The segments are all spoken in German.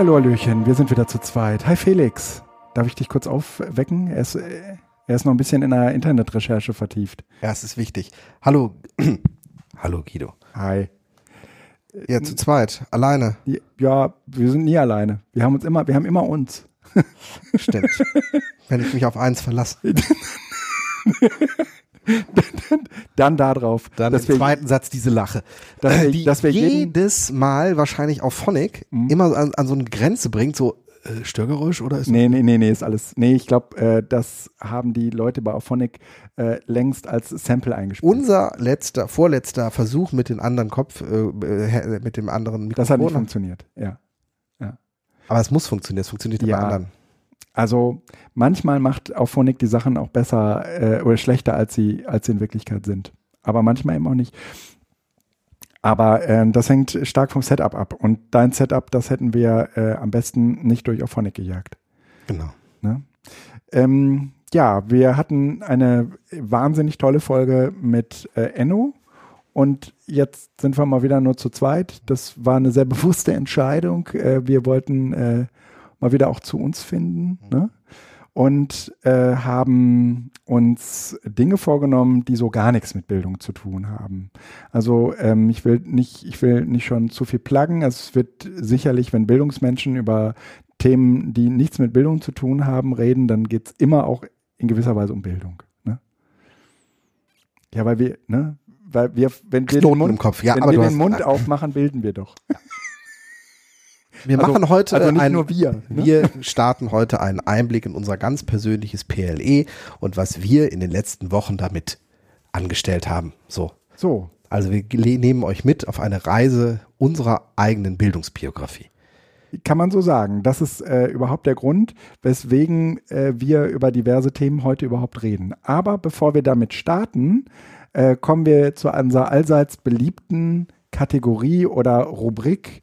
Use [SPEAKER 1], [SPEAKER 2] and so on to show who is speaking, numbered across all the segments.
[SPEAKER 1] Hallihallo, Hallöchen, wir sind wieder zu zweit. Hi Felix, darf ich dich kurz aufwecken? Er ist, er ist noch ein bisschen in der Internetrecherche vertieft.
[SPEAKER 2] Ja, es ist wichtig. Hallo, hallo Guido.
[SPEAKER 1] Hi.
[SPEAKER 2] Ja, zu zweit, alleine.
[SPEAKER 1] Ja, wir sind nie alleine. Wir haben uns immer, wir haben immer uns.
[SPEAKER 2] Stimmt. Wenn ich mich auf eins verlasse.
[SPEAKER 1] dann da drauf.
[SPEAKER 2] Dann im zweiten Satz diese Lache.
[SPEAKER 1] Dass wir,
[SPEAKER 2] die
[SPEAKER 1] dass wir
[SPEAKER 2] jedes Mal wahrscheinlich auf Phonic
[SPEAKER 1] Mhm.
[SPEAKER 2] immer an, an so eine Grenze bringt, so äh, Störgeräusch oder ist
[SPEAKER 1] Nee, nee, nee, nee, ist alles. Nee, ich glaube, äh, das haben die Leute bei Auphonic äh, längst als Sample eingespielt.
[SPEAKER 2] unser letzter, vorletzter Versuch mit dem anderen Kopf, äh, äh, mit dem anderen Mikrofon.
[SPEAKER 1] das hat nicht funktioniert, ja.
[SPEAKER 2] Aber es muss funktionieren, es funktioniert
[SPEAKER 1] Ja.
[SPEAKER 2] bei anderen.
[SPEAKER 1] Also manchmal macht Auphonic die Sachen auch besser äh, oder schlechter, als sie, als sie in Wirklichkeit sind. Aber manchmal eben auch nicht. Aber äh, das hängt stark vom Setup ab. Und dein Setup, das hätten wir äh, am besten nicht durch Auphonic gejagt.
[SPEAKER 2] Genau.
[SPEAKER 1] Ne? Ähm, ja, wir hatten eine wahnsinnig tolle Folge mit äh, Enno und jetzt sind wir mal wieder nur zu zweit. Das war eine sehr bewusste Entscheidung. Äh, wir wollten äh, mal wieder auch zu uns finden ne? und äh, haben uns Dinge vorgenommen, die so gar nichts mit Bildung zu tun haben. Also ähm, ich will nicht, ich will nicht schon zu viel pluggen. Es wird sicherlich, wenn Bildungsmenschen über Themen, die nichts mit Bildung zu tun haben, reden, dann geht es immer auch in gewisser Weise um Bildung. Ne? Ja, weil wir, ne, weil wir, wenn wir den
[SPEAKER 2] Knoten
[SPEAKER 1] Mund,
[SPEAKER 2] im Kopf. Ja,
[SPEAKER 1] wenn wir den Mund aufmachen, bilden wir doch.
[SPEAKER 2] Wir
[SPEAKER 1] Also-
[SPEAKER 2] machen heute
[SPEAKER 1] also nicht
[SPEAKER 2] ein,
[SPEAKER 1] nur wir, ne?
[SPEAKER 2] Wir starten heute einen Einblick in unser ganz persönliches PLE und was wir in den letzten Wochen damit angestellt haben. So.
[SPEAKER 1] So,
[SPEAKER 2] Also wir nehmen euch mit auf eine Reise unserer eigenen Bildungsbiografie.
[SPEAKER 1] kann man so sagen. Das ist äh, überhaupt der Grund, weswegen äh, wir über diverse Themen heute überhaupt reden. Aber bevor wir damit starten, äh, kommen wir zu unserer allseits beliebten Kategorie oder Rubrik,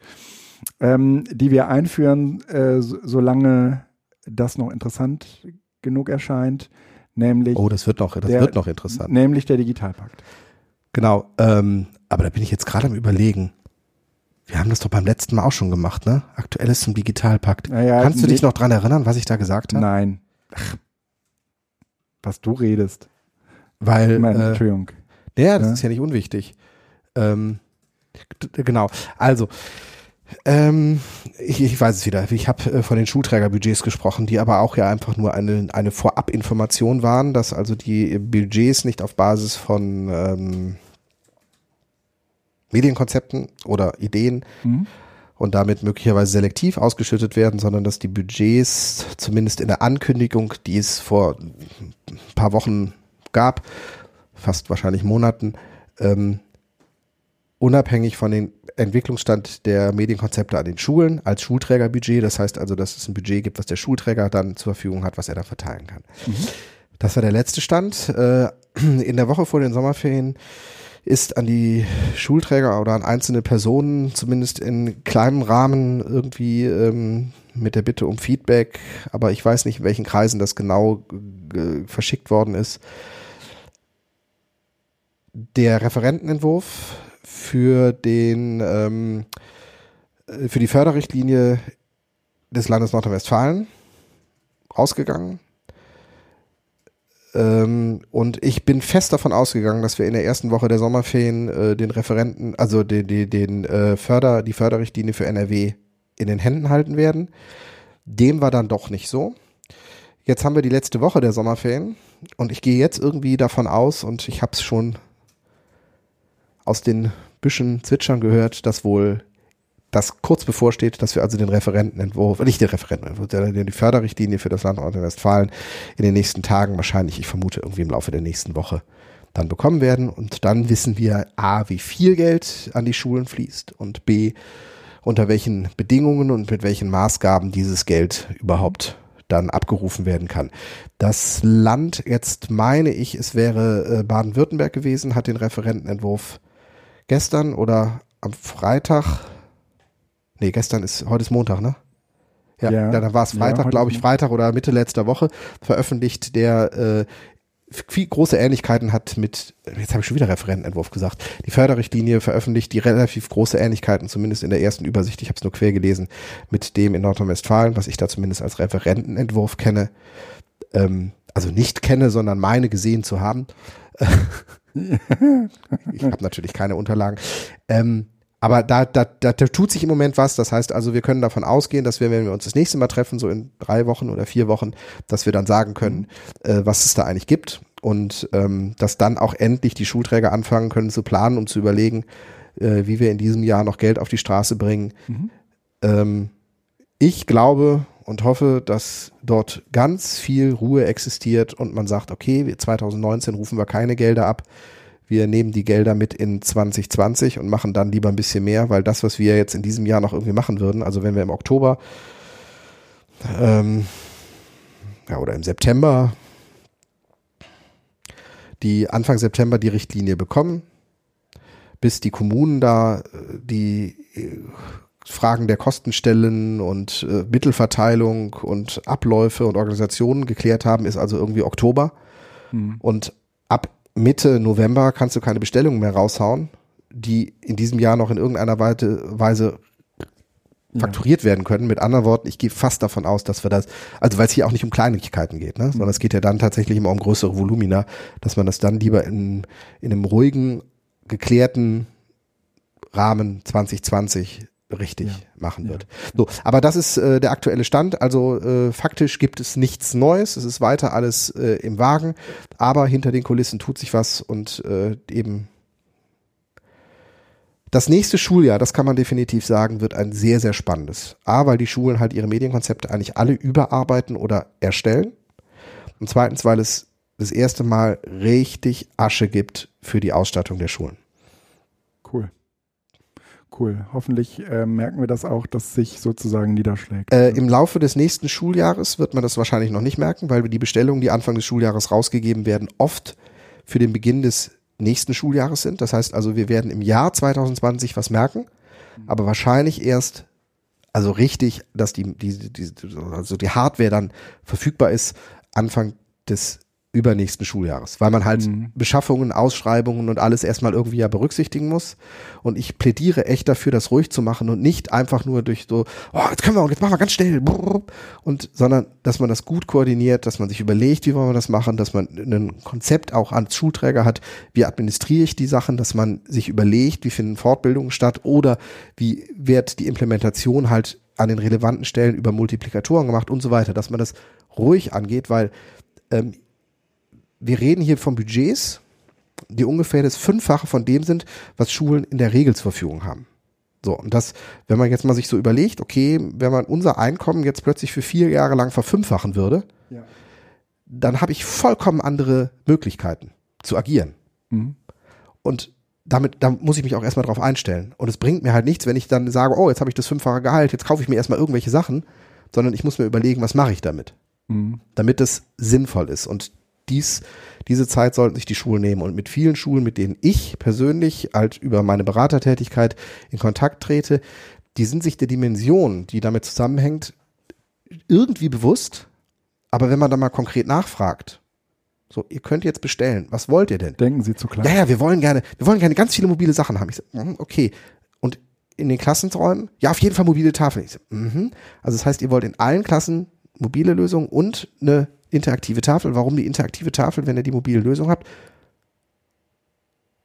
[SPEAKER 1] ähm, die wir einführen, äh, so, solange das noch interessant genug erscheint, nämlich,
[SPEAKER 2] Oh, das wird noch, das
[SPEAKER 1] Der-
[SPEAKER 2] wird noch interessant.
[SPEAKER 1] nämlich der Digitalpakt.
[SPEAKER 2] Genau. Ähm, aber da bin ich jetzt gerade am überlegen. Wir haben das doch beim letzten Mal auch schon gemacht, ne? Aktuelles zum Digitalpakt.
[SPEAKER 1] Naja,
[SPEAKER 2] Kannst du dich noch dran erinnern, was ich da gesagt habe?
[SPEAKER 1] Nein. Ach, was du redest.
[SPEAKER 2] Weil,
[SPEAKER 1] Ich meine,
[SPEAKER 2] äh,
[SPEAKER 1] Entschuldigung.
[SPEAKER 2] Ja, das
[SPEAKER 1] Ja.
[SPEAKER 2] ist ja nicht unwichtig. Ähm, genau. Also, ähm, ich, ich weiß es wieder. Ich habe äh, von den Schulträgerbudgets gesprochen, die aber auch ja einfach nur eine, eine Vorabinformation waren, dass also die Budgets nicht auf Basis von ähm, Medienkonzepten oder Ideen
[SPEAKER 1] Mhm.
[SPEAKER 2] und damit möglicherweise selektiv ausgeschüttet werden, sondern dass die Budgets zumindest in der Ankündigung, die es vor ein paar Wochen gab, fast wahrscheinlich Monaten, ähm, unabhängig von dem Entwicklungsstand der Medienkonzepte an den Schulen als Schulträgerbudget. Das heißt also, dass es ein Budget gibt, was der Schulträger dann zur Verfügung hat, was er da verteilen kann. Das war der letzte Stand. Äh, In der Woche vor den Sommerferien ist an die Schulträger oder an einzelne Personen zumindest in kleinem Rahmen irgendwie ähm, mit der Bitte um Feedback, aber ich weiß nicht, in welchen Kreisen das genau äh, verschickt worden ist. Der Referentenentwurf für den ähm, äh, für die Förderrichtlinie des Landes Nordrhein-Westfalen rausgegangen. Ähm, und ich bin fest davon ausgegangen, dass wir in der ersten Woche der Sommerferien äh, den Referenten, also den, den, den äh, Förder, die Förderrichtlinie für NRW in den Händen halten werden. Dem war dann doch nicht so. Jetzt haben wir die letzte Woche der Sommerferien und ich gehe jetzt irgendwie davon aus und ich habe es schon aus den Büschen zwitschern gehört, dass wohl das kurz bevorsteht, dass wir also den Referentenentwurf, nicht den Referentenentwurf, sondern die Förderrichtlinie für das Land Nordrhein-Westfalen in den nächsten Tagen, wahrscheinlich, ich vermute irgendwie im Laufe der nächsten Woche, dann bekommen werden. Und dann wissen wir A, wie viel Geld an die Schulen fließt und B, unter welchen Bedingungen und mit welchen Maßgaben dieses Geld überhaupt dann abgerufen werden kann. Das Land, jetzt meine ich, es wäre äh, Baden-Württemberg gewesen, hat den Referentenentwurf gestern oder am Freitag, nee, gestern ist, heute ist Montag, ne? Ja,
[SPEAKER 1] Ja.
[SPEAKER 2] dann war es
[SPEAKER 1] Ja,
[SPEAKER 2] Freitag,
[SPEAKER 1] heute
[SPEAKER 2] glaube ich, Freitag oder Mitte letzter Woche veröffentlicht, der äh, viel große Ähnlichkeiten hat mit, jetzt habe ich schon wieder Referentenentwurf gesagt, die Förderrichtlinie veröffentlicht die relativ große Ähnlichkeiten, zumindest in der ersten Übersicht, ich habe es nur quer gelesen, mit dem in Nordrhein-Westfalen, was ich da zumindest als Referentenentwurf kenne, ähm, also nicht kenne, sondern meine gesehen zu haben. ich habe natürlich keine Unterlagen. Ähm, aber da, da, da, da tut sich im Moment was. Das heißt also, wir können davon ausgehen, dass wir, wenn wir uns das nächste Mal treffen, so in drei Wochen oder vier Wochen, dass wir dann sagen können, äh, was es da eigentlich gibt und ähm, dass dann auch endlich die Schulträger anfangen können zu planen und zu überlegen, äh, wie wir in diesem Jahr noch Geld auf die Straße bringen. Mhm. Ähm, ich glaube und hoffe, dass dort ganz viel Ruhe existiert und man sagt, okay, 2019 rufen wir keine Gelder ab. Wir nehmen die Gelder mit in 2020 und machen dann lieber ein bisschen mehr, weil das, was wir jetzt in diesem Jahr noch irgendwie machen würden, also wenn wir im Oktober ähm, ja, oder im September die Anfang September die Richtlinie bekommen, bis die Kommunen da äh, die äh, Fragen der Kostenstellen und äh, Mittelverteilung und Abläufe und Organisationen geklärt haben, ist also irgendwie Oktober. Mhm. Und ab Mitte November kannst du keine Bestellungen mehr raushauen, die in diesem Jahr noch in irgendeiner Weise fakturiert werden können. Mit anderen Worten, ich gehe fast davon aus, dass wir das, also weil es hier auch nicht um Kleinigkeiten geht, ne? sondern es geht ja dann tatsächlich immer um größere Volumina, dass man das dann lieber in, in einem ruhigen, geklärten Rahmen 2020 richtig ja. machen wird. Ja. So, aber das ist äh, der aktuelle Stand. Also äh, faktisch gibt es nichts Neues. Es ist weiter alles äh, im Wagen, aber hinter den Kulissen tut sich was und äh, eben das nächste Schuljahr, das kann man definitiv sagen, wird ein sehr, sehr spannendes. A, weil die Schulen halt ihre Medienkonzepte eigentlich alle überarbeiten oder erstellen. Und zweitens, weil es das erste Mal richtig Asche gibt für die Ausstattung der Schulen.
[SPEAKER 1] Cool. Cool. Hoffentlich äh, merken wir das auch, dass sich sozusagen niederschlägt.
[SPEAKER 2] Äh, Im Laufe des nächsten Schuljahres wird man das wahrscheinlich noch nicht merken, weil die Bestellungen, die Anfang des Schuljahres rausgegeben werden, oft für den Beginn des nächsten Schuljahres sind. Das heißt also, wir werden im Jahr 2020 was merken, aber wahrscheinlich erst, also richtig, dass die, die, die, also die Hardware dann verfügbar ist, Anfang des übernächsten Schuljahres, weil man halt mhm. Beschaffungen, Ausschreibungen und alles erstmal irgendwie ja berücksichtigen muss. Und ich plädiere echt dafür, das ruhig zu machen und nicht einfach nur durch so, oh, jetzt können wir und jetzt machen wir ganz schnell und, sondern, dass man das gut koordiniert, dass man sich überlegt, wie wollen wir das machen, dass man ein Konzept auch als Schulträger hat, wie administriere ich die Sachen, dass man sich überlegt, wie finden Fortbildungen statt oder wie wird die Implementation halt an den relevanten Stellen über Multiplikatoren gemacht und so weiter, dass man das ruhig angeht, weil ähm, wir reden hier von Budgets, die ungefähr das Fünffache von dem sind, was Schulen in der Regel zur Verfügung haben. So, und das, wenn man jetzt mal sich so überlegt, okay, wenn man unser Einkommen jetzt plötzlich für vier Jahre lang verfünffachen würde, ja. dann habe ich vollkommen andere Möglichkeiten zu agieren. Mhm. Und damit, da muss ich mich auch erstmal drauf einstellen. Und es bringt mir halt nichts, wenn ich dann sage, oh, jetzt habe ich das fünffache Gehalt, jetzt kaufe ich mir erstmal irgendwelche Sachen, sondern ich muss mir überlegen, was mache ich damit? Mhm. Damit es sinnvoll ist. Und dies, diese Zeit sollten sich die Schulen nehmen. Und mit vielen Schulen, mit denen ich persönlich halt über meine Beratertätigkeit in Kontakt trete, die sind sich der Dimension, die damit zusammenhängt, irgendwie bewusst. Aber wenn man da mal konkret nachfragt, so, ihr könnt jetzt bestellen. Was wollt ihr denn?
[SPEAKER 1] Denken Sie zu klein.
[SPEAKER 2] Ja, ja, wir wollen gerne, wir wollen gerne ganz viele mobile Sachen haben. Ich sage, mhm, okay. Und in den Klassenräumen? Ja, auf jeden Fall mobile Tafeln. Ich sag, mhm. Also das heißt, ihr wollt in allen Klassen mobile Lösungen und eine interaktive Tafel. Warum die interaktive Tafel, wenn ihr die mobile Lösung habt?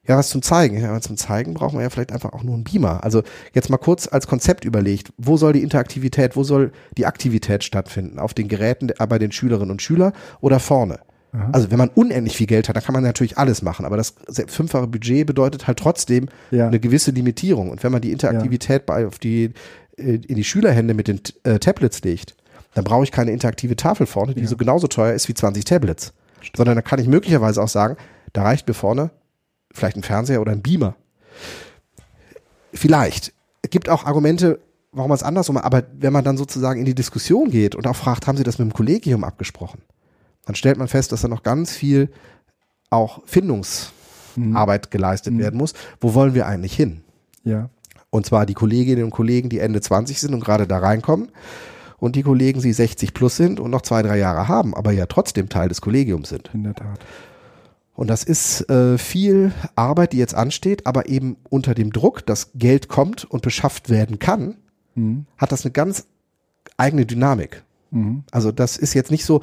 [SPEAKER 2] Ja, was zum Zeigen. Ja, zum Zeigen brauchen wir ja vielleicht einfach auch nur einen Beamer. Also jetzt mal kurz als Konzept überlegt, wo soll die Interaktivität, wo soll die Aktivität stattfinden? Auf den Geräten bei den Schülerinnen und Schülern oder vorne? Aha. Also wenn man unendlich viel Geld hat, dann kann man natürlich alles machen, aber das fünffache Budget bedeutet halt trotzdem ja. eine gewisse Limitierung. Und wenn man die Interaktivität ja. bei, auf die, äh, in die Schülerhände mit den äh, Tablets legt, dann brauche ich keine interaktive Tafel vorne, die ja. so genauso teuer ist wie 20 Tablets. Stimmt. Sondern da kann ich möglicherweise auch sagen, da reicht mir vorne vielleicht ein Fernseher oder ein Beamer. Vielleicht. Es gibt auch Argumente, warum man es andersrum macht, aber wenn man dann sozusagen in die Diskussion geht und auch fragt, haben Sie das mit dem Kollegium abgesprochen? Dann stellt man fest, dass da noch ganz viel auch Findungsarbeit mhm. geleistet mhm. werden muss. Wo wollen wir eigentlich hin?
[SPEAKER 1] Ja.
[SPEAKER 2] Und zwar die Kolleginnen und Kollegen, die Ende 20 sind und gerade da reinkommen und die Kollegen, die 60 plus sind und noch zwei, drei Jahre haben, aber ja trotzdem Teil des Kollegiums sind.
[SPEAKER 1] In der Tat.
[SPEAKER 2] Und das ist äh, viel Arbeit, die jetzt ansteht, aber eben unter dem Druck, dass Geld kommt und beschafft werden kann,
[SPEAKER 1] Mhm.
[SPEAKER 2] hat das eine ganz eigene Dynamik.
[SPEAKER 1] Mhm.
[SPEAKER 2] Also das ist jetzt nicht so,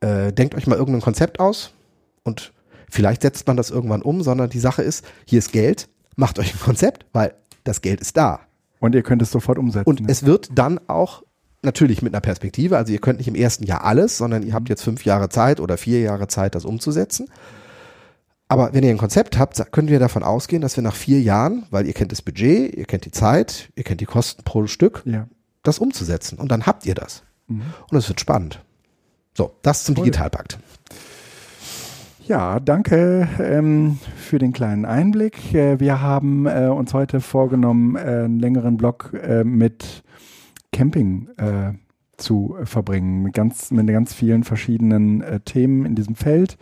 [SPEAKER 2] äh, denkt euch mal irgendein Konzept aus und vielleicht setzt man das irgendwann um, sondern die Sache ist, hier ist Geld, macht euch ein Konzept, weil das Geld ist da.
[SPEAKER 1] Und ihr könnt es sofort umsetzen.
[SPEAKER 2] Und
[SPEAKER 1] ne?
[SPEAKER 2] es wird dann auch natürlich mit einer Perspektive, also ihr könnt nicht im ersten Jahr alles, sondern ihr habt jetzt fünf Jahre Zeit oder vier Jahre Zeit, das umzusetzen. Aber wenn ihr ein Konzept habt, können wir davon ausgehen, dass wir nach vier Jahren, weil ihr kennt das Budget, ihr kennt die Zeit, ihr kennt die Kosten pro Stück,
[SPEAKER 1] ja.
[SPEAKER 2] das umzusetzen. Und dann habt ihr das.
[SPEAKER 1] Mhm.
[SPEAKER 2] Und es wird spannend. So, das zum
[SPEAKER 1] Voll.
[SPEAKER 2] Digitalpakt.
[SPEAKER 1] Ja, danke ähm, für den kleinen Einblick. Äh, wir haben äh, uns heute vorgenommen, äh, einen längeren Blog äh, mit Camping äh, zu verbringen, mit ganz, mit ganz vielen verschiedenen äh, Themen in diesem Feld.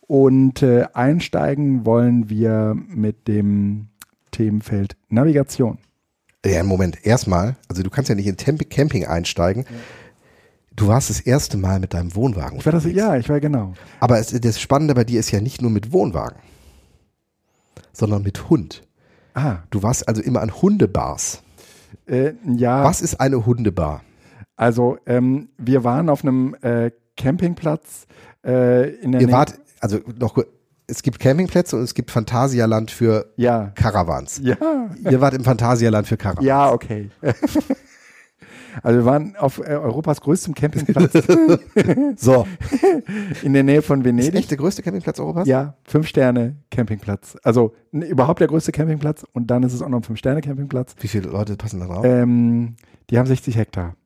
[SPEAKER 1] Und einsteigen wollen wir mit dem Themenfeld Navigation.
[SPEAKER 2] Ja, Moment, erstmal, also du kannst ja nicht in Temp Camping einsteigen. Du warst das erste Mal mit deinem Wohnwagen.
[SPEAKER 1] Ich war das, ja, ich war genau.
[SPEAKER 2] Aber es, das Spannende bei dir ist ja nicht nur mit Wohnwagen, sondern mit Hund.
[SPEAKER 1] Ah,
[SPEAKER 2] Du warst also immer an Hundebars.
[SPEAKER 1] äh, ja.
[SPEAKER 2] Was ist eine Hundebar?
[SPEAKER 1] Also ähm, wir waren auf einem äh, Campingplatz äh, in der
[SPEAKER 2] Ihr
[SPEAKER 1] Nähe-
[SPEAKER 2] wart, also noch, es gibt Campingplätze und es gibt Phantasialand für
[SPEAKER 1] Ja.
[SPEAKER 2] Caravans.
[SPEAKER 1] Ja.
[SPEAKER 2] Ihr wart im Phantasialand für Caravans.
[SPEAKER 1] Ja, okay. also wir waren auf äh, Europas größtem Campingplatz
[SPEAKER 2] So,
[SPEAKER 1] in der Nähe von
[SPEAKER 2] ist
[SPEAKER 1] Venedig.
[SPEAKER 2] echt der größte Campingplatz Europas?
[SPEAKER 1] Ja, fünf Sterne Campingplatz. Also n- überhaupt der größte Campingplatz und dann ist es auch noch ein fünf Sterne Campingplatz.
[SPEAKER 2] Wie viele Leute passen da drauf?
[SPEAKER 1] Ähm, die haben 60 Hektar.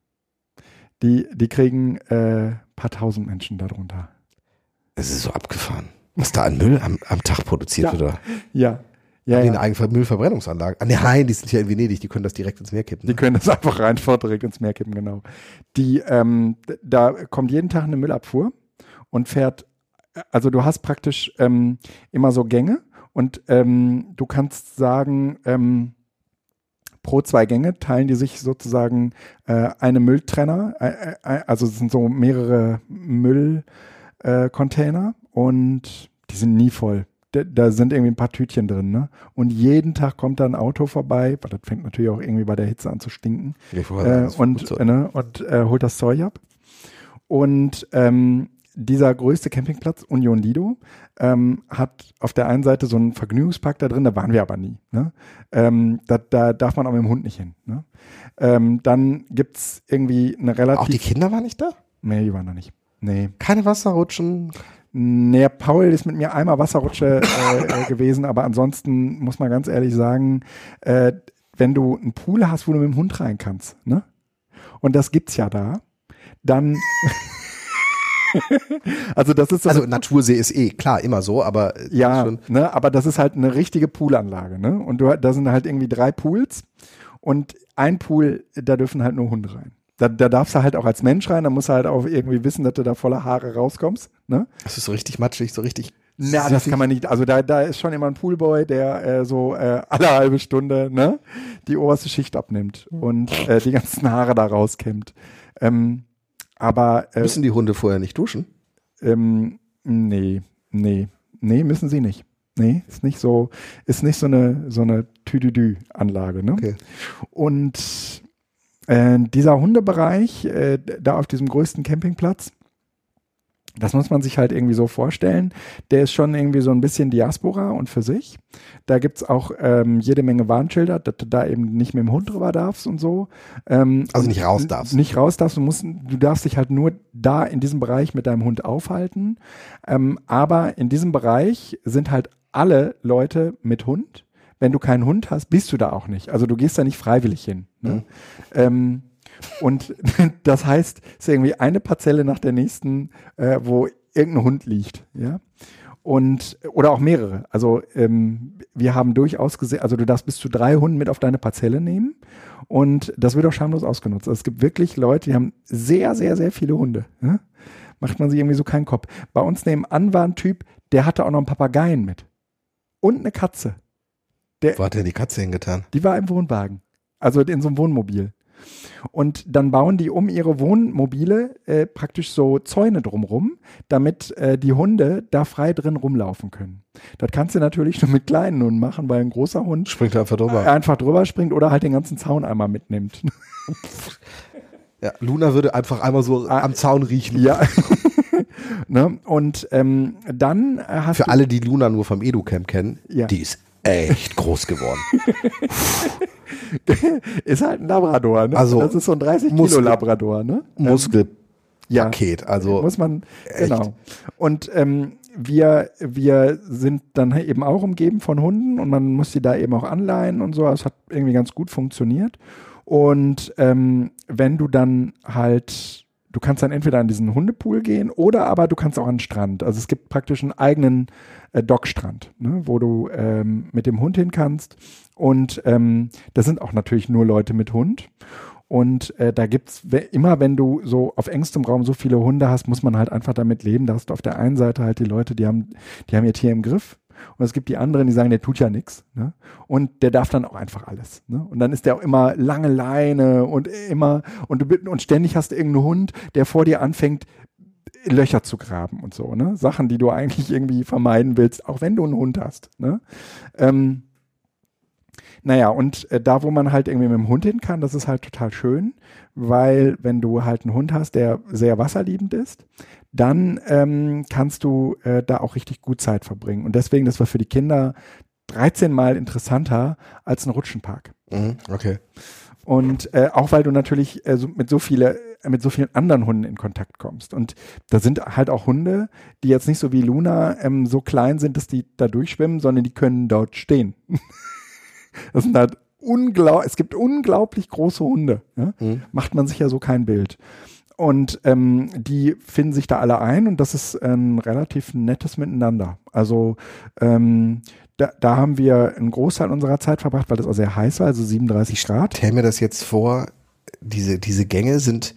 [SPEAKER 1] Die, die kriegen äh, paar tausend Menschen darunter.
[SPEAKER 2] Es ist so abgefahren. Was da an Müll am, am Tag produziert
[SPEAKER 1] Ja.
[SPEAKER 2] wird, oder?
[SPEAKER 1] Ja, ja,
[SPEAKER 2] Haben die
[SPEAKER 1] ja.
[SPEAKER 2] eine eigene Müllverbrennungsanlage? Ah, nee, nein, die sind ja in Venedig, die können das direkt ins Meer kippen.
[SPEAKER 1] Die
[SPEAKER 2] Ne?
[SPEAKER 1] können das einfach rein direkt ins Meer kippen, genau. Die, ähm, da kommt jeden Tag eine Müllabfuhr und fährt, also du hast praktisch ähm, immer so Gänge und ähm, du kannst sagen, ähm, pro zwei Gänge teilen die sich sozusagen äh, eine Mülltrenner, äh, äh, also es sind so mehrere Müllcontainer äh, Container und die sind nie voll. Da, sind irgendwie ein paar Tütchen drin, ne? Und jeden Tag kommt da ein Auto vorbei, weil das fängt natürlich auch irgendwie bei der Hitze an zu stinken äh, und, äh, ne, und äh, holt das Zeug ab. Und ähm, dieser größte Campingplatz, Union Lido, ähm, hat auf der einen Seite so einen Vergnügungspark da drin, da waren wir aber nie. Ne? Ähm, da, da darf man auch mit dem Hund nicht hin. Ne? Ähm, dann gibt's irgendwie eine relativ.
[SPEAKER 2] Auch die Kinder waren nicht da?
[SPEAKER 1] nee, die waren da nicht. Nee.
[SPEAKER 2] Keine Wasserrutschen?
[SPEAKER 1] Nee, Paul ist mit mir einmal Wasserrutsche äh, äh, gewesen, aber ansonsten muss man ganz ehrlich sagen, äh, wenn du einen Pool hast, wo du mit dem Hund rein kannst, ne? Und das gibt's ja da, dann also das ist so
[SPEAKER 2] Also Natursee ist eh, klar, immer so, aber äh,
[SPEAKER 1] ja, ne, aber das ist halt eine richtige Poolanlage, ne? Und du, da sind halt irgendwie drei Pools und ein Pool, da dürfen halt nur Hunde rein. Da, da darfst du halt auch als Mensch rein, da musst du halt auch irgendwie wissen, dass du da voller Haare rauskommst, ne?
[SPEAKER 2] das ist so richtig matschig, so richtig.
[SPEAKER 1] Na, das kann man nicht. Also da, da ist schon immer ein Poolboy, der äh, so äh, alle halbe Stunde ne, die oberste Schicht abnimmt und äh, die ganzen Haare da rauskämmt. Ähm, aber äh,
[SPEAKER 2] Müssen die Hunde vorher nicht duschen?
[SPEAKER 1] ähm, nee, nee, nee, müssen sie nicht. Nee, ist nicht so, ist nicht so eine so eine Tüdüdü-Anlage, ne?
[SPEAKER 2] Okay.
[SPEAKER 1] Und äh, dieser Hundebereich, äh, da auf diesem größten Campingplatz, das muss man sich halt irgendwie so vorstellen. Der ist schon irgendwie so ein bisschen Diaspora und für sich. Da gibt's auch ähm, jede Menge Warnschilder, dass du da eben nicht mit dem Hund drüber darfst und so. Ähm,
[SPEAKER 2] Also
[SPEAKER 1] und
[SPEAKER 2] nicht raus darfst.
[SPEAKER 1] Nicht raus darfst. Du, musst, du darfst dich halt nur da in diesem Bereich mit deinem Hund aufhalten. Ähm, aber in diesem Bereich sind halt alle Leute mit Hund. Wenn du keinen Hund hast, bist du da auch nicht. Also du gehst da nicht freiwillig hin. Ne?
[SPEAKER 2] Mhm.
[SPEAKER 1] Ähm, und das heißt, es ist irgendwie eine Parzelle nach der nächsten, äh, wo irgendein Hund liegt, ja. Und, oder auch mehrere. Also ähm, wir haben durchaus gesehen, also du darfst bis zu drei Hunde mit auf deine Parzelle nehmen und das wird auch schamlos ausgenutzt. Also es gibt wirklich Leute, die haben sehr, sehr, sehr viele Hunde. Ja? Macht man sich irgendwie so keinen Kopf. Bei uns nebenan war ein Typ, der hatte auch noch einen Papageien mit. Und eine Katze.
[SPEAKER 2] Wo hat denn die Katze hingetan?
[SPEAKER 1] Die war im Wohnwagen. Also in so einem Wohnmobil. Und dann bauen die um ihre Wohnmobile äh, praktisch so Zäune drumrum, damit äh, die Hunde da frei drin rumlaufen können. Das kannst du natürlich nur mit kleinen Hunden machen, weil ein großer Hund
[SPEAKER 2] Springt einfach drüber.
[SPEAKER 1] äh, einfach drüber springt oder halt den ganzen Zaun einmal mitnimmt.
[SPEAKER 2] Ja, Luna würde einfach einmal so
[SPEAKER 1] Ah.
[SPEAKER 2] am Zaun riechen.
[SPEAKER 1] ja. ne? Und ähm, dann äh, hast
[SPEAKER 2] Für alle, die Luna nur vom Educamp kennen,
[SPEAKER 1] Ja.
[SPEAKER 2] die ist echt groß geworden.
[SPEAKER 1] ist halt ein Labrador, ne?
[SPEAKER 2] Also,
[SPEAKER 1] das ist so ein 30 Kilo
[SPEAKER 2] Muskel-
[SPEAKER 1] Labrador, ne?
[SPEAKER 2] Muskelpaket. Also
[SPEAKER 1] muss man
[SPEAKER 2] echt.
[SPEAKER 1] genau. Und ähm, wir wir sind dann eben auch umgeben von Hunden und man muss sie da eben auch anleihen und so. Es hat irgendwie ganz gut funktioniert. Und ähm, wenn du dann halt Du kannst dann entweder an diesen Hundepool gehen oder aber du kannst auch an den Strand. Also es gibt praktisch einen eigenen äh, Dockstrand, ne, wo du ähm, mit dem Hund hin kannst. Und ähm, das sind auch natürlich nur Leute mit Hund. Und äh, da we- immer, wenn du so auf engstem Raum so viele Hunde hast, muss man halt einfach damit leben. Da hast du auf der einen Seite halt die Leute, die haben, die haben ihr Tier im Griff. Und es gibt die anderen, die sagen, der tut ja nichts. Ne? Und der darf dann auch einfach alles. Ne? Und dann ist der auch immer lange Leine und immer, und, du, und ständig hast du irgendeinen Hund, der vor dir anfängt, Löcher zu graben und so, ne? Sachen, die du eigentlich irgendwie vermeiden willst, auch wenn du einen Hund hast. Ne? Ähm, naja, und äh, da, wo man halt irgendwie mit dem Hund hin kann, das ist halt total schön, weil wenn du halt einen Hund hast, der sehr wasserliebend ist, dann ähm, kannst du äh, da auch richtig gut Zeit verbringen. Und deswegen, das war für die Kinder 13 Mal interessanter als ein Rutschenpark.
[SPEAKER 2] Mhm, okay.
[SPEAKER 1] Und äh, auch weil du natürlich äh, so, mit so viele, mit so vielen anderen Hunden in Kontakt kommst. Und da sind halt auch Hunde, die jetzt nicht so wie Luna ähm, so klein sind, dass die da durchschwimmen, sondern die können dort stehen. das sind halt unglaublich, es gibt unglaublich große Hunde. Ja?
[SPEAKER 2] Mhm.
[SPEAKER 1] Macht man sich ja so kein Bild. Und ähm, die finden sich da alle ein und das ist ein relativ nettes Miteinander. Also ähm, da, da haben wir einen Großteil unserer Zeit verbracht, weil das auch sehr heiß war, also 37 Grad.
[SPEAKER 2] Stell mir das jetzt vor, diese, diese Gänge sind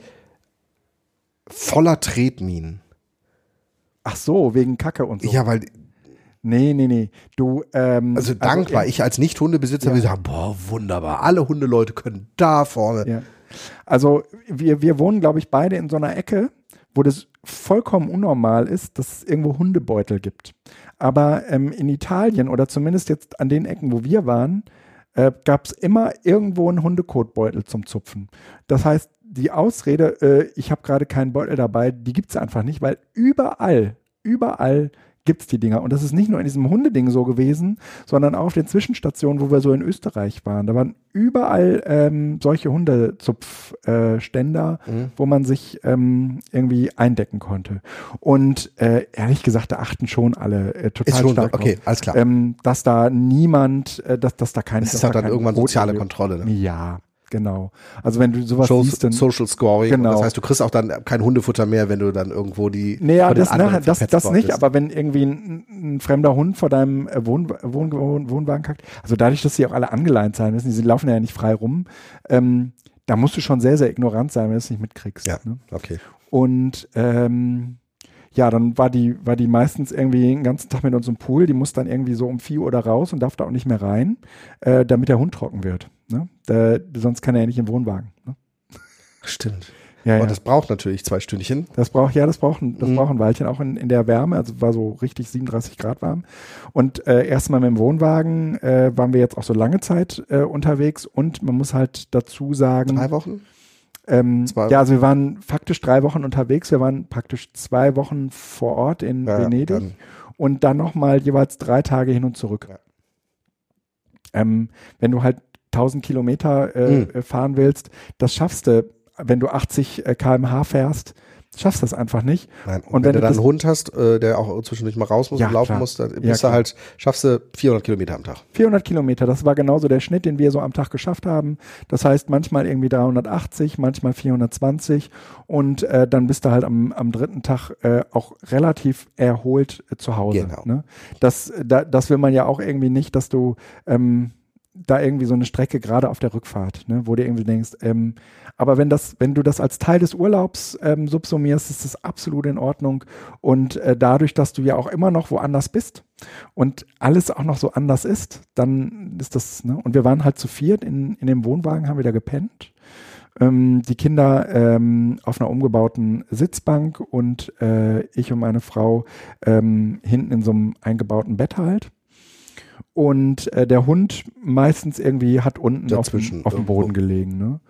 [SPEAKER 2] voller Tretminen.
[SPEAKER 1] Ach so, wegen Kacke und so.
[SPEAKER 2] Ja, weil,
[SPEAKER 1] Nee, nee, nee. Du, ähm,
[SPEAKER 2] also dankbar, ich als Nicht-Hundebesitzer
[SPEAKER 1] Ja.
[SPEAKER 2] würde sagen, boah, wunderbar, alle Hundeleute können da vorne.
[SPEAKER 1] Ja. Also wir, wir wohnen, glaube ich, beide in so einer Ecke, wo das vollkommen unnormal ist, dass es irgendwo Hundebeutel gibt. Aber ähm, in Italien oder zumindest jetzt an den Ecken, wo wir waren, äh, gab es immer irgendwo einen Hundekotbeutel zum Zupfen. Das heißt, die Ausrede, äh, ich habe gerade keinen Beutel dabei, die gibt es einfach nicht, weil überall, überall gibt es die Dinger. Und das ist nicht nur in diesem Hundeding so gewesen, sondern auch auf den Zwischenstationen, wo wir so in Österreich waren. Da waren überall ähm, solche Hundezupfständer, äh,
[SPEAKER 2] Mhm.
[SPEAKER 1] wo man sich ähm, irgendwie eindecken konnte. Und äh, ehrlich gesagt, da achten schon alle äh, total
[SPEAKER 2] Ist schon,
[SPEAKER 1] stark
[SPEAKER 2] okay,
[SPEAKER 1] drauf.
[SPEAKER 2] alles klar.
[SPEAKER 1] Ähm, dass da niemand, äh, dass, dass da keine.
[SPEAKER 2] das ist halt
[SPEAKER 1] da
[SPEAKER 2] dann irgendwann soziale Kontrolle. Ne?
[SPEAKER 1] Ja, genau. Also wenn du sowas
[SPEAKER 2] Social,
[SPEAKER 1] siehst, dann.
[SPEAKER 2] Social Scoring.
[SPEAKER 1] Genau.
[SPEAKER 2] Das heißt, du kriegst auch dann kein Hundefutter mehr, wenn du dann irgendwo die.
[SPEAKER 1] Naja, das, na, das, das nicht,
[SPEAKER 2] bist.
[SPEAKER 1] aber wenn irgendwie ein, ein fremder Hund vor deinem äh, Wohn, Wohn, Wohn, Wohnwagen kackt, also dadurch, dass sie auch alle angeleint sein müssen, die laufen ja nicht frei rum, ähm, da musst du schon sehr, sehr ignorant sein, wenn du es nicht mitkriegst.
[SPEAKER 2] Ja,
[SPEAKER 1] Ne?
[SPEAKER 2] okay.
[SPEAKER 1] Und ähm, ja, dann war die, war die meistens irgendwie den ganzen Tag mit uns im Pool. Die muss dann irgendwie so um 4 Uhr da raus und darf da auch nicht mehr rein, äh, damit der Hund trocken wird. Ne? Da, sonst kann er ja nicht im Wohnwagen. Ne?
[SPEAKER 2] Stimmt.
[SPEAKER 1] Ja, ja.
[SPEAKER 2] Und das braucht natürlich zwei Stündchen.
[SPEAKER 1] Das braucht, ja, das braucht ein, das
[SPEAKER 2] Mhm.
[SPEAKER 1] braucht ein Weilchen, auch in, in der Wärme. Also war so richtig 37 Grad warm. Und äh, erstmal mit dem Wohnwagen äh, waren wir jetzt auch so lange Zeit äh, unterwegs. Und man muss halt dazu sagen,
[SPEAKER 2] Drei Wochen?
[SPEAKER 1] Ähm, ja, also wir waren faktisch drei Wochen unterwegs. Wir waren praktisch zwei Wochen vor Ort in
[SPEAKER 2] Ja,
[SPEAKER 1] Venedig
[SPEAKER 2] dann-
[SPEAKER 1] und dann nochmal jeweils drei Tage hin und zurück.
[SPEAKER 2] Ja.
[SPEAKER 1] Ähm, wenn du halt 1000 Kilometer äh,
[SPEAKER 2] Mhm.
[SPEAKER 1] fahren willst, das schaffst du, wenn du 80 äh, km/h fährst, schaffst du das einfach nicht.
[SPEAKER 2] Nein.
[SPEAKER 1] Und
[SPEAKER 2] Und,
[SPEAKER 1] wenn
[SPEAKER 2] wenn,
[SPEAKER 1] du
[SPEAKER 2] dann einen Hund hast, äh, der auch zwischendurch mal raus muss
[SPEAKER 1] Ja,
[SPEAKER 2] und laufen
[SPEAKER 1] klar.
[SPEAKER 2] muss, dann
[SPEAKER 1] Ja,
[SPEAKER 2] bist
[SPEAKER 1] klar.
[SPEAKER 2] du halt, schaffst du 400 Kilometer am Tag.
[SPEAKER 1] 400 Kilometer, das war genauso der Schnitt, den wir so am Tag geschafft haben. Das heißt, manchmal irgendwie 380, manchmal 420 und äh, dann bist du halt am, am dritten Tag äh, auch relativ erholt äh, zu Hause.
[SPEAKER 2] Genau.
[SPEAKER 1] Ne? Das, da, das will man ja auch irgendwie nicht, dass du ähm, da irgendwie so eine Strecke gerade auf der Rückfahrt, ne, wo du irgendwie denkst, ähm, aber wenn das, wenn du das als Teil des Urlaubs ähm, subsumierst, ist das absolut in Ordnung. Und äh, dadurch, dass du ja auch immer noch woanders bist und alles auch noch so anders ist, dann ist das, ne? Und wir waren halt zu viert in, in dem Wohnwagen, haben wir da gepennt. Ähm, die Kinder ähm, auf einer umgebauten Sitzbank und äh, ich und meine Frau ähm, hinten in so einem eingebauten Bett halt. Und äh, der Hund meistens irgendwie hat unten auf dem, auf dem Boden gelegen. Ne?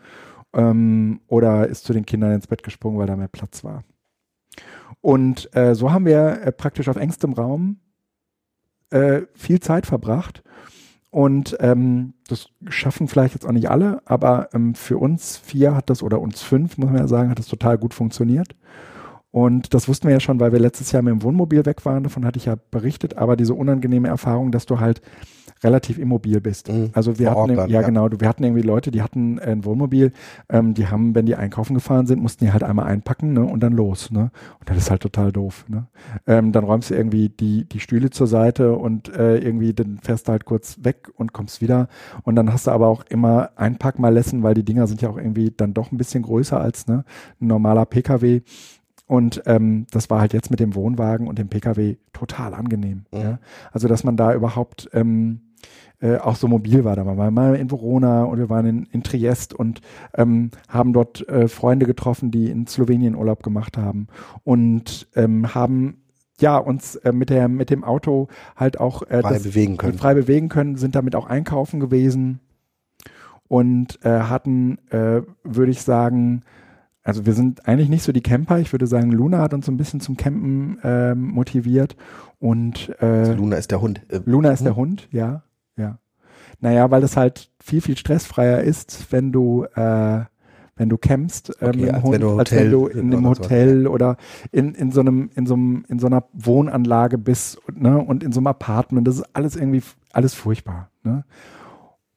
[SPEAKER 1] Ähm, oder ist zu den Kindern ins Bett gesprungen, weil da mehr Platz war. Und äh, so haben wir äh, praktisch auf engstem Raum äh, viel Zeit verbracht. Und ähm, das schaffen vielleicht jetzt auch nicht alle, aber ähm, für uns vier hat das, oder uns fünf, muss man ja sagen, hat das total gut funktioniert. Und das wussten wir ja schon, weil wir letztes Jahr mit dem Wohnmobil weg waren, davon hatte ich ja berichtet, aber diese unangenehme Erfahrung, dass du halt relativ immobil bist. Mhm. Also wir hatten, dann, ja, ja, genau, wir hatten irgendwie Leute, die hatten ein Wohnmobil, ähm, die haben, wenn die einkaufen gefahren sind, mussten die halt einmal einpacken ne, und dann los. Ne? Und das ist halt total doof. Ne? Ähm, dann räumst du irgendwie die, die Stühle zur Seite und äh, irgendwie dann fährst du halt kurz weg und kommst wieder. Und dann hast du aber auch immer Einpackmalessen, weil die Dinger sind ja auch irgendwie dann doch ein bisschen größer als ne, ein normaler Pkw. Und ähm, das war halt jetzt mit dem Wohnwagen und dem Pkw total angenehm. Mhm. Ja? Also dass man da überhaupt ähm, äh, auch so mobil war. Da waren wir mal in Verona und wir waren in, in Triest und ähm, haben dort äh, Freunde getroffen, die in Slowenien Urlaub gemacht haben und ähm, haben ja, uns äh, mit, der, mit dem Auto halt auch
[SPEAKER 2] äh, frei, bewegen können.
[SPEAKER 1] frei bewegen können, sind damit auch einkaufen gewesen und äh, hatten, äh, würde ich sagen, also wir sind eigentlich nicht so die Camper. Ich würde sagen, Luna hat uns so ein bisschen zum Campen äh, motiviert und äh, also
[SPEAKER 2] Luna ist der Hund.
[SPEAKER 1] Luna ist der Hund, ja. Ja. Naja, weil es halt viel, viel stressfreier ist, wenn du, äh, wenn du campst ähm, okay, als, Hund, wenn als wenn du in einem Hotel oder in, in so einem, in so einem, in so einer Wohnanlage bist, ne, und in so einem Apartment. Das ist alles irgendwie, alles furchtbar, ne?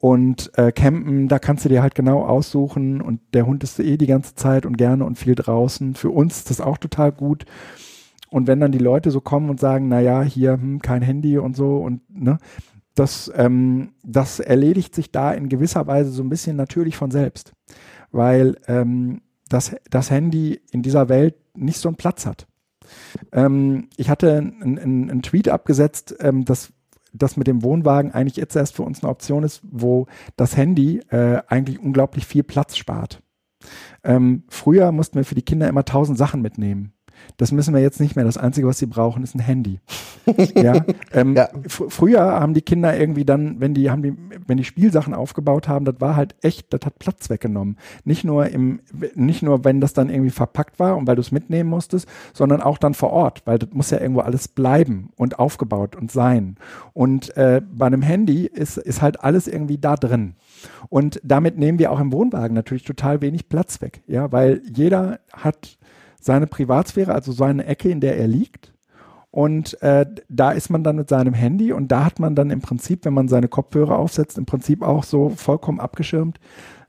[SPEAKER 1] Und äh, campen, da kannst du dir halt genau aussuchen und der Hund ist eh die ganze Zeit und gerne und viel draußen. Für uns ist das auch total gut. Und wenn dann die Leute so kommen und sagen, na ja, hier hm, kein Handy und so und ne, das, ähm, das erledigt sich da in gewisser Weise so ein bisschen natürlich von selbst, weil ähm, das, das Handy in dieser Welt nicht so einen Platz hat. Ähm, ich hatte einen Tweet abgesetzt, ähm, dass das mit dem Wohnwagen eigentlich jetzt erst für uns eine Option ist, wo das Handy äh, eigentlich unglaublich viel Platz spart. Ähm, früher mussten wir für die Kinder immer tausend Sachen mitnehmen. Das müssen wir jetzt nicht mehr. Das Einzige, was sie brauchen, ist ein Handy. ja? Ähm, ja. Früher haben die Kinder irgendwie dann, wenn die, haben die, wenn die Spielsachen aufgebaut haben, das war halt echt, das hat Platz weggenommen. Nicht nur im, nicht nur, wenn das dann irgendwie verpackt war und weil du es mitnehmen musstest, sondern auch dann vor Ort, weil das muss ja irgendwo alles bleiben und aufgebaut und sein. Und äh, bei einem Handy ist, ist halt alles irgendwie da drin. Und damit nehmen wir auch im Wohnwagen natürlich total wenig Platz weg, ja, weil jeder hat seine Privatsphäre, also seine Ecke, in der er liegt. Und äh, da ist man dann mit seinem Handy und da hat man dann im Prinzip, wenn man seine Kopfhörer aufsetzt, im Prinzip auch so vollkommen abgeschirmt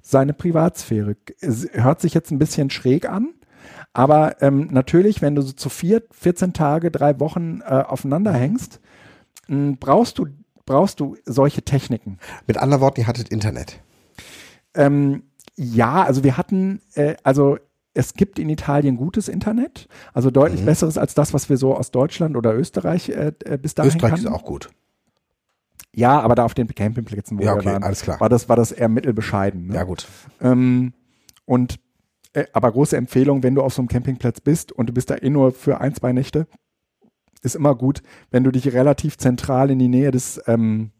[SPEAKER 1] seine Privatsphäre. Es hört sich jetzt ein bisschen schräg an, aber ähm, natürlich, wenn du so zu vier, 14 Tage, drei Wochen äh, aufeinander hängst, mh, brauchst du brauchst du solche Techniken.
[SPEAKER 2] Mit anderen Worten, ihr hattet Internet.
[SPEAKER 1] Ähm, ja, also wir hatten, äh, also es gibt in Italien gutes Internet, also deutlich mhm. besseres als das, was wir so aus Deutschland oder Österreich äh, äh bis dahin
[SPEAKER 2] Österreich kannten. ist auch gut.
[SPEAKER 1] Ja, aber da auf den Campingplätzen, wo
[SPEAKER 2] ja, okay,
[SPEAKER 1] wir waren,
[SPEAKER 2] alles klar.
[SPEAKER 1] war das war das eher mittelbescheiden. Ne?
[SPEAKER 2] Ja gut.
[SPEAKER 1] Ähm, und äh, aber große Empfehlung, wenn du auf so einem Campingplatz bist und du bist da eh nur für ein zwei Nächte, ist immer gut, wenn du dich relativ zentral in die Nähe des ähm,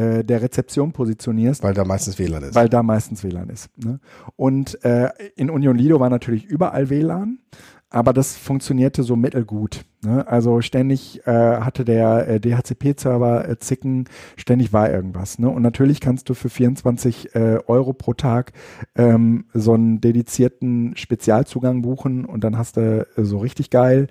[SPEAKER 1] äh, der Rezeption positionierst.
[SPEAKER 2] Weil da meistens WLAN ist.
[SPEAKER 1] Weil da meistens WLAN ist. Ne? Und äh, in Union Lido war natürlich überall WLAN, aber das funktionierte so mittelgut. Ne? Also ständig äh, hatte der äh, DHCP-Server äh, Zicken, ständig war irgendwas. Ne? Und natürlich kannst du für 24 äh, Euro pro Tag ähm, so einen dedizierten Spezialzugang buchen und dann hast du äh, so richtig geil.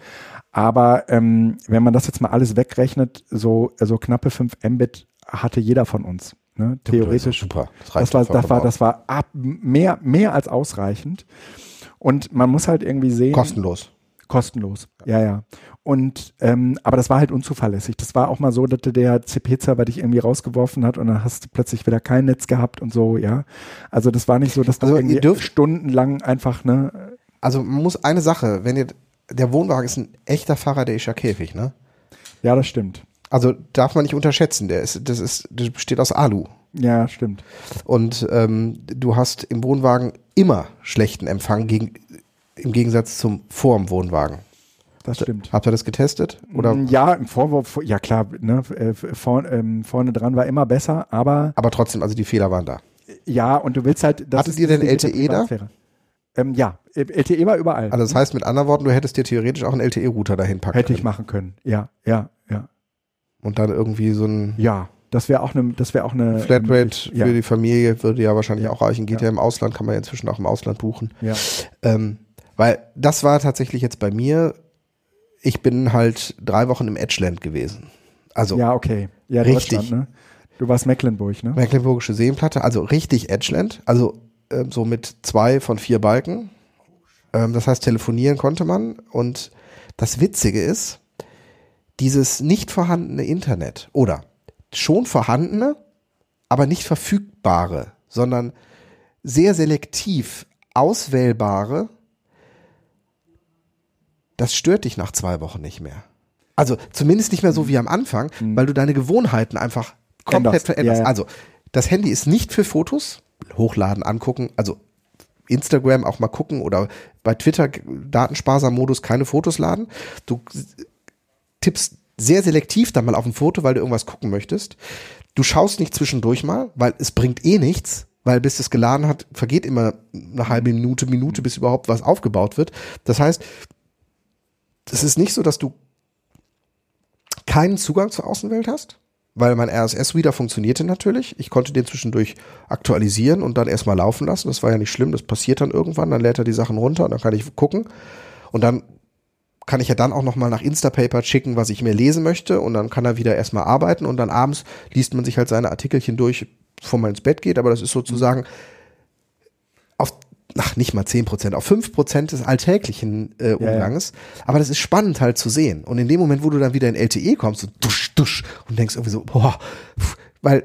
[SPEAKER 1] Aber ähm, wenn man das jetzt mal alles wegrechnet, so, so knappe 5 Mbit hatte jeder von uns. Ne? Theoretisch.
[SPEAKER 2] Super.
[SPEAKER 1] Das, das war, das war, das war ab, mehr, mehr als ausreichend. Und man muss halt irgendwie sehen.
[SPEAKER 2] Kostenlos.
[SPEAKER 1] Kostenlos, ja, ja. Und ähm, aber das war halt unzuverlässig. Das war auch mal so, dass der CP-Server dich irgendwie rausgeworfen hat und dann hast du plötzlich wieder kein Netz gehabt und so, ja. Also das war nicht so, dass du
[SPEAKER 2] also
[SPEAKER 1] irgendwie
[SPEAKER 2] dürft,
[SPEAKER 1] stundenlang einfach, ne.
[SPEAKER 2] Also man muss eine Sache, wenn ihr, der Wohnwagen ist ein echter Faradayischer Käfig, ne?
[SPEAKER 1] Ja, das stimmt.
[SPEAKER 2] Also darf man nicht unterschätzen. Der ist, das ist, das besteht aus Alu.
[SPEAKER 1] Ja, stimmt.
[SPEAKER 2] Und ähm, du hast im Wohnwagen immer schlechten Empfang gegen, im Gegensatz zum vorm Wohnwagen.
[SPEAKER 1] Das stimmt.
[SPEAKER 2] Habt ihr das getestet? Oder?
[SPEAKER 1] Mm, Ja, im Vorwurf, ja klar, ne, vor, ähm, vorne dran war immer besser, aber
[SPEAKER 2] Aber trotzdem, also die Fehler waren da.
[SPEAKER 1] ja, und du willst halt. Das
[SPEAKER 2] Hattet ihr denn LTE da?
[SPEAKER 1] Ähm, ja, LTE war überall.
[SPEAKER 2] Also das heißt mit anderen Worten, du hättest dir theoretisch auch einen LTE-Router dahin packen
[SPEAKER 1] Hätte ich
[SPEAKER 2] können.
[SPEAKER 1] machen können. Ja, ja, ja.
[SPEAKER 2] Und dann irgendwie so ein
[SPEAKER 1] Ja, das wäre auch eine, das wäre auch eine
[SPEAKER 2] Flatrate
[SPEAKER 1] ja,
[SPEAKER 2] für die Familie würde ja wahrscheinlich
[SPEAKER 1] Ja.
[SPEAKER 2] auch reichen. Geht ja.
[SPEAKER 1] Ja.
[SPEAKER 2] im Ausland, kann man ja inzwischen auch im Ausland buchen.
[SPEAKER 1] ja.
[SPEAKER 2] Ähm, weil das war tatsächlich jetzt bei mir, ich bin halt drei Wochen im Edgeland gewesen. Also
[SPEAKER 1] ja, okay. Ja,
[SPEAKER 2] Richtig.
[SPEAKER 1] Ne? Du warst Mecklenburg, ne?
[SPEAKER 2] Mecklenburgische Seenplatte, also richtig Edgeland, also ähm, so mit zwei von vier Balken. Ähm, das heißt, telefonieren konnte man. Und das Witzige ist, dieses nicht vorhandene Internet oder schon vorhandene, aber nicht verfügbare, sondern sehr selektiv auswählbare, das stört dich nach zwei Wochen nicht mehr. Also zumindest nicht mehr so wie am Anfang, weil du deine Gewohnheiten einfach komplett
[SPEAKER 1] Änderst.
[SPEAKER 2] veränderst.
[SPEAKER 1] Ja, ja.
[SPEAKER 2] Also das Handy ist nicht für Fotos, hochladen, angucken, also Instagram auch mal gucken oder bei Twitter Datensparsam-Modus keine Fotos laden. Du tippst sehr selektiv dann mal auf ein Foto, weil du irgendwas gucken möchtest. Du schaust nicht zwischendurch mal, weil es bringt eh nichts, weil bis es geladen hat, vergeht immer eine halbe Minute, Minute, bis überhaupt was aufgebaut wird. Das heißt, es ist nicht so, dass du keinen Zugang zur Außenwelt hast, weil mein RSS-Reader funktionierte natürlich. Ich konnte den zwischendurch aktualisieren und dann erstmal laufen lassen. Das war ja nicht schlimm, das passiert dann irgendwann, dann lädt er die Sachen runter und dann kann ich gucken. Und dann kann ich ja dann auch nochmal nach Instapaper schicken, was ich mir lesen möchte und dann kann er wieder erstmal arbeiten und dann abends liest man sich halt seine Artikelchen durch, bevor man ins Bett geht, aber das ist sozusagen auf, ach, nicht mal 10 Prozent, auf 5 Prozent des alltäglichen äh,
[SPEAKER 1] ja.
[SPEAKER 2] Umganges. Aber das ist spannend halt zu sehen. Und in dem Moment, wo du dann wieder in LTE kommst, so dusch, dusch, und denkst irgendwie so, boah, weil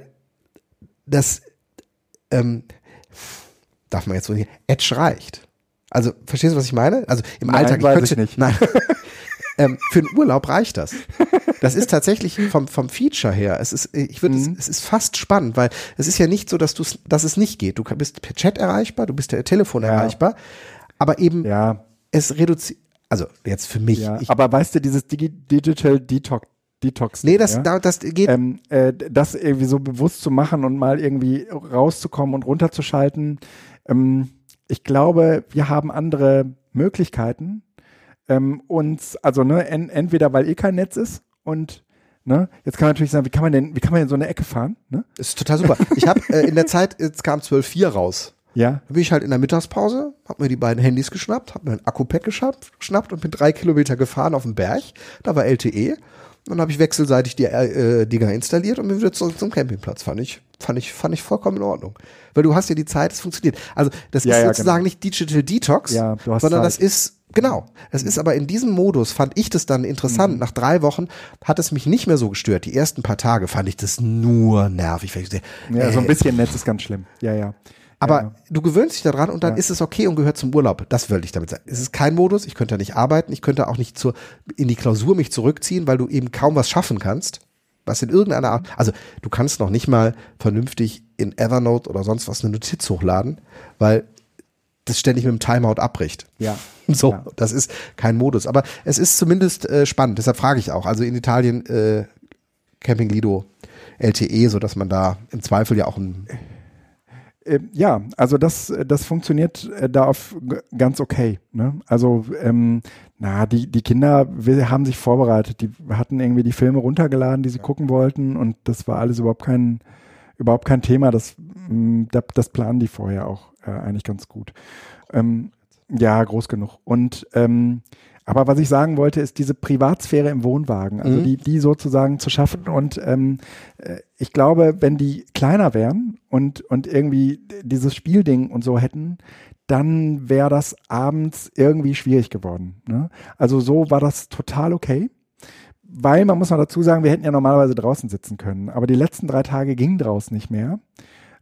[SPEAKER 2] das, ähm, darf man jetzt so nicht, Edge reicht. Also, verstehst du, was ich meine? Also im
[SPEAKER 1] Nein,
[SPEAKER 2] Alltag,
[SPEAKER 1] weiß
[SPEAKER 2] könnte,
[SPEAKER 1] ich nicht.
[SPEAKER 2] Nein. ähm, für den Urlaub reicht das. Das ist tatsächlich vom, vom Feature her. Es ist, ich würde,
[SPEAKER 1] Mhm.
[SPEAKER 2] es, es ist fast spannend, weil es ist ja nicht so, dass du, dass es nicht geht. Du bist per Chat erreichbar, du bist per Telefon
[SPEAKER 1] Ja.
[SPEAKER 2] erreichbar, aber eben
[SPEAKER 1] Ja,
[SPEAKER 2] es reduziert. Also jetzt für mich.
[SPEAKER 1] ja.
[SPEAKER 2] ich,
[SPEAKER 1] Aber weißt du, dieses Digi Digital Detox, Detox.
[SPEAKER 2] nee, das,
[SPEAKER 1] ja?
[SPEAKER 2] da, das geht.
[SPEAKER 1] ähm, äh, das irgendwie so bewusst zu machen und mal irgendwie rauszukommen und runterzuschalten. Ähm, ich glaube, wir haben andere Möglichkeiten. Ähm, uns, also ne, en, entweder weil eh kein Netz ist und ne, jetzt kann man natürlich sagen, wie kann man denn, wie kann man in so eine Ecke fahren? Ne?
[SPEAKER 2] Das ist total super. Ich habe äh, in der Zeit, jetzt kam 12.4 raus.
[SPEAKER 1] Ja,
[SPEAKER 2] Da bin ich halt in der Mittagspause, hab mir die beiden Handys geschnappt, hab mir ein Akku-Pack geschnappt, geschnappt und bin drei Kilometer gefahren auf den Berg. Da war LTE. Dann habe ich wechselseitig die äh, Dinger installiert und bin wieder zurück zum Campingplatz. Fand ich, fand ich, fand ich vollkommen in Ordnung. Weil du hast ja die Zeit, es funktioniert. Also das
[SPEAKER 1] Ja,
[SPEAKER 2] ist
[SPEAKER 1] ja,
[SPEAKER 2] sozusagen
[SPEAKER 1] genau.
[SPEAKER 2] nicht Digital Detox,
[SPEAKER 1] Ja, du hast
[SPEAKER 2] sondern
[SPEAKER 1] Zeit.
[SPEAKER 2] das ist Genau. Es ist aber in diesem Modus, fand ich das dann
[SPEAKER 1] Mhm.
[SPEAKER 2] interessant. Nach drei Wochen hat es mich nicht mehr so gestört. Die ersten paar Tage fand ich das nur nervig. Weil ich so,
[SPEAKER 1] ja so ein
[SPEAKER 2] äh,
[SPEAKER 1] bisschen Netz ist ganz schlimm. Ja, ja.
[SPEAKER 2] aber
[SPEAKER 1] ja.
[SPEAKER 2] du gewöhnst dich daran und dann
[SPEAKER 1] Ja.
[SPEAKER 2] ist es okay und gehört zum Urlaub. Das wollte ich damit sagen. Es ist kein Modus, ich könnte da nicht arbeiten, ich könnte auch nicht zur, in die Klausur mich zurückziehen, weil du eben kaum was schaffen kannst. Was in irgendeiner Art, also du kannst noch nicht mal vernünftig in Evernote oder sonst was eine Notiz hochladen, weil das ständig mit dem Timeout abbricht.
[SPEAKER 1] Ja.
[SPEAKER 2] So,
[SPEAKER 1] Ja.
[SPEAKER 2] das ist kein Modus. Aber es ist zumindest äh, spannend, deshalb frage ich auch. Also in Italien äh, Camping Lido LTE, so dass man da im Zweifel ja auch ein
[SPEAKER 1] Äh, ja, also das, das funktioniert äh, da auf ganz okay. Ne? Also, ähm, na, die, die Kinder haben sich vorbereitet. Die hatten irgendwie die Filme runtergeladen, die sie gucken wollten und das war alles überhaupt kein, überhaupt kein Thema. Das, mh, da- das planen die vorher auch äh, eigentlich ganz gut. Ähm, ja, groß genug. Und ähm, aber was ich sagen wollte, ist diese Privatsphäre im Wohnwagen, also
[SPEAKER 2] Mhm.
[SPEAKER 1] die, die sozusagen zu schaffen. Und ähm, äh, ich glaube, wenn die kleiner wären und, und irgendwie dieses Spielding und so hätten, dann wäre das abends irgendwie schwierig geworden. Ne? Also so war das total okay. Weil man muss noch dazu sagen, wir hätten ja normalerweise draußen sitzen können. Aber die letzten drei Tage ging draußen nicht mehr,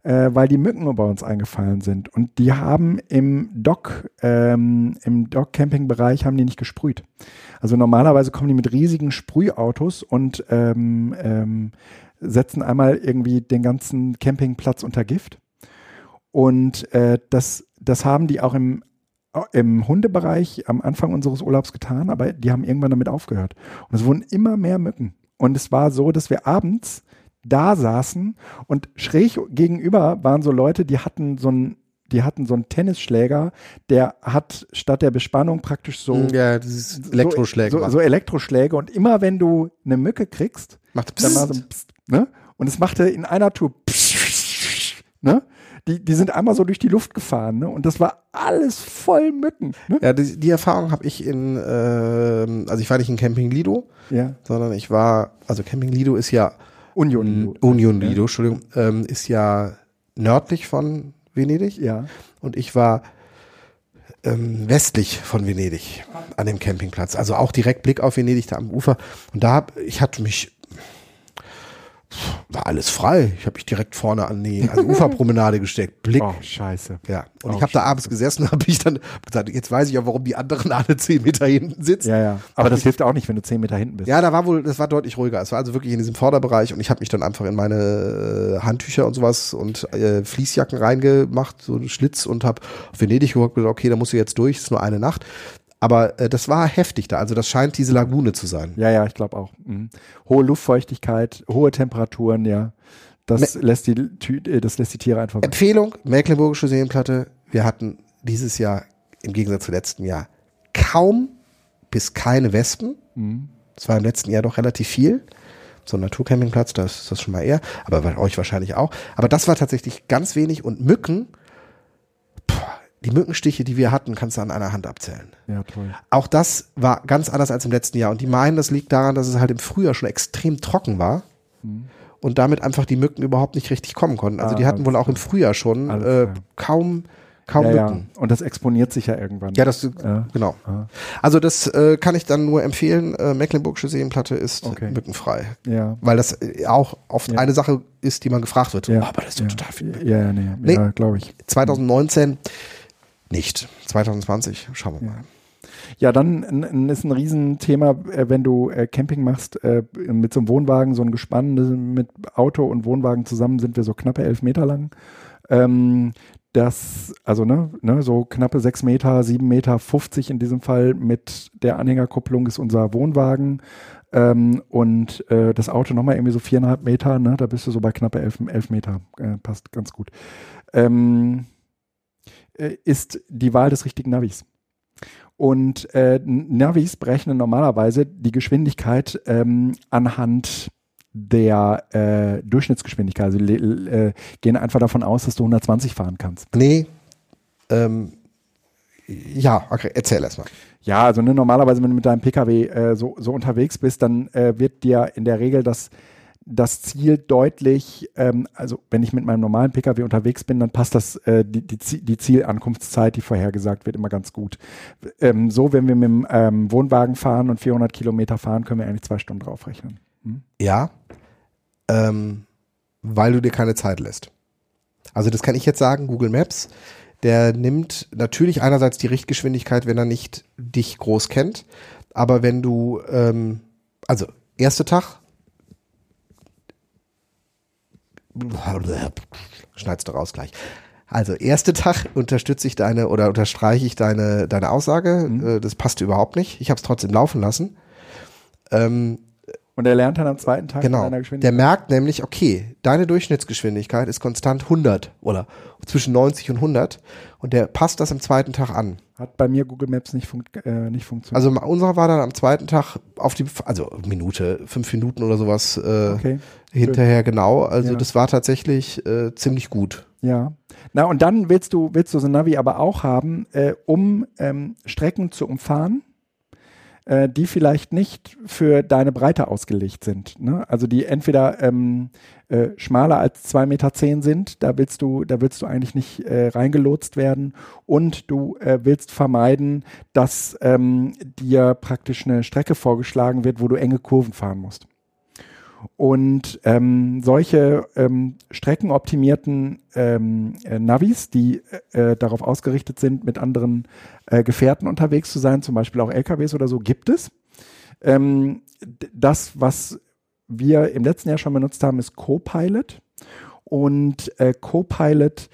[SPEAKER 1] äh, weil die Mücken bei uns eingefallen sind. Und die haben im Dock, ähm, im Dock-Camping-Bereich haben die nicht gesprüht. Also normalerweise kommen die mit riesigen Sprühautos und ähm, ähm, setzen einmal irgendwie den ganzen Campingplatz unter Gift. Und äh, das, das haben die auch im, im Hundebereich am Anfang unseres Urlaubs getan, aber die haben irgendwann damit aufgehört. Und es wurden immer mehr Mücken. Und es war so, dass wir abends da saßen und schräg gegenüber waren so Leute, die hatten so ein die hatten so einen Tennisschläger, der hat statt der Bespannung praktisch so
[SPEAKER 2] ja, dieses Elektroschläge.
[SPEAKER 1] So, so, so Elektroschläge und immer wenn du eine Mücke kriegst,
[SPEAKER 2] Macht
[SPEAKER 1] dann war so ein Psst, ne? Und es machte in einer Tour Psst, ne? Die, die sind einmal so durch die Luft gefahren, ne? Und das war alles voll Mücken. Ne?
[SPEAKER 2] Ja, die, die Erfahrung habe ich in, ähm, also ich war nicht in Camping Lido,
[SPEAKER 1] Ja.
[SPEAKER 2] sondern ich war, also Camping Lido ist ja
[SPEAKER 1] Union. Lido.
[SPEAKER 2] Union Lido, Entschuldigung, ähm, ist ja nördlich von Venedig.
[SPEAKER 1] Ja.
[SPEAKER 2] Und ich war ähm, westlich von Venedig an dem Campingplatz. Also auch direkt Blick auf Venedig da am Ufer. Und da hab, ich hatte mich war alles frei. Ich habe mich direkt vorne an die also Uferpromenade gesteckt. Blick.
[SPEAKER 1] Oh, scheiße.
[SPEAKER 2] Ja. Und
[SPEAKER 1] Oh,
[SPEAKER 2] ich habe da abends gesessen und habe ich dann gesagt, jetzt weiß ich ja, warum die anderen alle zehn Meter hinten sitzen.
[SPEAKER 1] Ja, ja. Aber das hilft auch nicht, wenn du zehn Meter hinten bist.
[SPEAKER 2] Ja, da war wohl, das war deutlich ruhiger. Es war also wirklich in diesem Vorderbereich und ich habe mich dann einfach in meine äh, Handtücher und sowas und äh, Fließjacken reingemacht, so einen Schlitz und habe auf Venedig geguckt und gesagt, okay, da musst du jetzt durch, ist nur eine Nacht. Aber äh, das war heftig da. Also das scheint diese Lagune zu sein.
[SPEAKER 1] Ja, ja, ich glaube auch. Mhm. Hohe Luftfeuchtigkeit, hohe Temperaturen, ja. Das lässt die, äh, das lässt die Tiere einfach.
[SPEAKER 2] Empfehlung, Mecklenburgische Seenplatte. Wir hatten dieses Jahr im Gegensatz zum letzten Jahr kaum bis keine Wespen. Das war im letzten Jahr doch relativ viel. So ein Naturcampingplatz, da ist das schon mal eher. Aber bei euch wahrscheinlich auch. Aber das war tatsächlich ganz wenig. Und Mücken, die Mückenstiche, die wir hatten, kannst du an einer Hand abzählen.
[SPEAKER 1] Ja, toll.
[SPEAKER 2] Auch das war ganz anders als im letzten Jahr. Und die meinen, das liegt daran, dass es halt im Frühjahr schon extrem trocken war. Und damit einfach die Mücken überhaupt nicht richtig kommen konnten. Also
[SPEAKER 1] Ah,
[SPEAKER 2] die hatten wohl auch im Frühjahr schon äh, kaum, kaum
[SPEAKER 1] Ja, ja.
[SPEAKER 2] Mücken.
[SPEAKER 1] Und das exponiert sich ja irgendwann.
[SPEAKER 2] Ja, das
[SPEAKER 1] Ja.
[SPEAKER 2] genau.
[SPEAKER 1] Ah.
[SPEAKER 2] Also das äh, kann ich dann nur empfehlen. Äh, Mecklenburgische Seenplatte ist
[SPEAKER 1] Okay.
[SPEAKER 2] mückenfrei,
[SPEAKER 1] Ja.
[SPEAKER 2] weil das äh, auch oft
[SPEAKER 1] Ja.
[SPEAKER 2] eine Sache ist, die man gefragt wird.
[SPEAKER 1] Ja.
[SPEAKER 2] Oh, aber das ist
[SPEAKER 1] ja.
[SPEAKER 2] total viel.
[SPEAKER 1] Ja, ja, nee,
[SPEAKER 2] Nee.
[SPEAKER 1] ja, glaube ich.
[SPEAKER 2] 2019 nicht. 2020 schauen wir mal.
[SPEAKER 1] Ja, dann ist ein Riesenthema, äh, wenn du äh, Camping machst, äh, mit so einem Wohnwagen, so ein Gespann mit Auto und Wohnwagen zusammen sind wir so knappe elf Meter lang. Ähm, das, also ne, ne, so knappe sechs Meter, sieben Meter 50 in diesem Fall mit der Anhängerkupplung ist unser Wohnwagen. Ähm, und das Auto nochmal irgendwie so viereinhalb Meter, ne, da bist du so bei knappe elf, elf Meter. Passt ganz gut. Ähm, äh, ist die Wahl des richtigen Navis. Und äh, Navis berechnen normalerweise die Geschwindigkeit ähm, anhand der äh, Durchschnittsgeschwindigkeit. Also äh, gehen einfach davon aus, dass du 120 fahren kannst.
[SPEAKER 2] Nee. Ähm, ja, okay, erzähl erst mal.
[SPEAKER 1] Ja, also ne, normalerweise, wenn du mit deinem Pkw äh, so, so unterwegs bist, dann äh, wird dir in der Regel das, das Ziel deutlich, ähm, also wenn ich mit meinem normalen Pkw unterwegs bin, dann passt das, äh, die, die, die Zielankunftszeit, die vorhergesagt wird, immer ganz gut. Ähm, so, wenn wir mit dem ähm, Wohnwagen fahren und 400 Kilometer fahren, können wir eigentlich zwei Stunden draufrechnen. Hm?
[SPEAKER 2] Ja, ähm, weil du dir keine Zeit lässt. Also das kann ich jetzt sagen, Google Maps, der nimmt natürlich einerseits die Richtgeschwindigkeit, wenn er nicht dich groß kennt, aber wenn du, ähm, also erster Tag, schneidest du raus gleich. Also erster Tag unterstütze ich deine oder unterstreiche ich deine deine Aussage. Äh, Das passte überhaupt nicht. Ich habe es trotzdem laufen lassen. Ähm,
[SPEAKER 1] Und er lernt dann am zweiten Tag
[SPEAKER 2] Genau.
[SPEAKER 1] mit einer
[SPEAKER 2] Der
[SPEAKER 1] Geschwindigkeit.
[SPEAKER 2] merkt nämlich, okay, deine Durchschnittsgeschwindigkeit ist konstant 100 oder zwischen 90 und 100 und der passt das am zweiten Tag an.
[SPEAKER 1] Hat bei mir Google Maps nicht, funkt, äh, nicht funktioniert.
[SPEAKER 2] Also unserer war dann am zweiten Tag auf die, also Minute, fünf Minuten oder sowas äh,
[SPEAKER 1] okay.
[SPEAKER 2] hinterher genau. Also
[SPEAKER 1] Ja.
[SPEAKER 2] das war tatsächlich äh, ziemlich gut.
[SPEAKER 1] Ja. Na, und dann willst du, willst du so ein Navi aber auch haben, äh, um ähm, Strecken zu umfahren, äh, die vielleicht nicht für deine Breite ausgelegt sind. Ne? Also die entweder ähm, äh, schmaler als 2,10 Meter sind, da willst du, da willst du eigentlich nicht äh, reingelotst werden und du äh, willst vermeiden, dass ähm, dir praktisch eine Strecke vorgeschlagen wird, wo du enge Kurven fahren musst. Und ähm, solche ähm, streckenoptimierten ähm, äh, Navis, die äh, darauf ausgerichtet sind, mit anderen äh, Gefährten unterwegs zu sein, zum Beispiel auch LKWs oder so, gibt es. Ähm, das, was wir im letzten Jahr schon benutzt haben, ist Copilot. Und äh, Copilot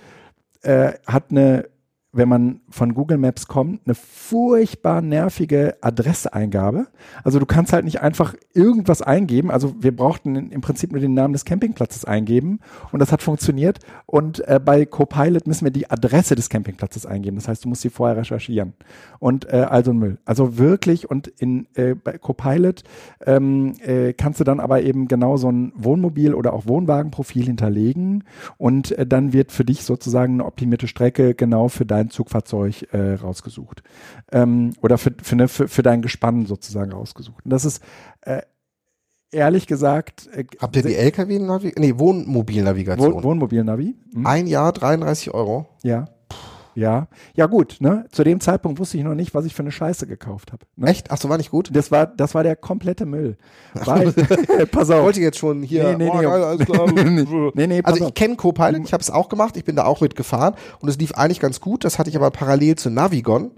[SPEAKER 1] äh, hat eine wenn man von Google Maps kommt, eine furchtbar nervige Adresseingabe. Also du kannst halt nicht einfach irgendwas eingeben. Also wir brauchten im Prinzip nur den Namen des Campingplatzes eingeben und das hat funktioniert. Und äh, bei Copilot müssen wir die Adresse des Campingplatzes eingeben. Das heißt, du musst sie vorher recherchieren. Und äh, also Müll. Also wirklich und in äh, bei Copilot ähm, äh, kannst du dann aber eben genau so ein Wohnmobil oder auch Wohnwagenprofil hinterlegen und äh, dann wird für dich sozusagen eine optimierte Strecke genau für dein dein Zugfahrzeug äh, rausgesucht. Ähm, oder für, für, ne, für, für dein Gespann sozusagen rausgesucht. Und das ist äh, ehrlich gesagt. Äh,
[SPEAKER 2] Habt ihr die LKW-Navigation? Nee, Wohnmobilnavigation.
[SPEAKER 1] Wohn Wohnmobilnavi.
[SPEAKER 2] Hm? Ein Jahr 33 Euro.
[SPEAKER 1] Ja. Ja, ja gut, ne? Zu dem Zeitpunkt wusste ich noch nicht, was ich für eine Scheiße gekauft habe. Ne?
[SPEAKER 2] Echt? Ach so, war nicht gut?
[SPEAKER 1] Das war, das war der komplette Müll. Weil,
[SPEAKER 2] pass auf. Wollte ich jetzt schon hier.
[SPEAKER 1] Nee, nee, oh, nee, alles klar. nee, nee,
[SPEAKER 2] also ich kenne Copilot, ich habe es auch gemacht, ich bin da auch mitgefahren und es lief eigentlich ganz gut. Das hatte ich aber parallel zu Navigon.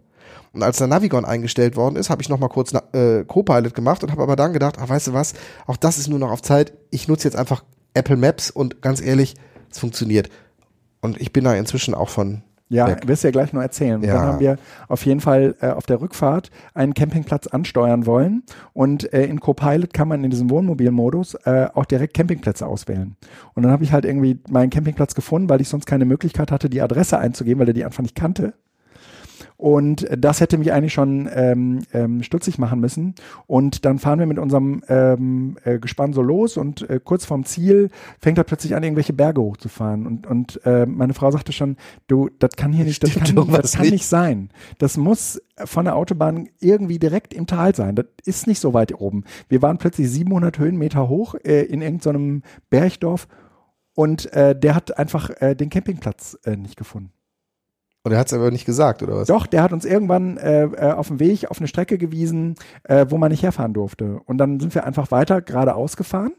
[SPEAKER 2] Und als der Navigon eingestellt worden ist, habe ich noch mal kurz äh, Copilot gemacht und habe aber dann gedacht, ach, weißt du was, auch das ist nur noch auf Zeit. Ich nutze jetzt einfach Apple Maps und ganz ehrlich, es funktioniert. Und ich bin da inzwischen auch von
[SPEAKER 1] ja, weg. wirst du ja gleich noch erzählen. Ja. Dann haben wir auf jeden Fall äh, auf der Rückfahrt einen Campingplatz ansteuern wollen und äh, in Copilot kann man in diesem Wohnmobilmodus äh, auch direkt Campingplätze auswählen. Und dann habe ich halt irgendwie meinen Campingplatz gefunden, weil ich sonst keine Möglichkeit hatte, die Adresse einzugeben, weil er die einfach nicht kannte. Und das hätte mich eigentlich schon ähm, ähm, stutzig machen müssen. Und dann fahren wir mit unserem ähm, äh, Gespann so los und äh, kurz vorm Ziel fängt er plötzlich an, irgendwelche Berge hochzufahren. Und, und äh, meine Frau sagte schon, du, das kann hier nicht, das kann, das kann nicht sein. Das muss von der Autobahn irgendwie direkt im Tal sein. Das ist nicht so weit oben. Wir waren plötzlich 700 Höhenmeter hoch äh, in irgendeinem Bergdorf und äh, der hat einfach äh, den Campingplatz äh, nicht gefunden.
[SPEAKER 2] Und er hat es aber nicht gesagt, oder was?
[SPEAKER 1] Doch, der hat uns irgendwann äh, äh, auf dem Weg auf eine Strecke gewiesen, äh, wo man nicht herfahren durfte. Und dann sind wir einfach weiter geradeaus gefahren.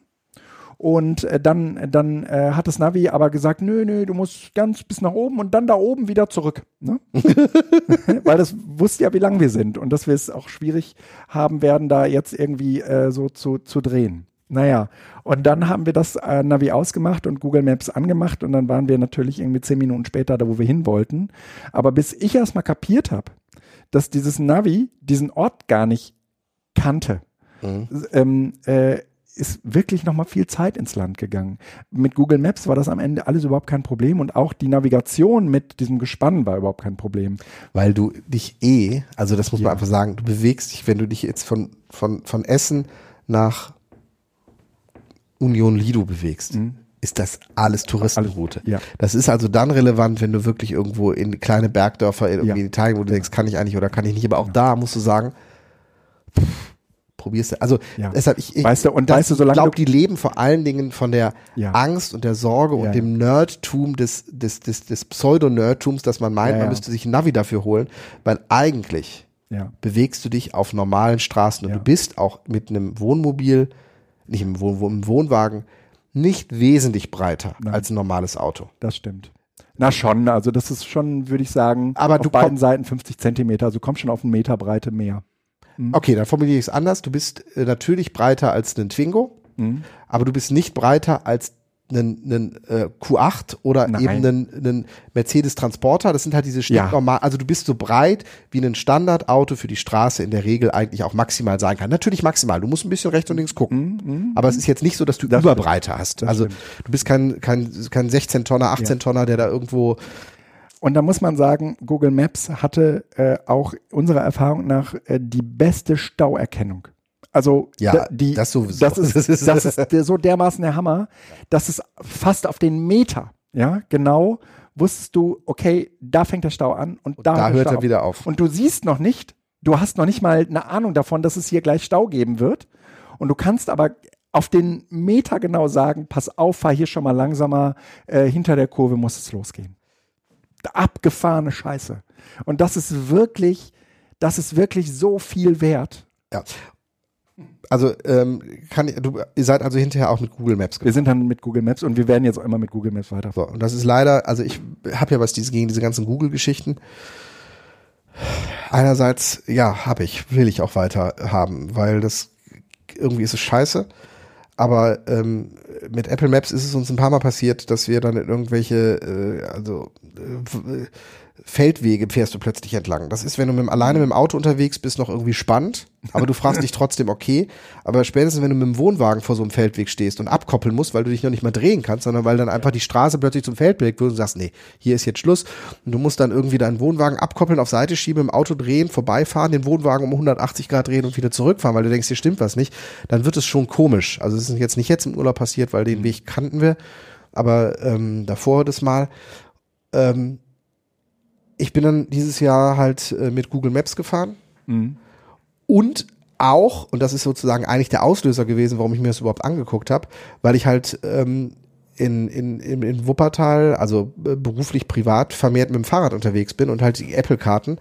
[SPEAKER 1] Und äh, dann, dann äh, hat das Navi aber gesagt, nö, nö, du musst ganz bis nach oben und dann da oben wieder zurück. Ne? Weil das wusste ja, wie lang wir sind und dass wir es auch schwierig haben werden, da jetzt irgendwie äh, so zu, zu drehen. Naja, und dann haben wir das äh, Navi ausgemacht und Google Maps angemacht und dann waren wir natürlich irgendwie zehn Minuten später da, wo wir hin wollten. Aber bis ich erst mal kapiert habe, dass dieses Navi diesen Ort gar nicht kannte, mhm. ähm, äh, ist wirklich noch mal viel Zeit ins Land gegangen. Mit Google Maps war das am Ende alles überhaupt kein Problem und auch die Navigation mit diesem Gespann war überhaupt kein Problem.
[SPEAKER 2] Weil du dich eh, also das muss ja. man einfach sagen, du bewegst dich, wenn du dich jetzt von, von, von Essen nach Union Lido bewegst, mhm. ist das alles Touristenroute.
[SPEAKER 1] Ja.
[SPEAKER 2] Das ist also dann relevant, wenn du wirklich irgendwo in kleine Bergdörfer in, ja. in Italien, wo du denkst, kann ich eigentlich oder kann ich nicht, aber auch ja. da musst du sagen, pff, probierst du. Also
[SPEAKER 1] ja.
[SPEAKER 2] deshalb ich, ich
[SPEAKER 1] weißt du, und weißt du, solange
[SPEAKER 2] glaube, die leben vor allen Dingen von der ja. Angst und der Sorge und dem Nerdtum des des des, des Pseudo-Nerdtums, dass man meint, man müsste sich ein Navi dafür holen, weil eigentlich bewegst du dich auf normalen Straßen und du bist auch mit einem Wohnmobil nicht im, Wohn im Wohnwagen, nicht wesentlich breiter Nein. als ein normales Auto.
[SPEAKER 1] Das stimmt. Na schon, also das ist schon, würde ich sagen,
[SPEAKER 2] aber auf
[SPEAKER 1] du beiden Seiten 50 Zentimeter, also kommst schon auf einen Meter Breite mehr.
[SPEAKER 2] Mhm. Okay, dann formuliere ich es anders. Du bist äh, natürlich breiter als ein Twingo, mhm. aber du bist nicht breiter als einen, einen äh, Q8 oder Nein. eben einen, einen Mercedes Transporter. Das sind halt diese stinknormal, ja. also du bist so breit, wie ein Standardauto für die Straße in der Regel eigentlich auch maximal sein kann. Natürlich maximal. Du musst ein bisschen rechts und links gucken. Mhm, mhm aber es ist jetzt nicht so, dass du das Überbreite hast. also stimmt. du bist kein, kein, kein 16 Tonner, 18 ja. Der da irgendwo
[SPEAKER 1] und da muss man sagen, Google Maps hatte äh, auch unserer Erfahrung nach äh, die beste Stauerkennung. Also
[SPEAKER 2] ja,
[SPEAKER 1] die,
[SPEAKER 2] das, sowieso.
[SPEAKER 1] das ist, das ist so dermaßen der Hammer, dass es fast auf den Meter, ja, genau, wusstest du, okay, da fängt der Stau an und, und da,
[SPEAKER 2] da hört er auf. wieder auf.
[SPEAKER 1] Und du siehst noch nicht, du hast noch nicht mal eine Ahnung davon, dass es hier gleich Stau geben wird. Und du kannst aber auf den Meter genau sagen, pass auf, fahr hier schon mal langsamer, äh, hinter der Kurve muss es losgehen. Abgefahrene Scheiße. Und das ist wirklich, das ist wirklich so viel wert.
[SPEAKER 2] Ja, also ähm, kann du ihr seid also hinterher auch mit Google Maps
[SPEAKER 1] gefahren. Wir sind dann mit Google Maps und wir werden jetzt auch immer mit Google Maps weiterfahren.
[SPEAKER 2] So, und das ist leider, also ich habe ja was diese, gegen diese ganzen Google-Geschichten. Einerseits, ja, habe ich, will ich auch weiter haben, weil das irgendwie ist es scheiße. Aber ähm, mit Apple Maps ist es uns ein paar Mal passiert, dass wir dann in irgendwelche, äh, also äh, Feldwege fährst du plötzlich entlang. Das ist, wenn du mit, alleine mit dem Auto unterwegs bist, noch irgendwie spannend, aber du fragst dich trotzdem, okay, aber spätestens, wenn du mit dem Wohnwagen vor so einem Feldweg stehst und abkoppeln musst, weil du dich noch nicht mal drehen kannst, sondern weil dann einfach die Straße plötzlich zum Feldweg wird und sagst, nee, hier ist jetzt Schluss und du musst dann irgendwie deinen Wohnwagen abkoppeln, auf Seite schieben, im Auto drehen, vorbeifahren, den Wohnwagen um 180 Grad drehen und wieder zurückfahren, weil du denkst, hier stimmt was nicht, dann wird es schon komisch. Also es ist jetzt nicht jetzt im Urlaub passiert, weil den Weg kannten wir, aber ähm, davor das Mal. Ähm, ich bin dann dieses Jahr halt äh, mit Google Maps gefahren
[SPEAKER 1] Mhm.
[SPEAKER 2] und auch, und das ist sozusagen eigentlich der Auslöser gewesen, warum ich mir das überhaupt angeguckt habe, weil ich halt ähm, in, in, in, in Wuppertal, also äh, beruflich, privat, vermehrt mit dem Fahrrad unterwegs bin und halt die Apple-Karten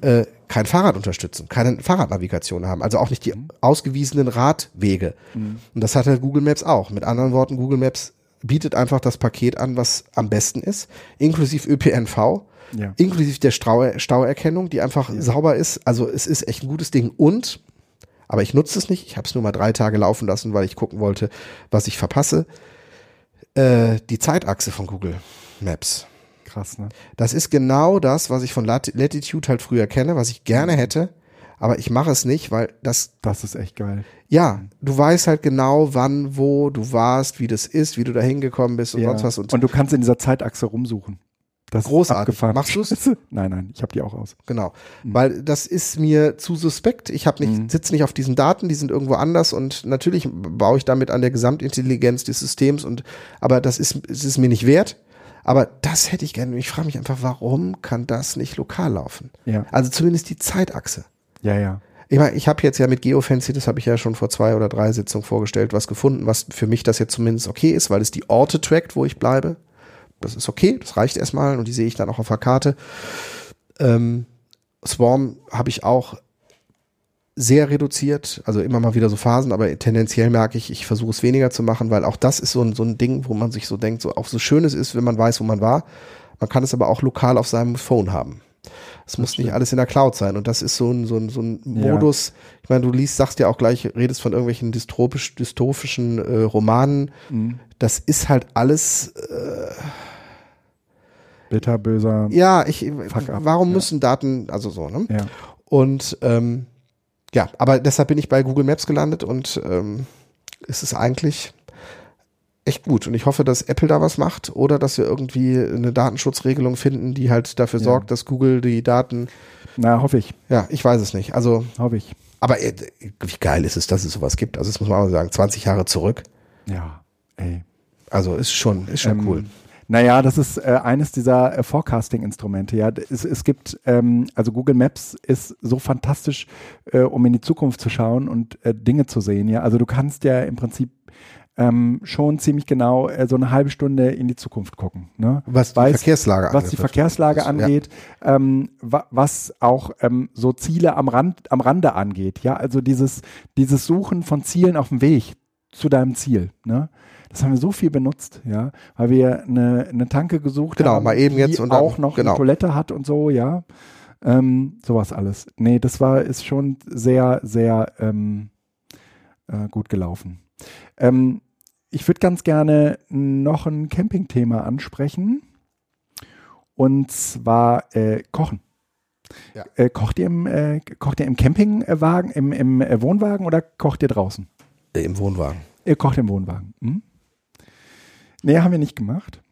[SPEAKER 2] äh, kein Fahrrad unterstützen, keine Fahrradnavigation haben, also auch nicht die ausgewiesenen Radwege. Und das hat halt Google Maps auch. Mit anderen Worten, Google Maps bietet einfach das Paket an, was am besten ist, inklusive ÖPNV,
[SPEAKER 1] Ja.
[SPEAKER 2] inklusive der Stau Stauerkennung, die einfach sauber ist. Also es ist echt ein gutes Ding. Und, aber ich nutze es nicht, ich habe es nur mal drei Tage laufen lassen, weil ich gucken wollte, was ich verpasse. Äh, die Zeitachse von Google Maps.
[SPEAKER 1] Krass, ne?
[SPEAKER 2] Das ist genau das, was ich von Lat Latitude halt früher kenne, was ich gerne hätte, aber ich mache es nicht, weil das,
[SPEAKER 1] Das ist echt geil.
[SPEAKER 2] ja, du weißt halt genau, wann, wo du warst, wie das ist, wie du da hingekommen bist und
[SPEAKER 1] Ja.
[SPEAKER 2] sonst was. Und,
[SPEAKER 1] Und du kannst in dieser Zeitachse rumsuchen. Das
[SPEAKER 2] Großartig.
[SPEAKER 1] ist abgefahren.
[SPEAKER 2] Machst du's?
[SPEAKER 1] Nein, nein, ich habe die auch aus.
[SPEAKER 2] Genau, weil das ist mir zu suspekt. Ich habe nicht,
[SPEAKER 1] Mhm.
[SPEAKER 2] sitze nicht auf diesen Daten, die sind irgendwo anders und natürlich baue ich damit an der Gesamtintelligenz des Systems und, aber das ist, es ist mir nicht wert. Aber das hätte ich gerne. Ich frage mich einfach, warum kann das nicht lokal laufen?
[SPEAKER 1] Ja,
[SPEAKER 2] Also zumindest die Zeitachse.
[SPEAKER 1] ja, ja.
[SPEAKER 2] Ich meine, ich habe jetzt ja mit Geofancy, das habe ich ja schon vor zwei oder drei Sitzungen vorgestellt, was gefunden, was für mich das jetzt zumindest okay ist, weil es die Orte trackt, wo ich bleibe. Das ist okay, das reicht erstmal und die sehe ich dann auch auf der Karte. Ähm, Swarm habe ich auch sehr reduziert, also immer mal wieder so Phasen, aber tendenziell merke ich, ich versuche es weniger zu machen, weil auch das ist so ein, so ein Ding, wo man sich so denkt, so auch so schön es ist, wenn man weiß, wo man war. Man kann es aber auch lokal auf seinem Phone haben. Es muss nicht alles in der Cloud sein. Und das ist so ein, so ein, so ein
[SPEAKER 1] Ja.
[SPEAKER 2] Modus. Ich meine, du liest, sagst ja auch gleich, redest von irgendwelchen dystopisch, dystopischen äh, Romanen.
[SPEAKER 1] Mhm.
[SPEAKER 2] Das ist halt alles,
[SPEAKER 1] Bitter, böser.
[SPEAKER 2] ja, ich, warum
[SPEAKER 1] ja.
[SPEAKER 2] müssen Daten, also so, ne?
[SPEAKER 1] Ja.
[SPEAKER 2] Und ähm, ja, aber deshalb bin ich bei Google Maps gelandet und ähm, es ist eigentlich echt gut. Und ich hoffe, dass Apple da was macht oder dass wir irgendwie eine Datenschutzregelung finden, die halt dafür
[SPEAKER 1] Ja.
[SPEAKER 2] sorgt, dass Google die Daten,
[SPEAKER 1] Na, hoffe ich.
[SPEAKER 2] ja, ich weiß es nicht. Also,
[SPEAKER 1] Hoffe ich.
[SPEAKER 2] aber äh, wie geil ist es, dass es sowas gibt? Also, das muss man auch sagen, 20 Jahre zurück.
[SPEAKER 1] Ja, ey.
[SPEAKER 2] Also, ist schon, ist schon
[SPEAKER 1] Ähm,
[SPEAKER 2] cool.
[SPEAKER 1] Naja, das ist äh, eines dieser äh, Forecasting-Instrumente. Ja, es, es gibt, ähm, also Google Maps ist so fantastisch, äh, um in die Zukunft zu schauen und äh, Dinge zu sehen. Ja, also du kannst ja im Prinzip ähm, schon ziemlich genau äh, so eine halbe Stunde in die Zukunft gucken. Ne?
[SPEAKER 2] Was die
[SPEAKER 1] weiß-
[SPEAKER 2] Verkehrslage
[SPEAKER 1] was die
[SPEAKER 2] angeht.
[SPEAKER 1] Verkehrslage
[SPEAKER 2] Ja.
[SPEAKER 1] angeht, ähm, wa was auch ähm, so Ziele am Rand, am Rande angeht. Ja, also dieses, dieses Suchen von Zielen auf dem Weg zu deinem Ziel. Ne? Das haben wir so viel benutzt, ja, weil wir eine, eine Tanke gesucht
[SPEAKER 2] Genau,
[SPEAKER 1] haben,
[SPEAKER 2] mal eben
[SPEAKER 1] die
[SPEAKER 2] jetzt und dann-
[SPEAKER 1] auch noch
[SPEAKER 2] genau.
[SPEAKER 1] eine Toilette hat und so, ja. Ähm, sowas alles. Nee, das war, ist schon sehr, sehr ähm, äh, gut gelaufen. Ähm, ich würde ganz gerne noch ein Campingthema ansprechen. Und zwar äh, Kochen.
[SPEAKER 2] Ja.
[SPEAKER 1] Äh, kocht, ihr im, äh, kocht ihr im Campingwagen, im, im äh, Wohnwagen oder kocht ihr draußen?
[SPEAKER 2] Äh, Im Wohnwagen.
[SPEAKER 1] Ihr kocht im Wohnwagen. Hm? Nee, haben wir nicht gemacht.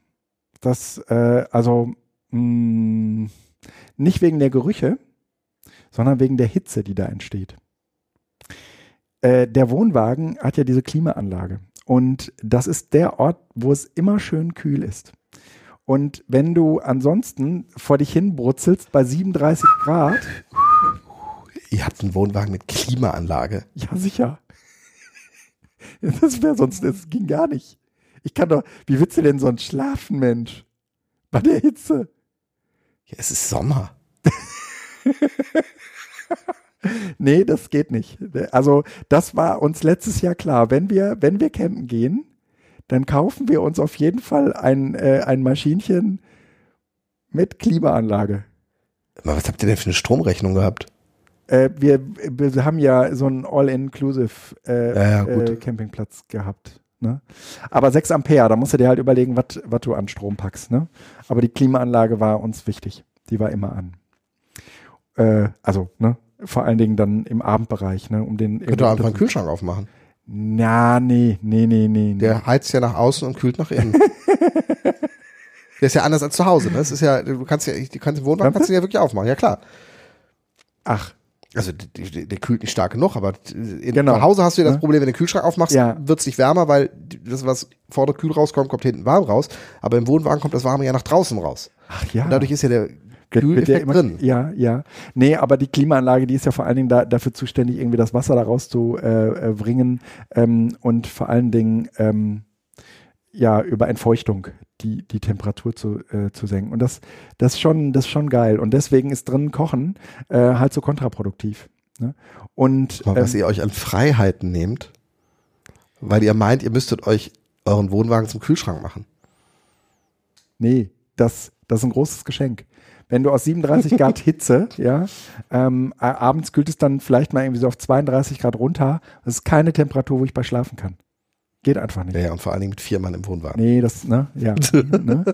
[SPEAKER 1] Das, äh, also mh, nicht wegen der Gerüche, sondern wegen der Hitze, die da entsteht. Äh, der Wohnwagen hat ja diese Klimaanlage. Und das ist der Ort, wo es immer schön kühl ist. Und wenn du ansonsten vor dich hin brutzelst bei 37 Grad,
[SPEAKER 2] Ihr habt einen Wohnwagen mit Klimaanlage.
[SPEAKER 1] Ja, sicher. Das wäre sonst, das ging gar nicht. Ich kann doch, wie willst du denn sonst schlafen, Mensch? Bei der Hitze.
[SPEAKER 2] Ja, es ist Sommer.
[SPEAKER 1] Nee, das geht nicht. Also, das war uns letztes Jahr klar. Wenn wir, wenn wir campen gehen, dann kaufen wir uns auf jeden Fall ein, äh, ein Maschinchen mit Klimaanlage.
[SPEAKER 2] Aber was habt ihr denn für eine Stromrechnung gehabt?
[SPEAKER 1] Äh, wir, wir haben ja so einen All-Inclusive äh,
[SPEAKER 2] Ja, ja,
[SPEAKER 1] äh, Campingplatz gehabt. Ne? Aber 6 Ampere, da musst du dir halt überlegen, was du an Strom packst. Ne? Aber die Klimaanlage war uns wichtig. Die war immer an. Äh, also, ne, vor allen Dingen dann im Abendbereich, ne, um den.
[SPEAKER 2] Könnt ihr einfach einen Kühlschrank aufmachen.
[SPEAKER 1] Na, nee, nee, nee, nee.
[SPEAKER 2] Der heizt ja nach außen und kühlt nach innen. Der ist ja anders als zu Hause. Ne? Das ist ja, du kannst ja, du kannst Wohnwagen kannst du ja wirklich aufmachen. Ja klar.
[SPEAKER 1] Ach,
[SPEAKER 2] Also der, kühlt nicht stark genug, aber in,
[SPEAKER 1] Genau.
[SPEAKER 2] zu Hause hast du ja das
[SPEAKER 1] Ne?
[SPEAKER 2] Problem, wenn du den Kühlschrank aufmachst,
[SPEAKER 1] Ja.
[SPEAKER 2] wird es nicht wärmer, weil das, was vorne kühl rauskommt, kommt hinten warm raus. Aber im Wohnwagen kommt das Warme ja nach draußen raus.
[SPEAKER 1] ach ja.
[SPEAKER 2] Und dadurch ist ja der Kühleffekt
[SPEAKER 1] immer-
[SPEAKER 2] drin.
[SPEAKER 1] Ja, ja. Nee, aber die Klimaanlage, die ist ja vor allen Dingen da, dafür zuständig, irgendwie das Wasser da rauszubringen äh, äh, bringen, ähm, und vor allen Dingen ähm, ja über Entfeuchtung die, die Temperatur zu, äh, zu senken. Und das, das, ist schon, das ist schon geil. Und deswegen ist drin Kochen äh, halt so kontraproduktiv. Ne? Und
[SPEAKER 2] Mal, was
[SPEAKER 1] ähm,
[SPEAKER 2] ihr euch an Freiheiten nehmt, weil ihr meint, ihr müsstet euch euren Wohnwagen zum Kühlschrank machen.
[SPEAKER 1] Nee, das, das ist ein großes Geschenk. Wenn du aus 37 Grad Hitze, ja, ähm, abends kühlt es dann vielleicht mal irgendwie so auf 32 Grad runter. Das ist keine Temperatur, wo ich bei schlafen kann. Geht einfach nicht.
[SPEAKER 2] Ja, ja, und vor allen Dingen mit vier Mann im Wohnwagen.
[SPEAKER 1] Nee, das, ne, ja. ne?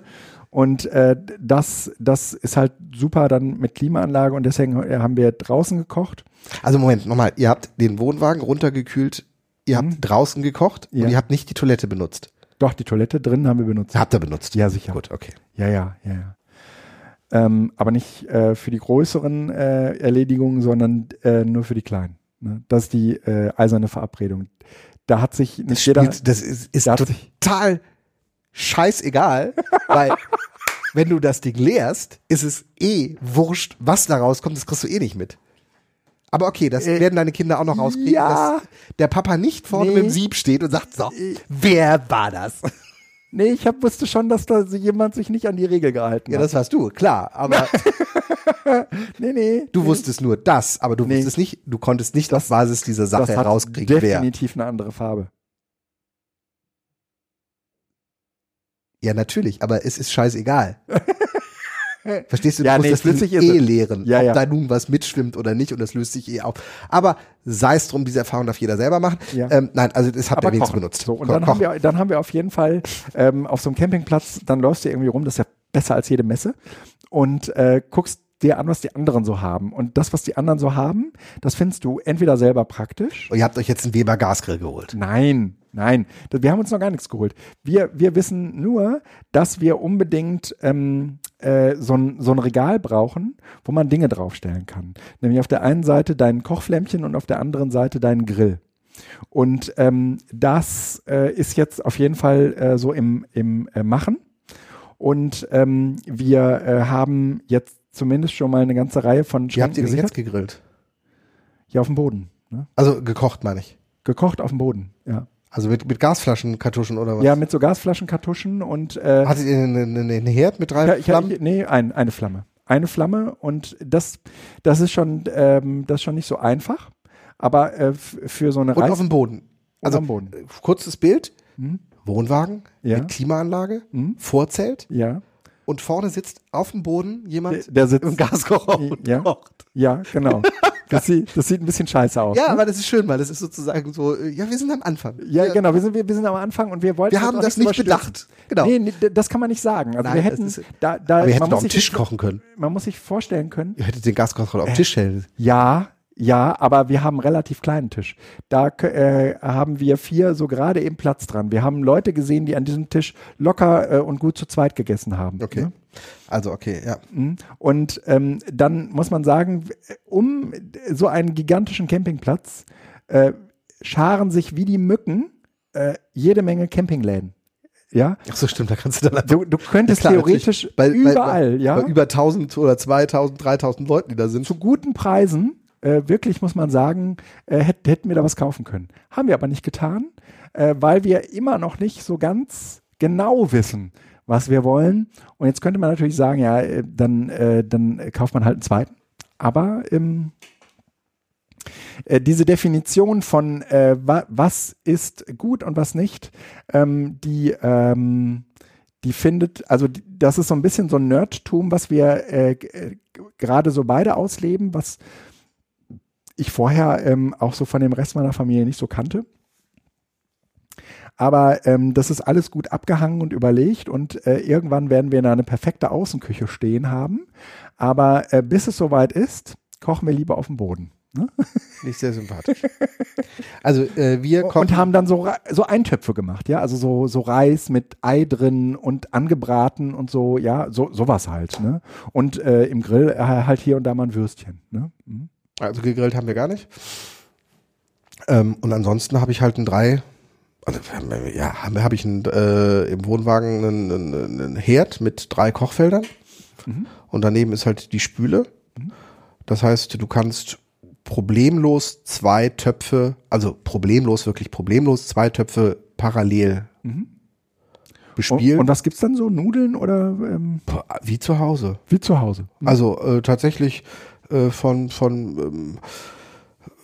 [SPEAKER 1] Und äh, das, das ist halt super dann mit Klimaanlage und deswegen äh, haben wir draußen gekocht.
[SPEAKER 2] Also Moment, nochmal, ihr habt den Wohnwagen runtergekühlt, ihr habt
[SPEAKER 1] Mhm.
[SPEAKER 2] draußen gekocht
[SPEAKER 1] Ja.
[SPEAKER 2] und ihr habt nicht die Toilette benutzt.
[SPEAKER 1] Doch, die Toilette drin haben wir benutzt.
[SPEAKER 2] Habt ihr benutzt?
[SPEAKER 1] Ja, sicher.
[SPEAKER 2] Gut, okay.
[SPEAKER 1] Ja, ja, ja, ja. Ähm, aber nicht äh, für die größeren äh, Erledigungen, sondern äh, nur für die kleinen. Ne? Das ist die äh, eiserne Verabredung. Da hat sich nicht
[SPEAKER 2] Das,
[SPEAKER 1] jeder.
[SPEAKER 2] spielt, das ist, ist
[SPEAKER 1] da
[SPEAKER 2] total scheißegal, weil wenn du das Ding leerst, ist es eh wurscht, was da rauskommt, das kriegst du eh nicht mit. Aber okay, das
[SPEAKER 1] Äh,
[SPEAKER 2] werden deine Kinder auch noch rauskriegen,
[SPEAKER 1] ja.
[SPEAKER 2] dass der Papa nicht vorne
[SPEAKER 1] Nee.
[SPEAKER 2] mit dem Sieb steht und sagt, so,
[SPEAKER 1] Äh,
[SPEAKER 2] wer war das?
[SPEAKER 1] Nee, ich hab, wusste schon, dass da jemand sich nicht an die Regel gehalten
[SPEAKER 2] Ja,
[SPEAKER 1] hat.
[SPEAKER 2] das warst du, klar, aber
[SPEAKER 1] nee, nee.
[SPEAKER 2] du wusstest nur das, aber du
[SPEAKER 1] Nee.
[SPEAKER 2] wusstest nicht, du konntest nicht auf Basis dieser Sache
[SPEAKER 1] das
[SPEAKER 2] herauskriegen, wer.
[SPEAKER 1] definitiv eine andere Farbe.
[SPEAKER 2] Ja, natürlich, aber es ist scheißegal. Verstehst du? Du
[SPEAKER 1] Ja,
[SPEAKER 2] musst
[SPEAKER 1] nee,
[SPEAKER 2] das Ding eh
[SPEAKER 1] es.
[SPEAKER 2] leeren,
[SPEAKER 1] Ja,
[SPEAKER 2] ob
[SPEAKER 1] ja.
[SPEAKER 2] da nun was mitschwimmt oder nicht und das löst sich eh auf. Aber sei es drum, diese Erfahrung darf jeder selber machen. Ähm, nein, also das habt ihr wenigstens benutzt.
[SPEAKER 1] So, und
[SPEAKER 2] Ko-
[SPEAKER 1] dann
[SPEAKER 2] kochen.
[SPEAKER 1] haben, wir, dann haben wir auf jeden Fall ähm, auf so einem Campingplatz, dann läufst du irgendwie rum, das ist ja besser als jede Messe und äh, guckst dir an, was die anderen so haben. Und das, was die anderen so haben, das findest du entweder selber praktisch.
[SPEAKER 2] Und ihr habt euch jetzt einen Weber Gasgrill geholt.
[SPEAKER 1] Nein, nein, wir haben uns noch gar nichts geholt. Wir, wir wissen nur, dass wir unbedingt ähm, äh, so, ein, so ein Regal brauchen, wo man Dinge draufstellen kann. Nämlich auf der einen Seite dein Kochflämmchen und auf der anderen Seite deinen Grill. Und ähm, das äh, ist jetzt auf jeden Fall äh, so im, im äh, Machen. Und ähm, wir äh, haben jetzt zumindest schon mal eine ganze Reihe von
[SPEAKER 2] Wie habt ihr
[SPEAKER 1] Schränken
[SPEAKER 2] den jetzt gegrillt?
[SPEAKER 1] Hier auf dem Boden. Ne?
[SPEAKER 2] Also gekocht, meine ich.
[SPEAKER 1] Gekocht auf dem Boden, ja.
[SPEAKER 2] Also mit, mit Gasflaschen, Kartuschen oder was?
[SPEAKER 1] Ja, mit so Gasflaschenkartuschen und äh,
[SPEAKER 2] Hattet ihr einen, einen, Herd mit drei
[SPEAKER 1] ja,
[SPEAKER 2] Flammen?
[SPEAKER 1] ich, nee, ein, eine Flamme. Eine Flamme und das, das ist schon, ähm, das ist schon nicht so einfach. Aber äh, für so eine
[SPEAKER 2] und
[SPEAKER 1] Reis
[SPEAKER 2] auf dem Boden. Also
[SPEAKER 1] Boden.
[SPEAKER 2] äh, kurzes Bild.
[SPEAKER 1] Mhm.
[SPEAKER 2] Wohnwagen
[SPEAKER 1] Ja.
[SPEAKER 2] mit Klimaanlage,
[SPEAKER 1] Mhm.
[SPEAKER 2] Vorzelt
[SPEAKER 1] Ja,
[SPEAKER 2] und vorne sitzt auf dem Boden
[SPEAKER 1] der,
[SPEAKER 2] jemand
[SPEAKER 1] der sitzt.
[SPEAKER 2] im Gaskocher und
[SPEAKER 1] Ja.
[SPEAKER 2] kocht.
[SPEAKER 1] Ja, genau. Das sieht, das sieht ein bisschen scheiße aus.
[SPEAKER 2] Ja,
[SPEAKER 1] ne?
[SPEAKER 2] aber das ist schön, weil das ist sozusagen so, äh, ja, wir sind am Anfang.
[SPEAKER 1] ja,
[SPEAKER 2] wir,
[SPEAKER 1] genau. Wir sind, wir, wir sind am Anfang und wir wollten.
[SPEAKER 2] Wir haben
[SPEAKER 1] auch
[SPEAKER 2] das nicht bedacht. Genau.
[SPEAKER 1] Nee, nee, das kann man nicht sagen. Also
[SPEAKER 2] Nein,
[SPEAKER 1] wir hätten,
[SPEAKER 2] ist-
[SPEAKER 1] da, da,
[SPEAKER 2] aber ihr
[SPEAKER 1] man,
[SPEAKER 2] hättet auf
[SPEAKER 1] muss
[SPEAKER 2] dem Tisch kochen können.
[SPEAKER 1] man muss sich vorstellen können,
[SPEAKER 2] Ihr hättet den Gaskocher
[SPEAKER 1] Äh.
[SPEAKER 2] auf den Tisch stellen.
[SPEAKER 1] Ja, ja, aber wir haben einen relativ kleinen Tisch. Da äh, haben wir vier so gerade eben Platz dran. Wir haben Leute gesehen, die an diesem Tisch locker äh, und gut zu zweit gegessen haben.
[SPEAKER 2] Okay.
[SPEAKER 1] Ne?
[SPEAKER 2] Also, okay, ja.
[SPEAKER 1] Mhm. Und ähm, dann muss man sagen, um so einen gigantischen Campingplatz äh, scharen sich wie die Mücken äh, jede Menge Campingläden. Ja,
[SPEAKER 2] Ach so, stimmt, da kannst du dann
[SPEAKER 1] du, du könntest
[SPEAKER 2] Klar,
[SPEAKER 1] theoretisch.
[SPEAKER 2] Bei- bei-
[SPEAKER 1] überall,
[SPEAKER 2] bei,
[SPEAKER 1] ja,
[SPEAKER 2] bei über 1000 oder 2000, 3000 Leuten, die da sind.
[SPEAKER 1] zu guten Preisen, äh, wirklich muss man sagen, äh, hätt, hätten wir da was kaufen können. Haben wir aber nicht getan, äh, weil wir immer noch nicht so ganz genau wissen, was wir wollen. Und jetzt könnte man natürlich sagen, ja, äh, dann, äh, dann kauft man halt einen zweiten. Aber ähm, äh, diese Definition von wa was ist gut und was nicht, ähm, die, ähm, die findet, also das ist so ein bisschen so ein Nerdtum, was wir äh, gerade so beide ausleben, was ich vorher ähm, auch so von dem Rest meiner Familie nicht so kannte. Aber ähm, das ist alles gut abgehangen und überlegt und äh, irgendwann werden wir da eine perfekte Außenküche stehen haben. Aber äh, bis es soweit ist, kochen wir lieber auf dem Boden. Ne?
[SPEAKER 2] Nicht sehr sympathisch. Also äh, wir kochen
[SPEAKER 1] und haben dann so, so Eintöpfe gemacht, ja, also so, so Reis mit Ei drin und angebraten und so, ja, so sowas halt, ne? Und äh, im Grill äh, halt hier und da mal ein Würstchen, ne? Mhm.
[SPEAKER 2] Also gegrillt haben wir gar nicht. Ähm, und ansonsten habe ich halt ein drei, also ja, habe hab ich ein, äh, im Wohnwagen einen, einen, einen Herd mit drei Kochfeldern mhm. und daneben ist halt die Spüle. Mhm. Das heißt, du kannst problemlos zwei Töpfe, also problemlos, wirklich problemlos zwei Töpfe parallel mhm. bespielen.
[SPEAKER 1] Und, und was gibt's dann so? Nudeln oder? Ähm,
[SPEAKER 2] wie zu Hause.
[SPEAKER 1] Wie zu Hause.
[SPEAKER 2] Mhm. Also äh, tatsächlich äh, von, von ähm,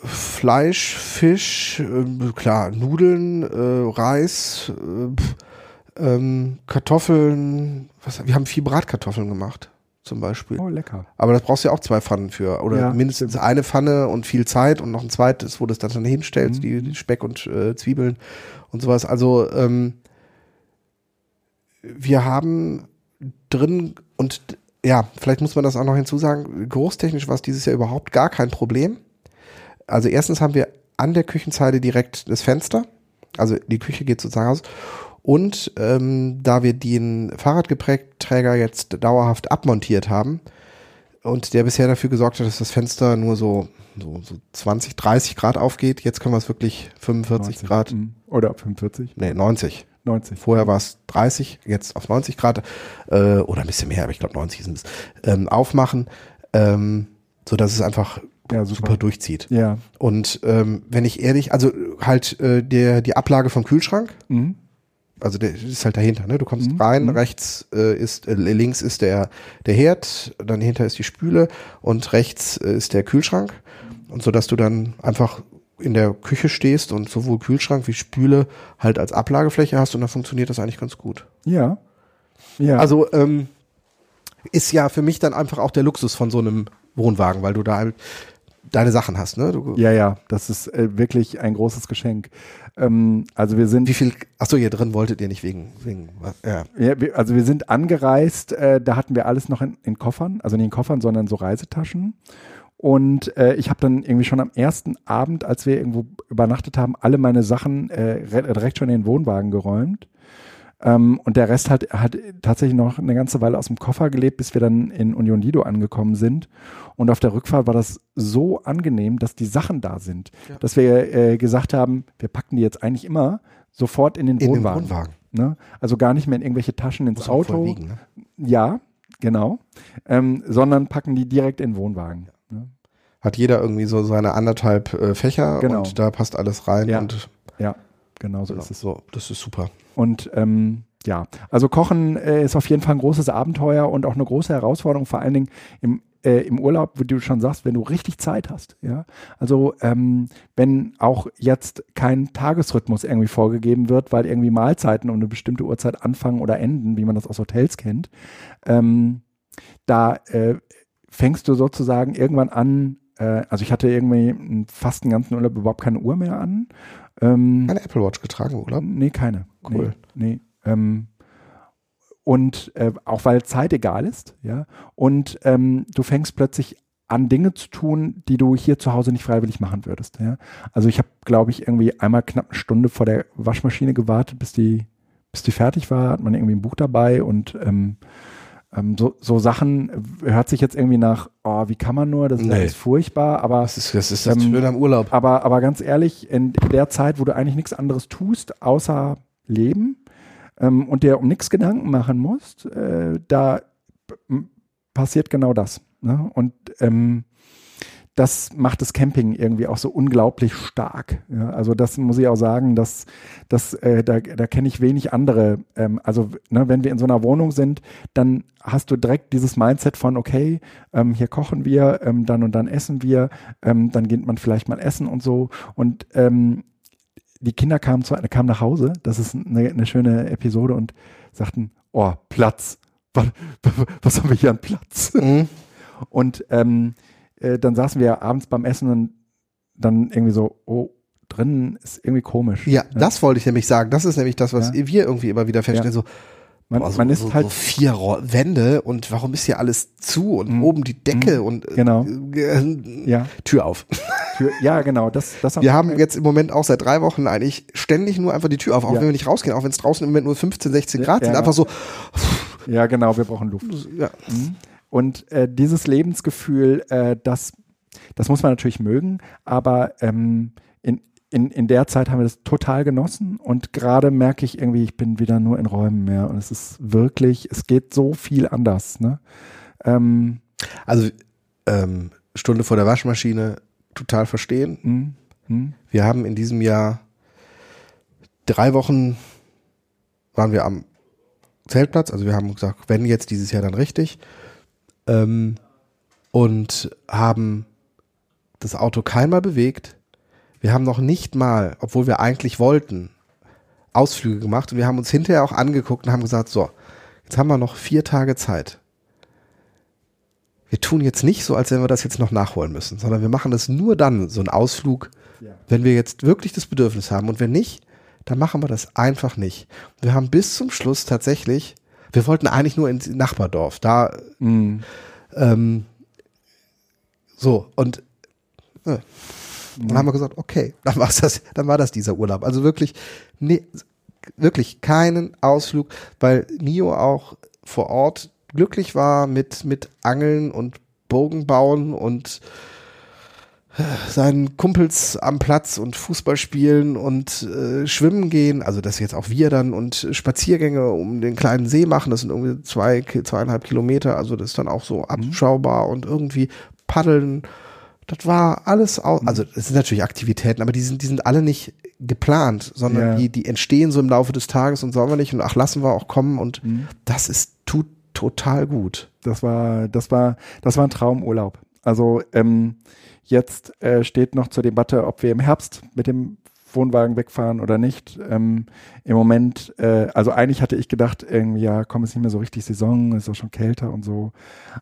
[SPEAKER 2] Fleisch, Fisch, äh, klar, Nudeln, äh, Reis, äh, ähm, Kartoffeln, was, wir haben viel Bratkartoffeln gemacht zum Beispiel.
[SPEAKER 1] Oh, lecker.
[SPEAKER 2] Aber das brauchst du ja auch zwei Pfannen für. Oder ja, mindestens stimmt. eine Pfanne und viel Zeit und noch ein zweites, wo du das dann hinstellst, mhm. die, die, Speck und äh, Zwiebeln und sowas. Also ähm, wir haben drin und ja, vielleicht muss man das auch noch hinzusagen, geruchstechnisch war es dieses Jahr überhaupt gar kein Problem. Also erstens haben wir an der Küchenzeile direkt das Fenster. Also die Küche geht sozusagen aus. Und ähm, da wir den Fahrradgepäckträger jetzt dauerhaft abmontiert haben und der bisher dafür gesorgt hat, dass das Fenster nur so, so, so 20, 30 Grad aufgeht, jetzt können wir es wirklich 45 90. Grad. Mhm.
[SPEAKER 1] Oder 45?
[SPEAKER 2] Nee, 90.
[SPEAKER 1] 90.
[SPEAKER 2] Vorher war es 30, jetzt auf 90 Grad äh, oder ein bisschen mehr, aber ich glaube 90 ist ein bisschen, ähm, aufmachen, ähm, so dass es einfach ja, super. super. durchzieht.
[SPEAKER 1] Ja.
[SPEAKER 2] Und ähm, wenn ich ehrlich, also halt äh, der die Ablage vom Kühlschrank, mhm also der ist halt dahinter, ne? Du kommst mhm. rein, mhm. rechts äh, ist, äh, links ist der, der Herd, dann dahinter ist die Spüle und rechts äh, ist der Kühlschrank. Und so dass du dann einfach in der Küche stehst und sowohl Kühlschrank wie Spüle halt als Ablagefläche hast und dann funktioniert das eigentlich ganz gut.
[SPEAKER 1] Ja. Ja.
[SPEAKER 2] Also ähm, ist ja für mich dann einfach auch der Luxus von so einem Wohnwagen, weil du da halt deine Sachen hast, ne?
[SPEAKER 1] Du ja, ja, das ist äh, wirklich ein großes Geschenk. Ähm, also wir sind.
[SPEAKER 2] Wie viel? Achso, hier drin wolltet ihr nicht wegen, wegen
[SPEAKER 1] ja. ja wir, also wir sind angereist, äh, da hatten wir alles noch in, in Koffern, also nicht in Koffern, sondern so Reisetaschen. Und äh, ich habe dann irgendwie schon am ersten Abend, als wir irgendwo übernachtet haben, alle meine Sachen äh, direkt schon in den Wohnwagen geräumt. Ähm, und der Rest hat, hat tatsächlich noch eine ganze Weile aus dem Koffer gelebt, bis wir dann in Union Lido angekommen sind. Und auf der Rückfahrt war das so angenehm, dass die Sachen da sind, ja. dass wir äh, gesagt haben, wir packen die jetzt eigentlich immer sofort in den in Wohnwagen. Den Wohnwagen. Ne? Also gar nicht mehr in irgendwelche Taschen ins Muss Auto. Wiegen, ne? Ja, genau. Ähm, sondern packen die direkt in den Wohnwagen. Ne?
[SPEAKER 2] Hat jeder irgendwie so seine anderthalb äh, Fächer
[SPEAKER 1] genau.
[SPEAKER 2] und da passt alles rein
[SPEAKER 1] ja.
[SPEAKER 2] und
[SPEAKER 1] ja, genau so
[SPEAKER 2] genau.
[SPEAKER 1] ist es.
[SPEAKER 2] So, das ist super.
[SPEAKER 1] Und ähm, ja, also Kochen äh, ist auf jeden Fall ein großes Abenteuer und auch eine große Herausforderung, vor allen Dingen im, äh, im Urlaub, wie du schon sagst, wenn du richtig Zeit hast. Ja, also ähm, wenn auch jetzt kein Tagesrhythmus irgendwie vorgegeben wird, weil irgendwie Mahlzeiten um eine bestimmte Uhrzeit anfangen oder enden, wie man das aus Hotels kennt, ähm, da äh, fängst du sozusagen irgendwann an. Äh, also ich hatte irgendwie fast einen ganzen Urlaub überhaupt keine Uhr mehr an.
[SPEAKER 2] Ähm, keine Apple Watch getragen, oder?
[SPEAKER 1] Nee, keine. Cool. Nee, nee. Ähm, und äh, auch weil Zeit egal ist, ja. Und ähm, du fängst plötzlich an Dinge zu tun, die du hier zu Hause nicht freiwillig machen würdest. Ja? Also ich habe, glaube ich, irgendwie einmal knapp eine Stunde vor der Waschmaschine gewartet, bis die, bis die fertig war. Hat man irgendwie ein Buch dabei und ähm, ähm, so, so Sachen hört sich jetzt irgendwie nach, oh, wie kann man nur, das ist nee. furchtbar, aber
[SPEAKER 2] das ist das, ist das ähm, schön am Urlaub.
[SPEAKER 1] Aber, aber ganz ehrlich, in der Zeit, wo du eigentlich nichts anderes tust, außer leben, ähm, und der um nichts Gedanken machen musst, äh, da passiert genau das. Ne? Und ähm, das macht das Camping irgendwie auch so unglaublich stark. Ja, also das muss ich auch sagen, dass, dass äh, da, da kenne ich wenig andere. Ähm, also ne, wenn wir in so einer Wohnung sind, dann hast du direkt dieses Mindset von, okay, ähm, hier kochen wir, ähm, dann und dann essen wir, ähm, dann geht man vielleicht mal essen und so. Und ähm, die Kinder kamen, zu, kamen nach Hause, das ist eine, eine schöne Episode und sagten, oh, Platz. Was, was haben wir hier an Platz? Mhm. Und ähm, äh, dann saßen wir abends beim Essen und dann irgendwie so, oh, drin ist irgendwie komisch.
[SPEAKER 2] Ja, das wollte ich nämlich sagen. Das ist nämlich das, was
[SPEAKER 1] Ja.
[SPEAKER 2] wir irgendwie immer wieder feststellen. So,
[SPEAKER 1] Man,
[SPEAKER 2] boah, so,
[SPEAKER 1] man ist
[SPEAKER 2] so,
[SPEAKER 1] halt
[SPEAKER 2] so vier Wände und warum ist hier alles zu und
[SPEAKER 1] Mhm.
[SPEAKER 2] oben die Decke und äh,
[SPEAKER 1] Genau.
[SPEAKER 2] äh,
[SPEAKER 1] ja,
[SPEAKER 2] Tür auf.
[SPEAKER 1] für, ja genau, das das
[SPEAKER 2] Wir haben jetzt im Moment auch seit drei Wochen eigentlich ständig nur einfach die Tür auf, auch
[SPEAKER 1] Ja.
[SPEAKER 2] wenn wir nicht rausgehen, auch wenn es draußen im Moment nur 15, 16 Grad
[SPEAKER 1] Ja.
[SPEAKER 2] sind. Einfach so,
[SPEAKER 1] ja genau, wir brauchen Luft.
[SPEAKER 2] ja,
[SPEAKER 1] Und äh, dieses Lebensgefühl, äh, das, das muss man natürlich mögen, aber ähm, in, in, in der Zeit haben wir das total genossen und gerade merke ich irgendwie, ich bin wieder nur in Räumen mehr und es ist wirklich, es geht so viel anders. Ne? Ähm,
[SPEAKER 2] also ähm, Stunde vor der Waschmaschine total verstehen.
[SPEAKER 1] hm, hm,
[SPEAKER 2] Wir haben in diesem Jahr drei Wochen waren wir am Zeltplatz, also wir haben gesagt, wenn jetzt dieses Jahr dann richtig, ähm, und haben das Auto keinmal bewegt. Wir haben noch nicht mal, obwohl wir eigentlich wollten, Ausflüge gemacht und wir haben uns hinterher auch angeguckt und haben gesagt, so, jetzt haben wir noch vier Tage Zeit. Wir tun jetzt nicht so, als wenn wir das jetzt noch nachholen müssen, sondern wir machen das nur dann, so einen Ausflug,
[SPEAKER 1] Ja.
[SPEAKER 2] wenn wir jetzt wirklich das Bedürfnis haben. Und wenn nicht, dann machen wir das einfach nicht. Wir haben bis zum Schluss tatsächlich, wir wollten eigentlich nur ins Nachbardorf, da,
[SPEAKER 1] hm,
[SPEAKER 2] ähm, so, und äh, dann haben wir gesagt, okay, dann war's das, dann war das dieser Urlaub. Also wirklich, nee, wirklich keinen Ausflug, weil Mio auch vor Ort glücklich war mit, mit Angeln und Bogen bauen und seinen Kumpels am Platz und Fußball spielen und äh, schwimmen gehen, also das jetzt auch wir dann und Spaziergänge um den kleinen See machen, das sind irgendwie zwei, zweieinhalb Kilometer, also das ist dann auch so abschaubar und irgendwie paddeln. Das war alles auch, also es sind natürlich Aktivitäten, aber die sind, die sind alle nicht geplant, sondern
[SPEAKER 1] Ja.
[SPEAKER 2] die, die entstehen so im Laufe des Tages und sollen wir nicht und ach, lassen wir auch kommen und das ist, tut total gut.
[SPEAKER 1] das war, das war, das war ein Traumurlaub. Also ähm, jetzt äh, steht noch zur Debatte, ob wir im Herbst mit dem Wohnwagen wegfahren oder nicht. Ähm, Im Moment, äh, also eigentlich hatte ich gedacht, irgendwie, ja, komm, ist nicht mehr so richtig Saison, ist auch schon kälter und so.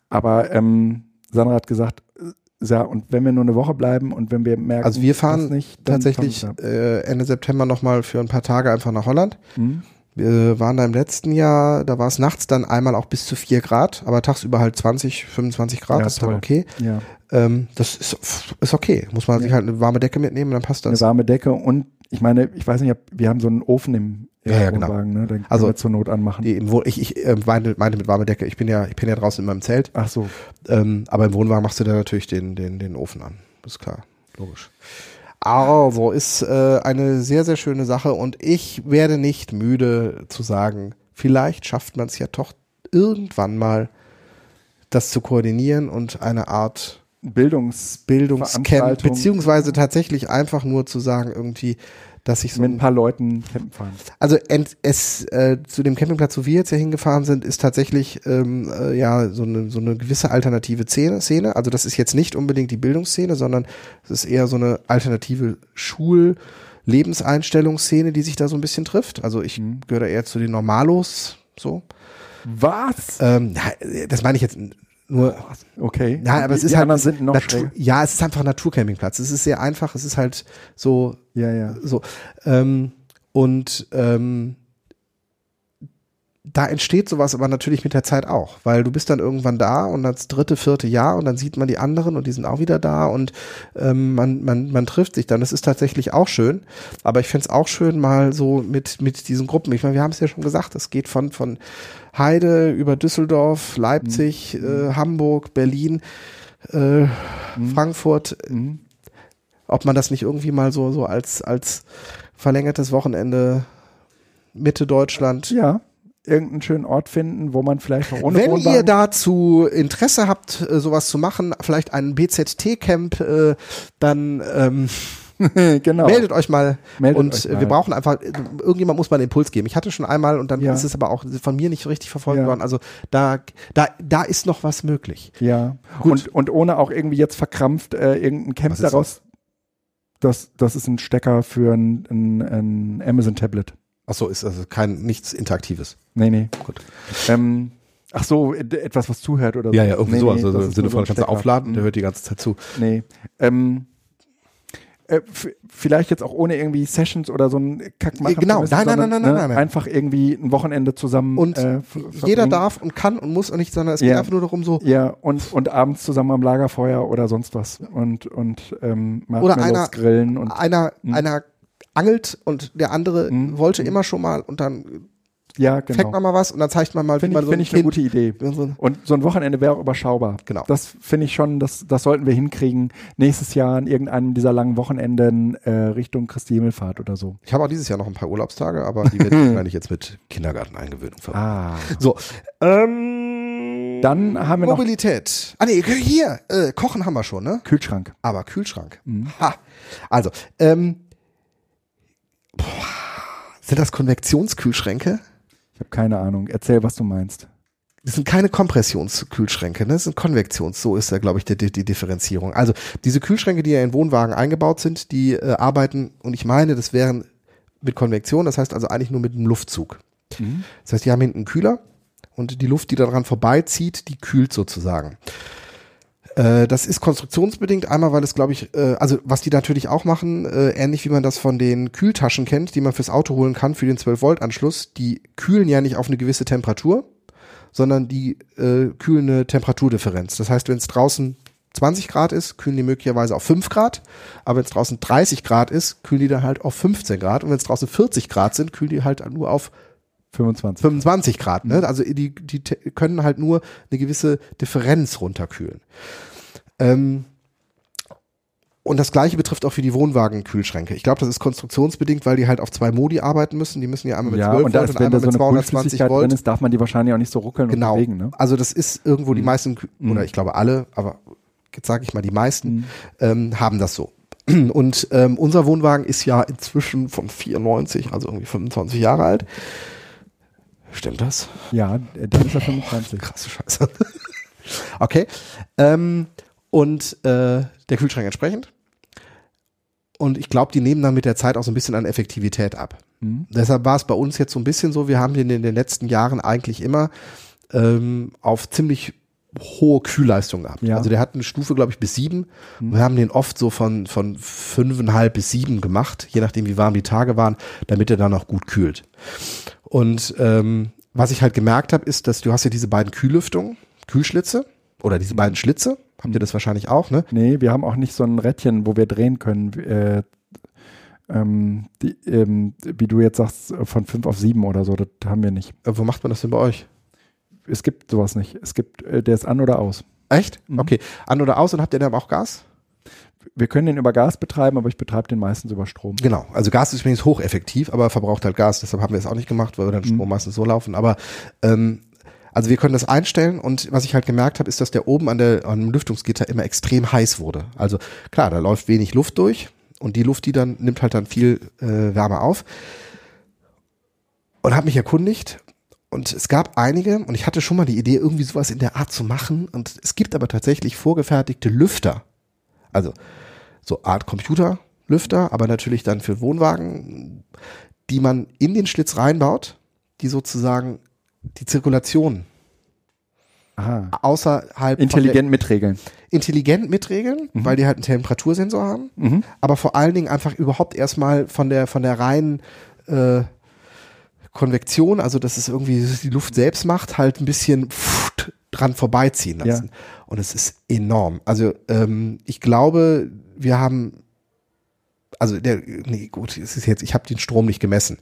[SPEAKER 1] Aber ähm, Sandra hat gesagt, äh, ja, und wenn wir nur eine Woche bleiben und wenn wir merken,
[SPEAKER 2] Also wir fahren
[SPEAKER 1] nicht, dann
[SPEAKER 2] Tatsächlich äh, Ende September nochmal für ein paar Tage einfach nach Holland.
[SPEAKER 1] wir. Hm?
[SPEAKER 2] Wir waren da im letzten Jahr, da war es nachts dann einmal auch bis zu 4 Grad, aber tagsüber halt 20, 25 Grad,
[SPEAKER 1] Ja,
[SPEAKER 2] das ist dann
[SPEAKER 1] toll.
[SPEAKER 2] okay.
[SPEAKER 1] Ja,
[SPEAKER 2] Ähm, das ist, ist okay. Muss man sich
[SPEAKER 1] Ja.
[SPEAKER 2] halt eine warme Decke mitnehmen, dann passt
[SPEAKER 1] eine
[SPEAKER 2] das.
[SPEAKER 1] warme Decke und ich meine, ich weiß nicht, ob, wir haben so einen Ofen im,
[SPEAKER 2] Ja, ja, genau.
[SPEAKER 1] Wohnwagen, ne? Den
[SPEAKER 2] Also-
[SPEAKER 1] zur Not anmachen.
[SPEAKER 2] Die, Wohn- ich ich äh, meinte, meinte mit warme Decke. Ich bin ja, ich bin ja draußen in meinem Zelt,
[SPEAKER 1] Ach so,
[SPEAKER 2] ähm, aber im Wohnwagen machst du dann natürlich den, den, den Ofen an. Das ist klar, logisch. Also ist äh, eine sehr, sehr schöne Sache und ich werde nicht müde zu sagen, vielleicht schafft man es ja doch irgendwann mal, das zu koordinieren und eine Art
[SPEAKER 1] Bildungs
[SPEAKER 2] Bildungscamp, beziehungsweise tatsächlich einfach nur zu sagen, irgendwie, dass ich so
[SPEAKER 1] mit ein paar Leuten campen fahren.
[SPEAKER 2] also es äh, zu dem Campingplatz, wo wir jetzt ja hingefahren sind, ist tatsächlich ähm, äh, ja so eine so eine gewisse alternative Szene, Szene. Also das ist jetzt nicht unbedingt die Bildungsszene, sondern es ist eher so eine alternative Schul Lebenseinstellungsszene, die sich da so ein bisschen trifft. Also ich
[SPEAKER 1] Mhm.
[SPEAKER 2] gehöre da eher zu den Normalos, so.
[SPEAKER 1] Was?
[SPEAKER 2] Ähm, das meine ich jetzt nur
[SPEAKER 1] Okay.
[SPEAKER 2] ja, aber es
[SPEAKER 1] Die
[SPEAKER 2] ist halt
[SPEAKER 1] anderen sind noch
[SPEAKER 2] Natur,
[SPEAKER 1] schräg.
[SPEAKER 2] ja, es ist einfach ein Naturcampingplatz. Es ist sehr einfach. Es ist halt so
[SPEAKER 1] Ja, ja.
[SPEAKER 2] so ähm, und ähm, da entsteht sowas aber natürlich mit der Zeit auch, weil du bist dann irgendwann da und das dritte, vierte Jahr und dann sieht man die anderen und die sind auch wieder da und ähm, man, man, man trifft sich dann. Das ist tatsächlich auch schön, aber ich find's auch schön mal so mit, mit diesen Gruppen. Ich meine, wir haben es ja schon gesagt, es geht von, von Heide über Düsseldorf, Leipzig, äh, Hamburg, Berlin, äh, Frankfurt,
[SPEAKER 1] Mhm.
[SPEAKER 2] ob man das nicht irgendwie mal so, so als, als verlängertes Wochenende Mitte Deutschland.
[SPEAKER 1] Ja. Irgendeinen schönen Ort finden, wo man vielleicht auch ohne
[SPEAKER 2] Wenn
[SPEAKER 1] Wohnwagen
[SPEAKER 2] ihr dazu Interesse habt, äh, sowas zu machen, vielleicht ein BZT-Camp, äh, dann ähm,
[SPEAKER 1] genau.
[SPEAKER 2] meldet euch mal.
[SPEAKER 1] Meldet
[SPEAKER 2] und
[SPEAKER 1] euch
[SPEAKER 2] äh,
[SPEAKER 1] mal.
[SPEAKER 2] wir brauchen einfach, irgendjemand muss mal einen Impuls geben. Ich hatte schon einmal und dann
[SPEAKER 1] Ja.
[SPEAKER 2] ist es aber auch von mir nicht richtig verfolgt
[SPEAKER 1] Ja.
[SPEAKER 2] worden. Also da, da, da ist noch was möglich.
[SPEAKER 1] Ja.
[SPEAKER 2] Gut.
[SPEAKER 1] Und, und ohne auch irgendwie jetzt verkrampft äh, irgendein Camp daraus. Das, das ist ein Stecker für ein, ein, ein Amazon-Tablet.
[SPEAKER 2] Ach so, ist also kein, nichts Interaktives.
[SPEAKER 1] Nee, nee.
[SPEAKER 2] Gut.
[SPEAKER 1] Ähm, ach so, äh, etwas, was zuhört oder so.
[SPEAKER 2] Ja, ja, irgendwie
[SPEAKER 1] Nee,
[SPEAKER 2] sowas.
[SPEAKER 1] nee,
[SPEAKER 2] also im Sinne
[SPEAKER 1] so
[SPEAKER 2] von,
[SPEAKER 1] ein
[SPEAKER 2] kannst du aufladen, der
[SPEAKER 1] Mhm.
[SPEAKER 2] hört die ganze Zeit zu.
[SPEAKER 1] Nee. Ähm, äh, vielleicht jetzt auch ohne irgendwie Sessions oder so ein Kack machen
[SPEAKER 2] Genau.
[SPEAKER 1] zu müssen,
[SPEAKER 2] Nein, nein, nein, nein,
[SPEAKER 1] ne,
[SPEAKER 2] nein, nein.
[SPEAKER 1] Einfach irgendwie ein Wochenende zusammen.
[SPEAKER 2] Und
[SPEAKER 1] äh,
[SPEAKER 2] Jeder darf und kann und muss und nicht, sondern es geht
[SPEAKER 1] Ja.
[SPEAKER 2] einfach nur darum, so,
[SPEAKER 1] Ja, und, und abends zusammen am Lagerfeuer oder sonst was. Und, und ähm,
[SPEAKER 2] Oder
[SPEAKER 1] Marshmallows
[SPEAKER 2] einer-
[SPEAKER 1] grillen und
[SPEAKER 2] einer, einer angelt und der andere
[SPEAKER 1] Mhm.
[SPEAKER 2] wollte immer schon mal und dann
[SPEAKER 1] ja,
[SPEAKER 2] fängt
[SPEAKER 1] genau.
[SPEAKER 2] man mal was und dann zeigt man mal,
[SPEAKER 1] Finde
[SPEAKER 2] wie
[SPEAKER 1] ich,
[SPEAKER 2] man so
[SPEAKER 1] find
[SPEAKER 2] ein
[SPEAKER 1] ich eine gute Idee.
[SPEAKER 2] so
[SPEAKER 1] Und so ein Wochenende wäre auch überschaubar.
[SPEAKER 2] Genau.
[SPEAKER 1] Das finde ich schon, das, das sollten wir hinkriegen. Nächstes Jahr an irgendeinem dieser langen Wochenenden äh, Richtung Christi Himmelfahrt oder so.
[SPEAKER 2] Ich habe auch dieses Jahr noch ein paar Urlaubstage, aber die werde ich wahrscheinlich jetzt mit Kindergarteneingewöhnung verbringen.
[SPEAKER 1] Ah.
[SPEAKER 2] So, ähm,
[SPEAKER 1] Dann haben wir noch
[SPEAKER 2] Mobilität. Ah nee, hier, äh, Kochen haben wir schon, ne?
[SPEAKER 1] Kühlschrank.
[SPEAKER 2] Aber Kühlschrank.
[SPEAKER 1] Mhm.
[SPEAKER 2] Ha. Also, ähm, boah, sind das Konvektionskühlschränke?
[SPEAKER 1] Ich habe keine Ahnung. Erzähl, was du meinst.
[SPEAKER 2] Das sind keine Kompressionskühlschränke, ne? Das sind Konvektions. So ist da, glaube ich, die, die, die Differenzierung. Also diese Kühlschränke, die ja in Wohnwagen eingebaut sind, die äh, arbeiten, und ich meine, das wären mit Konvektion, das heißt also eigentlich nur mit einem Luftzug.
[SPEAKER 1] Mhm.
[SPEAKER 2] Das heißt, die haben hinten einen Kühler und die Luft, die daran vorbeizieht, die kühlt sozusagen. Äh, das ist konstruktionsbedingt, einmal weil es, glaube ich, äh, also was die natürlich auch machen, äh, ähnlich wie man das von den Kühltaschen kennt, die man fürs Auto holen kann für den 12-Volt-Anschluss, die kühlen ja nicht auf eine gewisse Temperatur, sondern die äh, kühlen eine Temperaturdifferenz. Das heißt, wenn es draußen 20 Grad ist, kühlen die möglicherweise auf 5 Grad, aber wenn es draußen 30 Grad ist, kühlen die dann halt auf 15 Grad. Und wenn es draußen 40 Grad sind, kühlen die halt nur auf
[SPEAKER 1] 25.
[SPEAKER 2] 25 Grad, ne? Also die, die können halt nur eine gewisse Differenz runterkühlen. Ähm, und das gleiche betrifft auch für die Wohnwagenkühlschränke. Ich glaube, das ist konstruktionsbedingt, weil die halt auf zwei Modi arbeiten müssen. Die müssen ja einmal mit
[SPEAKER 1] Ja,
[SPEAKER 2] 12
[SPEAKER 1] und da
[SPEAKER 2] Volt und einmal
[SPEAKER 1] so
[SPEAKER 2] mit
[SPEAKER 1] eine
[SPEAKER 2] 220
[SPEAKER 1] Kühlflüssigkeit drin
[SPEAKER 2] Volt.
[SPEAKER 1] ist, darf man die wahrscheinlich auch nicht so ruckeln
[SPEAKER 2] Genau.
[SPEAKER 1] und bewegen, ne?
[SPEAKER 2] Also das ist irgendwo die meisten,
[SPEAKER 1] Mhm.
[SPEAKER 2] oder ich glaube alle, aber jetzt sage ich mal die meisten,
[SPEAKER 1] Mhm.
[SPEAKER 2] ähm, haben das so. Und ähm, unser Wohnwagen ist ja inzwischen von 94, also irgendwie 25 Jahre alt. Stimmt das?
[SPEAKER 1] Ja, äh, dann ist er 25.
[SPEAKER 2] Krasse Scheiße. okay. Ähm, und äh, der Kühlschrank entsprechend. Und ich glaube, die nehmen dann mit der Zeit auch so ein bisschen an Effektivität ab.
[SPEAKER 1] Mhm.
[SPEAKER 2] Deshalb war es bei uns jetzt so ein bisschen so, wir haben den in den letzten Jahren eigentlich immer ähm, auf ziemlich hohe Kühlleistung gehabt.
[SPEAKER 1] Ja.
[SPEAKER 2] Also der hat eine Stufe, glaube ich, bis sieben.
[SPEAKER 1] Mhm.
[SPEAKER 2] Wir haben den oft so von, von fünfeinhalb bis sieben gemacht, je nachdem, wie warm die Tage waren, damit er dann auch gut kühlt. Und ähm, was ich halt gemerkt habe, ist, dass du hast ja diese beiden Kühllüftungen, Kühlschlitze oder diese beiden Schlitze. Habt ihr das wahrscheinlich auch, ne?
[SPEAKER 1] Nee, wir haben auch nicht so ein Rädchen, wo wir drehen können. Äh, ähm, die, ähm, wie du jetzt sagst, von 5 auf 7 oder so, das haben wir nicht.
[SPEAKER 2] Äh, wo macht man das denn bei euch?
[SPEAKER 1] Es gibt sowas nicht. Es gibt, äh, der ist an oder aus.
[SPEAKER 2] Echt?
[SPEAKER 1] Mhm.
[SPEAKER 2] Okay. An oder aus und habt ihr dann auch Gas?
[SPEAKER 1] Wir können den über Gas betreiben, aber ich betreibe den meistens über Strom.
[SPEAKER 2] Genau. Also Gas ist übrigens hocheffektiv, aber verbraucht halt Gas. Deshalb haben wir es auch nicht gemacht, weil wir dann
[SPEAKER 1] Mhm.
[SPEAKER 2] Strom meistens so laufen. Aber ähm, also wir können das einstellen und was ich halt gemerkt habe, ist, dass der oben an der an dem Lüftungsgitter immer extrem heiß wurde. Also klar, da läuft wenig Luft durch und die Luft, die dann nimmt halt dann viel äh, Wärme auf. Und habe mich erkundigt und es gab einige und ich hatte schon mal die Idee, irgendwie sowas in der Art zu machen. Und es gibt aber tatsächlich vorgefertigte Lüfter. Also so Art Computerlüfter, aber natürlich dann für Wohnwagen, die man in den Schlitz reinbaut, die sozusagen die Zirkulation
[SPEAKER 1] Aha.
[SPEAKER 2] außerhalb
[SPEAKER 1] Intelligent mitregeln.
[SPEAKER 2] intelligent mitregeln, weil die halt einen Temperatursensor haben,
[SPEAKER 1] Mhm.
[SPEAKER 2] aber vor allen Dingen einfach überhaupt erstmal von der von der reinen äh, Konvektion, also dass es irgendwie die Luft selbst macht, halt ein bisschen pft, dran vorbeiziehen lassen. Und es ist enorm. Also ähm, ich glaube, wir haben, also der, nee, gut, es ist jetzt, ich habe den Strom nicht gemessen,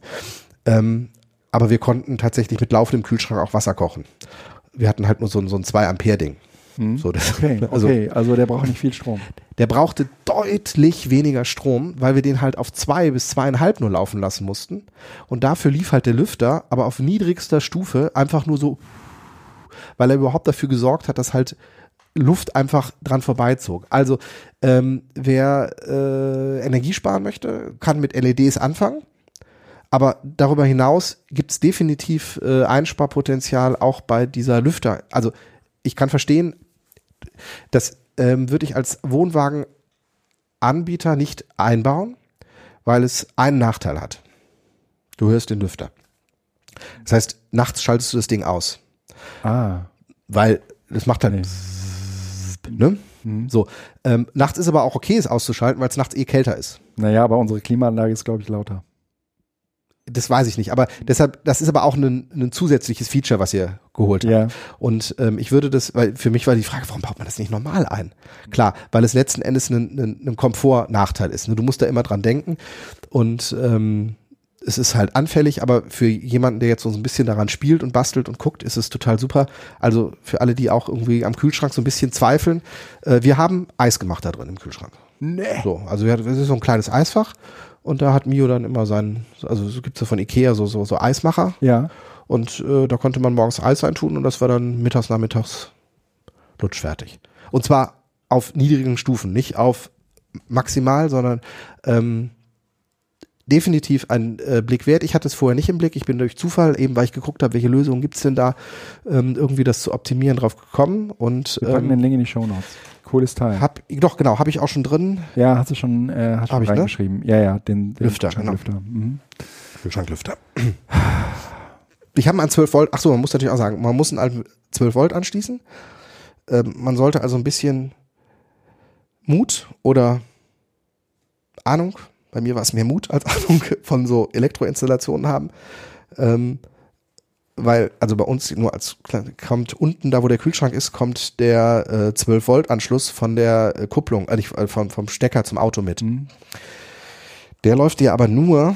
[SPEAKER 2] ähm, aber wir konnten tatsächlich mit laufendem Kühlschrank auch Wasser kochen. Wir hatten halt nur so ein, so ein 2
[SPEAKER 1] Mhm.
[SPEAKER 2] So, das,
[SPEAKER 1] Okay,
[SPEAKER 2] also
[SPEAKER 1] okay, also der braucht nicht viel Strom.
[SPEAKER 2] der brauchte deutlich weniger Strom, weil wir den halt auf zwei bis zweieinhalb nur laufen lassen mussten. Und dafür lief halt der Lüfter, aber auf niedrigster Stufe einfach nur so, weil er überhaupt dafür gesorgt hat, dass halt Luft einfach dran vorbeizog. Also ähm, wer äh, Energie sparen möchte, kann mit LEDs anfangen. Aber darüber hinaus gibt es definitiv äh, Einsparpotenzial auch bei dieser Lüfter. Also ich kann verstehen, das ähm, würde ich als Wohnwagenanbieter nicht einbauen, weil es einen Nachteil hat. Du hörst den Lüfter. Das heißt, nachts schaltest du das Ding aus,
[SPEAKER 1] Ah,
[SPEAKER 2] weil das macht halt,
[SPEAKER 1] Nee.
[SPEAKER 2] ne? So, ähm, nachts ist aber auch okay, es auszuschalten, weil es nachts eh kälter ist.
[SPEAKER 1] Naja, aber unsere Klimaanlage ist, glaube ich, lauter.
[SPEAKER 2] Das weiß ich nicht, aber deshalb, das ist aber auch ein, ein zusätzliches Feature, was ihr geholt habt.
[SPEAKER 1] Ja.
[SPEAKER 2] Und ähm, ich würde das, weil für mich war die Frage, warum baut man das nicht normal ein? Klar, weil es letzten Endes ein, ein, ein Komfortnachteil ist. Ne? Du musst da immer dran denken und ähm, es ist halt anfällig, aber für jemanden, der jetzt so ein bisschen daran spielt und bastelt und guckt, ist es total super. Also für alle, die auch irgendwie am Kühlschrank so ein bisschen zweifeln, äh, wir haben Eis gemacht da drin im Kühlschrank.
[SPEAKER 1] Nee.
[SPEAKER 2] So, also wir, das ist so ein kleines Eisfach und da hat Mio dann immer seinen, also so gibt's ja von Ikea so, so, so Eismacher
[SPEAKER 1] Ja.
[SPEAKER 2] und äh, da konnte man morgens Eis reintun und das war dann mittags, nachmittags lutschfertig. Und zwar auf niedrigen Stufen, nicht auf maximal, sondern ähm, definitiv ein äh, Blick wert. Ich hatte es vorher nicht im Blick. Ich bin durch Zufall, eben weil ich geguckt habe, welche Lösungen gibt's denn da, ähm, irgendwie das zu optimieren, drauf gekommen. Und
[SPEAKER 1] Wir packen
[SPEAKER 2] ähm,
[SPEAKER 1] den Link in die Show Notes. Cooles Teil.
[SPEAKER 2] hab, doch, genau, habe ich auch schon drin.
[SPEAKER 1] ja, hast du schon, äh, hast
[SPEAKER 2] Hab
[SPEAKER 1] schon
[SPEAKER 2] ne?
[SPEAKER 1] reingeschrieben. Ja, ja, den, den
[SPEAKER 2] Lüfter, genau.
[SPEAKER 1] Lüfter. Mhm.
[SPEAKER 2] Kühlschranklüfter. Ich habe einen 12 Volt, ach so, man muss natürlich auch sagen, man muss einen alten 12 Volt anschließen. Ähm, man sollte also ein bisschen Mut oder Ahnung, bei mir war es mehr Mut als Ahnung von so Elektroinstallationen haben. Ähm, weil, also bei uns nur als kommt unten, da wo der Kühlschrank ist, kommt der äh, 12 Volt Anschluss von der äh, Kupplung, äh, nicht, äh, vom, vom Stecker zum Auto mit.
[SPEAKER 1] Mhm.
[SPEAKER 2] Der läuft dir aber nur,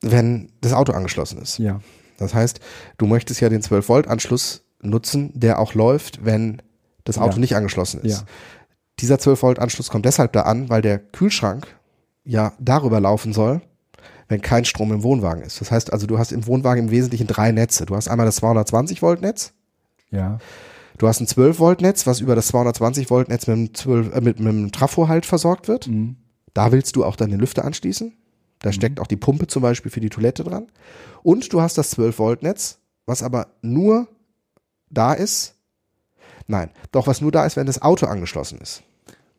[SPEAKER 2] wenn das Auto angeschlossen ist.
[SPEAKER 1] Ja.
[SPEAKER 2] Das heißt, du möchtest ja den 12-Volt-Anschluss nutzen, der auch läuft, wenn das Auto
[SPEAKER 1] Ja.
[SPEAKER 2] nicht angeschlossen ist.
[SPEAKER 1] Ja.
[SPEAKER 2] Dieser 12-Volt-Anschluss kommt deshalb da an, weil der Kühlschrank ja darüber laufen soll, wenn kein Strom im Wohnwagen ist. Das heißt also, du hast im Wohnwagen im Wesentlichen drei Netze. Du hast einmal das 220-Volt-Netz,
[SPEAKER 1] Ja.
[SPEAKER 2] du hast ein 12-Volt-Netz, was über das 220-Volt-Netz mit, einem 12 äh, mit, mit einem Trafo halt versorgt wird.
[SPEAKER 1] Mhm.
[SPEAKER 2] Da willst du auch den Lüfter anschließen. Da steckt auch die Pumpe zum Beispiel für die Toilette dran. Und du hast das 12-Volt-Netz, was aber nur da ist. Nein, doch was nur da ist, wenn das Auto angeschlossen ist.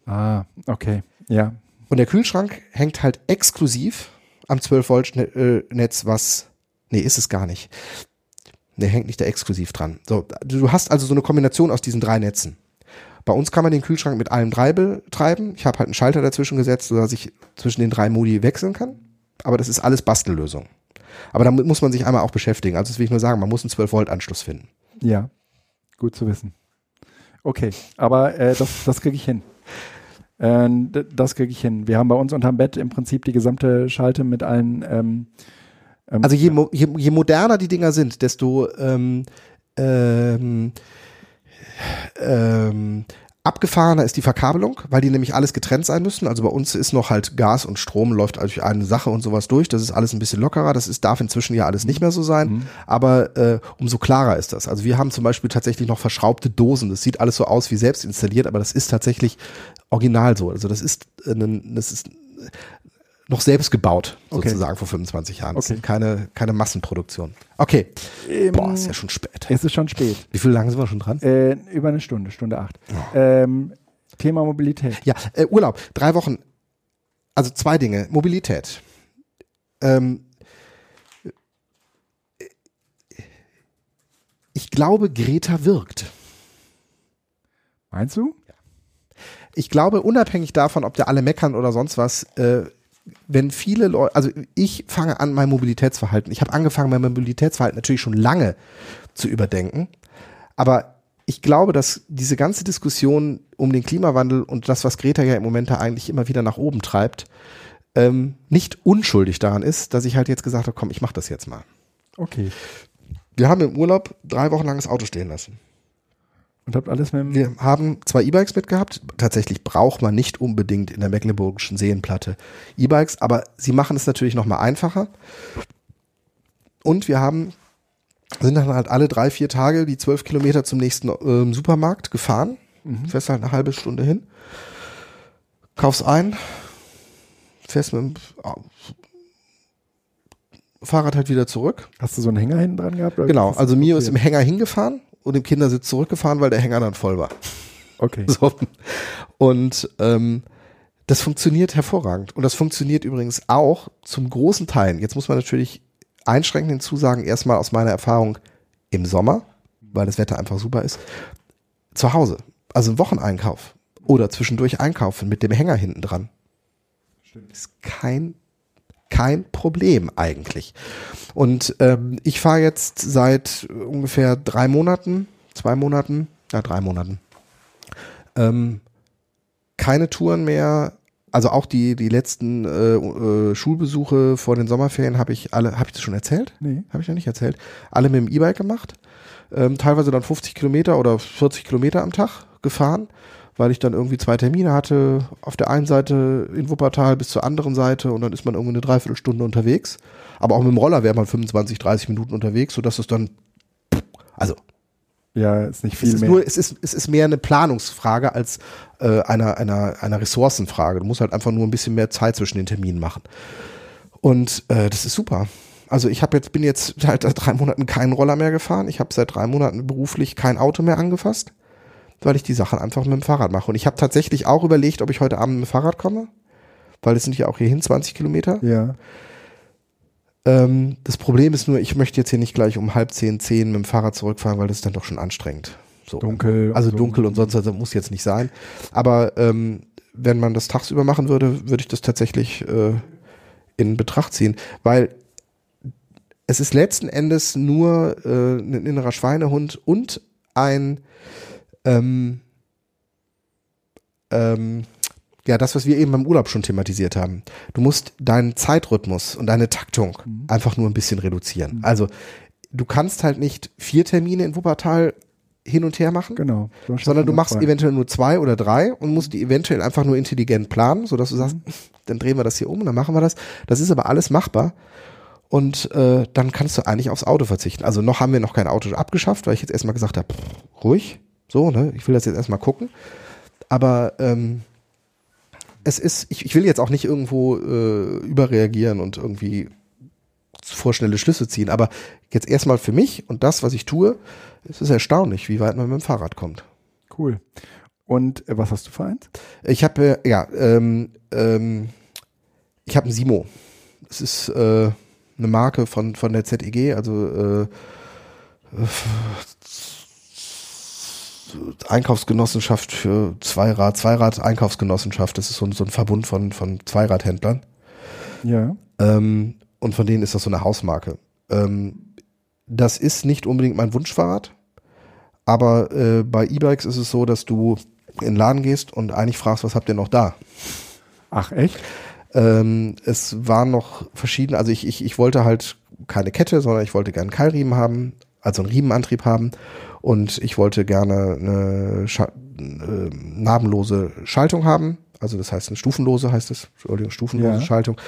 [SPEAKER 1] Ah, okay. Ja.
[SPEAKER 2] Und der Kühlschrank hängt halt exklusiv am 12-Volt-Netz, was. Nee, ist es gar nicht. Nee, hängt nicht da exklusiv dran. So, du hast also so eine Kombination aus diesen drei Netzen. Bei uns kann man den Kühlschrank mit allen drei betreiben. Ich habe halt einen Schalter dazwischen gesetzt, sodass ich zwischen den drei Modi wechseln kann. Aber das ist alles Bastellösung. Aber damit muss man sich einmal auch beschäftigen. Also das will ich nur sagen, man muss einen 12-Volt-Anschluss finden.
[SPEAKER 1] Ja. Gut zu wissen. Okay, aber äh, das, das kriege ich hin. Äh, das kriege ich hin. Wir haben bei uns unterm Bett im Prinzip die gesamte Schalte mit allen. Ähm, ähm,
[SPEAKER 2] Also je, mo- je, je moderner die Dinger sind, desto ähm, ähm, ähm, abgefahrener ist die Verkabelung, weil die nämlich alles getrennt sein müssen. Also bei uns ist noch halt Gas und Strom läuft durch eine Sache und sowas durch. Das ist alles ein bisschen lockerer. Das ist, darf inzwischen ja alles nicht mehr so sein. Aber äh, umso klarer ist das. Also wir haben zum Beispiel tatsächlich noch verschraubte Dosen. Das sieht alles so aus wie selbst installiert, aber das ist tatsächlich original so. Also das ist, äh, ein, das ist noch selbst gebaut,
[SPEAKER 1] Okay.
[SPEAKER 2] sozusagen vor 25 Jahren.
[SPEAKER 1] Okay.
[SPEAKER 2] keine, keine Massenproduktion. Okay.
[SPEAKER 1] Ähm,
[SPEAKER 2] Boah, ist ja schon spät.
[SPEAKER 1] es ist schon spät.
[SPEAKER 2] Wie viel lange sind wir schon dran?
[SPEAKER 1] Äh, über eine Stunde, Stunde acht. Ähm, Thema Mobilität.
[SPEAKER 2] Ja, äh, Urlaub, drei Wochen. Also zwei Dinge. Mobilität. Ähm, ich glaube, Greta wirkt.
[SPEAKER 1] Meinst du?
[SPEAKER 2] Ich glaube, unabhängig davon, ob da alle meckern oder sonst was, äh, wenn viele Leute, also ich fange an, mein Mobilitätsverhalten, ich habe angefangen, mein Mobilitätsverhalten natürlich schon lange zu überdenken, aber ich glaube, dass diese ganze Diskussion um den Klimawandel und das, was Greta ja im Moment da eigentlich immer wieder nach oben treibt, ähm, nicht unschuldig daran ist, dass ich halt jetzt gesagt habe, komm, ich mache das jetzt mal.
[SPEAKER 1] Okay.
[SPEAKER 2] Wir haben im Urlaub drei Wochen lang das Auto stehen lassen.
[SPEAKER 1] Und habt alles mit.
[SPEAKER 2] Wir haben zwei E-Bikes mitgehabt. Tatsächlich braucht man nicht unbedingt in der Mecklenburgischen Seenplatte E-Bikes, aber sie machen es natürlich noch mal einfacher. Und wir haben sind dann halt alle drei, vier Tage die zwölf Kilometer zum nächsten ähm, Supermarkt gefahren. Fährst halt eine halbe Stunde hin, kaufst ein, fährst mit dem Fahrrad halt wieder zurück.
[SPEAKER 1] Hast du so einen Hänger hinten dran gehabt?
[SPEAKER 2] Genau, also Mio ist im Hänger hingefahren und im Kindersitz zurückgefahren, weil der Hänger dann voll war.
[SPEAKER 1] Okay.
[SPEAKER 2] So. Und ähm, das funktioniert hervorragend. Und das funktioniert übrigens auch zum großen Teil. Jetzt muss man natürlich einschränkend hinzusagen, erstmal aus meiner Erfahrung im Sommer, weil das Wetter einfach super ist, zu Hause. Also ein Wocheneinkauf oder zwischendurch einkaufen mit dem Hänger hinten dran. Ist kein kein Problem eigentlich. Und ähm, ich fahre jetzt seit ungefähr drei Monaten, zwei Monaten, ja drei Monaten, ähm, keine Touren mehr. Also auch die die letzten äh, äh, Schulbesuche vor den Sommerferien habe ich alle, habe ich das schon erzählt?
[SPEAKER 1] Nee.
[SPEAKER 2] Habe ich noch nicht erzählt. Alle mit dem E-Bike gemacht. Ähm, teilweise dann 50 Kilometer oder 40 Kilometer am Tag gefahren weil ich dann irgendwie zwei Termine hatte, auf der einen Seite in Wuppertal bis zur anderen Seite und dann ist man irgendwie eine Dreiviertelstunde unterwegs. Aber auch mit dem Roller wäre man 25, 30 Minuten unterwegs, sodass es dann, also
[SPEAKER 1] Ja, ist nicht
[SPEAKER 2] es
[SPEAKER 1] viel
[SPEAKER 2] ist,
[SPEAKER 1] mehr.
[SPEAKER 2] nur, es, ist, es ist mehr eine Planungsfrage als äh, einer, einer, einer Ressourcenfrage. Du musst halt einfach nur ein bisschen mehr Zeit zwischen den Terminen machen. Und äh, das ist super. Also ich habe jetzt bin jetzt halt seit drei Monaten keinen Roller mehr gefahren. Ich habe seit drei Monaten beruflich kein Auto mehr angefasst, weil ich die Sachen einfach mit dem Fahrrad mache. Und ich habe tatsächlich auch überlegt, ob ich heute Abend mit dem Fahrrad komme, weil es sind ja auch hierhin 20 Kilometer.
[SPEAKER 1] ja.
[SPEAKER 2] Ähm, das Problem ist nur, ich möchte jetzt hier nicht gleich um halb zehn, zehn mit dem Fahrrad zurückfahren, weil das ist dann doch schon anstrengend. So.
[SPEAKER 1] Dunkel.
[SPEAKER 2] Also
[SPEAKER 1] und so.
[SPEAKER 2] dunkel und sonst, also muss jetzt nicht sein. Aber ähm, wenn man das tagsüber machen würde, würde ich das tatsächlich äh, in Betracht ziehen, weil es ist letzten Endes nur äh, ein innerer Schweinehund und ein ähm, ähm, ja, das, was wir eben beim Urlaub schon thematisiert haben. Du musst deinen Zeitrhythmus und deine Taktung einfach nur ein bisschen reduzieren. Also du kannst halt nicht vier Termine in Wuppertal hin und her machen,
[SPEAKER 1] Genau.
[SPEAKER 2] Sondern du machst eventuell nur zwei oder drei und musst die eventuell einfach nur intelligent planen, sodass du sagst, dann drehen wir das hier um und dann machen wir das. Das ist aber alles machbar. Und äh, dann kannst du eigentlich aufs Auto verzichten. Also noch haben wir noch kein Auto abgeschafft, weil ich jetzt erstmal gesagt habe, ruhig, so, ne? Ich will das jetzt erstmal gucken. Aber ähm, es ist, ich, ich will jetzt auch nicht irgendwo äh, überreagieren und irgendwie vorschnelle Schlüsse ziehen, aber jetzt erstmal für mich und das, was ich tue, es ist erstaunlich, wie weit man mit dem Fahrrad kommt.
[SPEAKER 1] Cool. Und äh, was hast du für eins?
[SPEAKER 2] Ich habe äh, ja, ähm, ähm, ich habe ein Simo. Es ist äh, eine Marke von von der ZEG, also äh, Einkaufsgenossenschaft für Zweirad, Zweirad Einkaufsgenossenschaft. Das ist so ein, so ein Verbund von von Zweiradhändlern.
[SPEAKER 1] Ja.
[SPEAKER 2] Ähm, und von denen ist das so eine Hausmarke. Ähm, das ist nicht unbedingt mein Wunschfahrrad, aber äh, bei E-Bikes ist es so, dass du in den Laden gehst und eigentlich fragst, was habt ihr noch da?
[SPEAKER 1] Ach, echt?
[SPEAKER 2] Ähm, es waren noch verschiedene, also ich, ich, ich wollte halt keine Kette, sondern ich wollte gerne einen Keilriemen haben, also einen Riemenantrieb haben und ich wollte gerne eine Scha äh, nabenlose Schaltung haben. Also das heißt eine stufenlose heißt es, Entschuldigung, stufenlose
[SPEAKER 1] Ja.
[SPEAKER 2] Schaltung.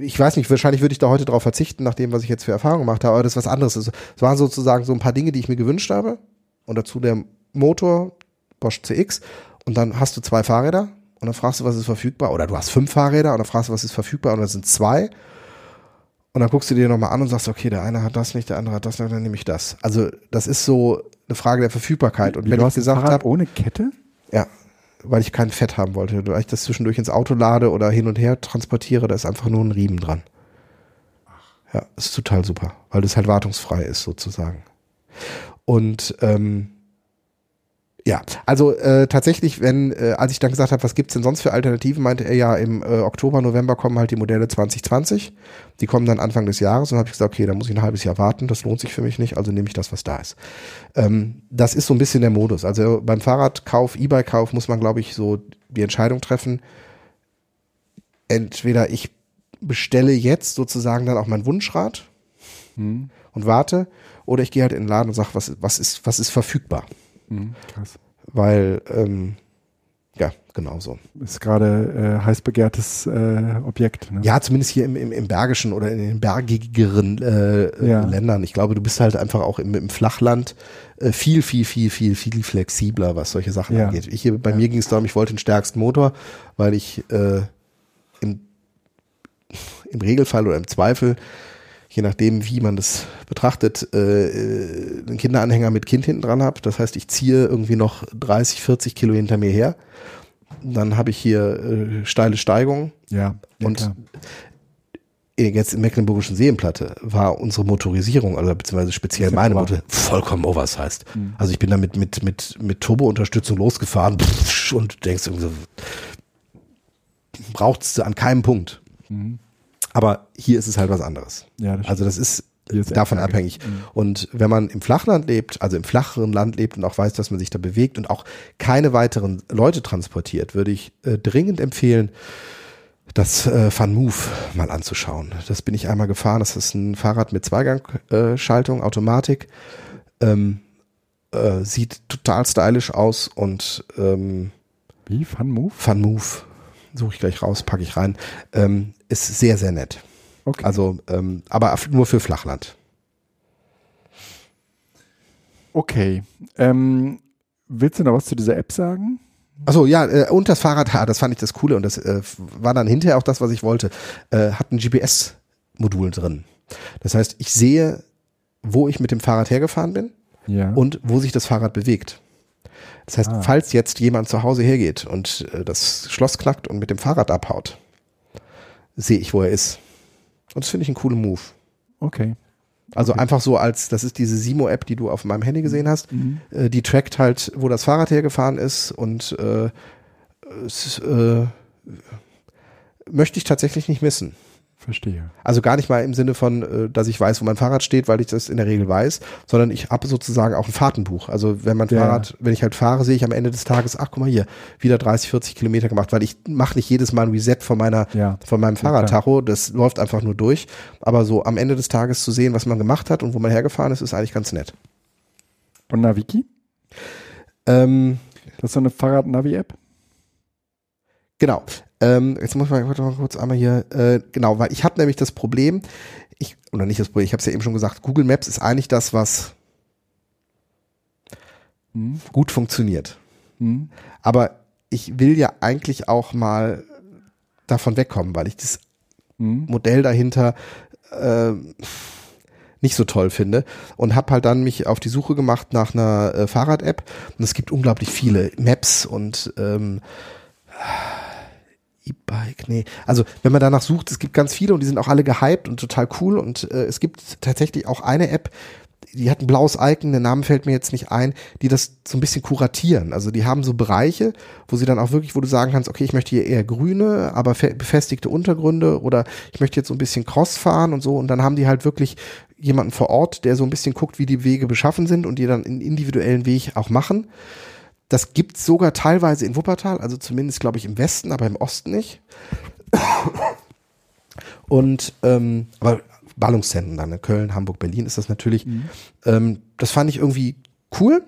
[SPEAKER 2] Ich weiß nicht, wahrscheinlich würde ich da heute darauf verzichten, nach dem, was ich jetzt für Erfahrungen gemacht habe, aber das ist was anderes. Es es waren sozusagen so ein paar Dinge, die ich mir gewünscht habe und dazu der Motor Bosch CX und dann hast du zwei Fahrräder und dann fragst du, was ist verfügbar oder du hast fünf Fahrräder und dann fragst du, was ist verfügbar und dann sind zwei und dann guckst du dir nochmal an und sagst, okay, der eine hat das nicht, der andere hat das nicht, dann nehme ich das. Also das ist so eine Frage der Verfügbarkeit und
[SPEAKER 1] Wie,
[SPEAKER 2] wenn
[SPEAKER 1] du
[SPEAKER 2] ich gesagt habe,
[SPEAKER 1] ohne Kette?
[SPEAKER 2] ja, weil ich kein Fett haben wollte, weil ich das zwischendurch ins Auto lade oder hin und her transportiere, da ist einfach nur ein Riemen dran. Ja, ist total super, weil das halt wartungsfrei ist sozusagen. Und ähm, ja, also äh, tatsächlich, wenn, äh, als ich dann gesagt habe, was gibt's denn sonst für Alternativen, meinte er ja, im äh, Oktober, November kommen halt die Modelle 2020. Die kommen dann Anfang des Jahres und habe ich gesagt, okay, da muss ich ein halbes Jahr warten, das lohnt sich für mich nicht, also nehme ich das, was da ist. Ähm, das ist so ein bisschen der Modus. Also beim Fahrradkauf, E-Bike-Kauf muss man, glaube ich, so die Entscheidung treffen. Entweder ich bestelle jetzt sozusagen dann auch mein Wunschrad
[SPEAKER 1] Hm.
[SPEAKER 2] und warte, oder ich gehe halt in den Laden und sage, was, was, ist, was ist verfügbar.
[SPEAKER 1] Hm, krass.
[SPEAKER 2] Weil, ähm, ja, genau so.
[SPEAKER 1] Ist gerade äh, heiß begehrtes äh, Objekt. Ne?
[SPEAKER 2] Ja, zumindest hier im, im, im Bergischen oder in den bergigeren äh, äh,
[SPEAKER 1] Ja.
[SPEAKER 2] Ländern. Ich glaube, du bist halt einfach auch im, im Flachland äh, viel, viel, viel, viel, viel flexibler, was solche Sachen
[SPEAKER 1] Ja.
[SPEAKER 2] angeht. Ich, hier, bei mir ging es darum, ich wollte den stärksten Motor, weil ich äh, im, im Regelfall oder im Zweifel, je nachdem, wie man das betrachtet, äh, äh, einen Kinderanhänger mit Kind hinten dran habe. Das heißt, ich ziehe irgendwie noch 30, 40 Kilo hinter mir her. Dann habe ich hier äh, steile Steigungen
[SPEAKER 1] Ja, ja
[SPEAKER 2] und
[SPEAKER 1] klar.
[SPEAKER 2] jetzt im Mecklenburgischen Seenplatte war unsere Motorisierung, also beziehungsweise speziell meine
[SPEAKER 1] klar.
[SPEAKER 2] Motor, vollkommen oversized. Also ich bin damit mit, mit, mit Turbo-Unterstützung losgefahren und denkst irgendwie so, braucht's an keinem Punkt. Aber hier ist es halt was anderes.
[SPEAKER 1] Ja, das
[SPEAKER 2] also das ist davon abhängig. Und wenn man im Flachland lebt, also im flacheren Land lebt und auch weiß, dass man sich da bewegt und auch keine weiteren Leute transportiert, würde ich äh, dringend empfehlen, das äh, Van Move mal anzuschauen. Das bin ich einmal gefahren. Das ist ein Fahrrad mit Zweigangschaltung, äh, Automatik. Ähm, äh, sieht total stylisch aus und ähm,
[SPEAKER 1] Wie? Fun Move?
[SPEAKER 2] Van Move suche ich gleich raus, packe ich rein. Ähm, ist sehr, sehr nett.
[SPEAKER 1] Okay.
[SPEAKER 2] Also, ähm, aber nur für Flachland.
[SPEAKER 1] okay. Ähm, willst du noch was zu dieser App sagen?
[SPEAKER 2] Achso, ja, äh, und das Fahrrad, ja, das fand ich das Coole und das äh, war dann hinterher auch das, was ich wollte, äh, hat ein GPS-Modul drin. Das heißt, ich sehe, wo ich mit dem Fahrrad hergefahren bin
[SPEAKER 1] Ja.
[SPEAKER 2] und wo sich das Fahrrad bewegt. Das heißt,
[SPEAKER 1] Ah.
[SPEAKER 2] falls jetzt jemand zu Hause hergeht und äh, das Schloss knackt und mit dem Fahrrad abhaut, sehe ich, wo er ist. Und das finde ich einen coolen Move.
[SPEAKER 1] okay.
[SPEAKER 2] Also
[SPEAKER 1] Okay.
[SPEAKER 2] einfach so als, das ist diese Simo-App, die du auf meinem Handy gesehen hast.
[SPEAKER 1] Mhm.
[SPEAKER 2] Äh, die trackt halt, wo das Fahrrad hergefahren ist und äh, es, äh, möchte ich tatsächlich nicht missen.
[SPEAKER 1] Verstehe.
[SPEAKER 2] Also gar nicht mal im Sinne von, äh, dass ich weiß, wo mein Fahrrad steht, weil ich das in der Regel weiß, sondern ich habe sozusagen auch ein Fahrtenbuch. Also wenn mein
[SPEAKER 1] Ja.
[SPEAKER 2] Fahrrad, wenn ich halt fahre, sehe ich am Ende des Tages, ach guck mal hier, wieder 30, 40 Kilometer gemacht, weil ich mache nicht jedes Mal ein Reset von meiner,
[SPEAKER 1] Ja.
[SPEAKER 2] von meinem. Fahrradtacho. Das läuft einfach nur durch. Aber so am Ende des Tages zu sehen, was man gemacht hat und wo man hergefahren ist, ist eigentlich ganz nett.
[SPEAKER 1] Und Naviki?
[SPEAKER 2] Ähm,
[SPEAKER 1] Das ist so eine Fahrrad-Navi-App?
[SPEAKER 2] Genau. Ähm, jetzt muss man warte mal kurz einmal hier, äh, genau, weil ich habe nämlich das Problem, ich, oder nicht das Problem, ich habe es ja eben schon gesagt, Google Maps ist eigentlich das, was
[SPEAKER 1] Mhm.
[SPEAKER 2] gut funktioniert.
[SPEAKER 1] Mhm.
[SPEAKER 2] Aber ich will ja eigentlich auch mal davon wegkommen, weil ich das
[SPEAKER 1] Mhm.
[SPEAKER 2] Modell dahinter äh, nicht so toll finde und habe halt dann mich auf die Suche gemacht nach einer äh, Fahrrad-App und es gibt unglaublich viele Maps und ähm, E-Bike, nee. Also wenn man danach sucht, es gibt ganz viele und die sind auch alle gehypt und total cool und äh, es gibt tatsächlich auch eine App, die hat ein blaues Icon, der Name fällt mir jetzt nicht ein, die das so ein bisschen kuratieren. Also die haben so Bereiche, wo sie dann auch wirklich, wo du sagen kannst, okay, ich möchte hier eher grüne, aber fe- befestigte Untergründe oder ich möchte jetzt so ein bisschen Cross fahren und so und dann haben die halt wirklich jemanden vor Ort, der so ein bisschen guckt, wie die Wege beschaffen sind und die dann einen individuellen Weg auch machen. Das gibt's sogar teilweise in Wuppertal, also zumindest glaube ich im Westen, aber im Osten nicht. Und ähm, aber Ballungszentren dann in Köln, Hamburg, Berlin ist das natürlich. Ähm, das fand ich irgendwie cool,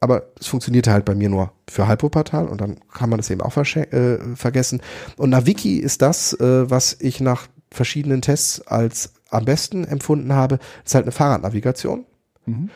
[SPEAKER 2] aber es funktionierte halt bei mir nur für Halbwuppertal und dann kann man das eben auch äh, vergessen. Und Naviki ist das, äh, was ich nach verschiedenen Tests als am besten empfunden habe. Das ist halt eine Fahrradnavigation
[SPEAKER 1] Mhm.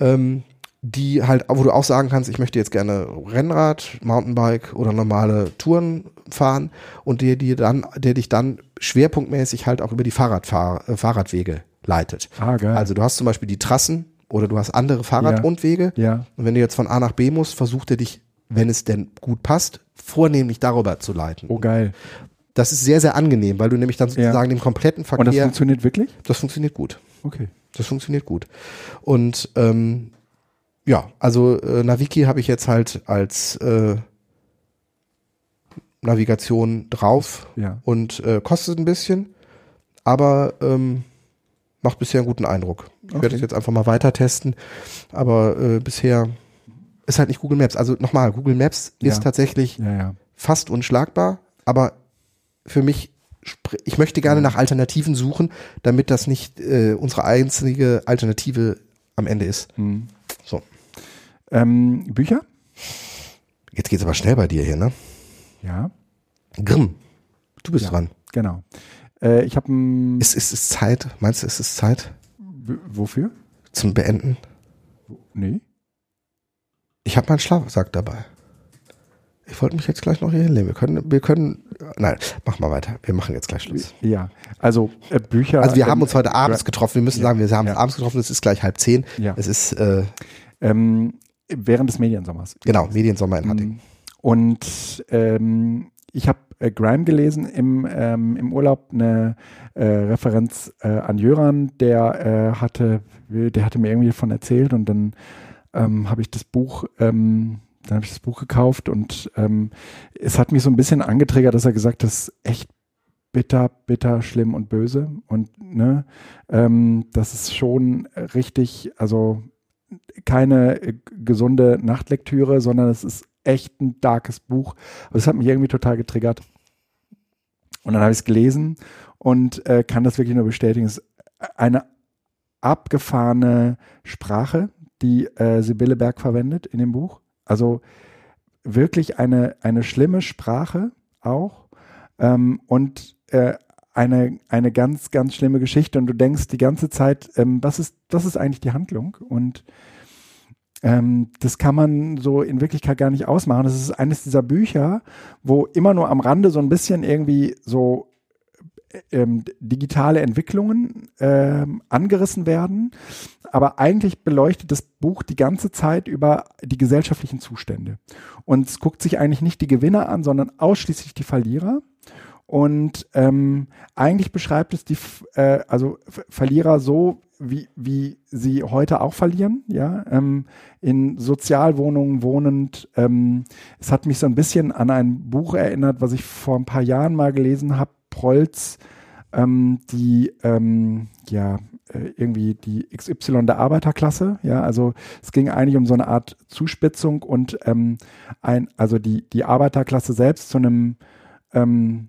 [SPEAKER 2] ähm, die halt, wo du auch sagen kannst, ich möchte jetzt gerne Rennrad, Mountainbike oder normale Touren fahren und der, die dann, der dich dann schwerpunktmäßig halt auch über die Fahrradfahr äh, Fahrradwege leitet.
[SPEAKER 1] Ah, geil.
[SPEAKER 2] Also du hast zum Beispiel die Trassen oder du hast andere Fahrradrundwege
[SPEAKER 1] ja.
[SPEAKER 2] und wenn du jetzt von A nach B musst, versucht er dich, wenn es denn gut passt, vornehmlich darüber zu leiten.
[SPEAKER 1] Oh, geil.
[SPEAKER 2] Das ist sehr, sehr angenehm, weil du nämlich dann sozusagen dem kompletten
[SPEAKER 1] Und das
[SPEAKER 2] Verkehr,
[SPEAKER 1] funktioniert wirklich?
[SPEAKER 2] das funktioniert gut.
[SPEAKER 1] Okay.
[SPEAKER 2] Das funktioniert gut. Und ähm, ja, also äh, Naviki habe ich jetzt halt als äh, Navigation drauf
[SPEAKER 1] Ja.
[SPEAKER 2] und äh, kostet ein bisschen, aber ähm, macht bisher einen guten Eindruck. Ich werde
[SPEAKER 1] Okay.
[SPEAKER 2] es jetzt einfach mal weiter testen, aber äh, bisher ist halt nicht Google Maps. Also nochmal, Google Maps
[SPEAKER 1] Ja.
[SPEAKER 2] ist tatsächlich
[SPEAKER 1] Ja,
[SPEAKER 2] fast unschlagbar, aber für mich, ich möchte gerne nach Alternativen suchen, damit das nicht äh, unsere einzige Alternative am Ende ist.
[SPEAKER 1] Mhm. Ähm, Bücher?
[SPEAKER 2] Jetzt geht's aber schnell bei dir hier, ne?
[SPEAKER 1] Ja,
[SPEAKER 2] Grimm, du bist
[SPEAKER 1] Ja.
[SPEAKER 2] dran.
[SPEAKER 1] genau. Äh, ich habe ein.
[SPEAKER 2] Ist, ist es Zeit? Meinst du, ist es Zeit
[SPEAKER 1] W- Wofür?
[SPEAKER 2] zum Beenden?
[SPEAKER 1] Nee.
[SPEAKER 2] Ich habe meinen Schlafsack dabei. Ich wollte mich jetzt gleich noch hier hinlegen. Wir können, wir können, nein, mach mal weiter. Wir machen jetzt gleich Schluss.
[SPEAKER 1] Ja, also äh, Bücher.
[SPEAKER 2] Also wir haben
[SPEAKER 1] ähm,
[SPEAKER 2] uns heute abends getroffen. Wir müssen
[SPEAKER 1] Ja.
[SPEAKER 2] sagen, wir haben uns
[SPEAKER 1] Ja.
[SPEAKER 2] abends getroffen. Es ist gleich halb zehn.
[SPEAKER 1] Ja.
[SPEAKER 2] Es ist, äh,
[SPEAKER 1] Ähm, während des Mediensommers.
[SPEAKER 2] genau, Mediensommer in Hattingen.
[SPEAKER 1] Und ähm, ich habe äh, Grime gelesen im, ähm, im Urlaub, eine äh, Referenz äh, an Jöran, der äh, hatte, der hatte mir irgendwie davon erzählt und dann ähm, habe ich das Buch, ähm, dann habe ich das Buch gekauft und ähm, es hat mich so ein bisschen angetriggert, dass er gesagt hat, das ist echt bitter, bitter, schlimm und böse und ne, ähm, das ist schon richtig, also keine äh, gesunde Nachtlektüre, sondern es ist echt ein darkes Buch. Aber es hat mich irgendwie total getriggert. Und dann habe ich es gelesen und äh, kann das wirklich nur bestätigen. Es ist eine abgefahrene Sprache, die äh, Sibylle Berg verwendet in dem Buch. Also wirklich eine, eine schlimme Sprache auch ähm, und äh, eine, eine ganz, ganz schlimme Geschichte. Und du denkst die ganze Zeit, ähm, was, ist, was ist eigentlich die Handlung? Und ähm, das kann man so in Wirklichkeit gar nicht ausmachen. Das ist eines dieser Bücher, wo immer nur am Rande so ein bisschen irgendwie so äh, ähm, digitale Entwicklungen ähm, angerissen werden. Aber eigentlich beleuchtet das Buch die ganze Zeit über die gesellschaftlichen Zustände. Und es guckt sich eigentlich nicht die Gewinner an, sondern ausschließlich die Verlierer. Und ähm, eigentlich beschreibt es die äh, also Verlierer so, wie, wie sie heute auch verlieren, ja, ähm, in Sozialwohnungen wohnend. Ähm, es hat mich so ein bisschen an ein Buch erinnert, was ich vor ein paar Jahren mal gelesen habe, Prolz, ähm, die, ähm, ja, äh, irgendwie die XY der Arbeiterklasse, ja, also es ging eigentlich um so eine Art Zuspitzung und ähm, ein, also die, die Arbeiterklasse selbst zu einem ähm,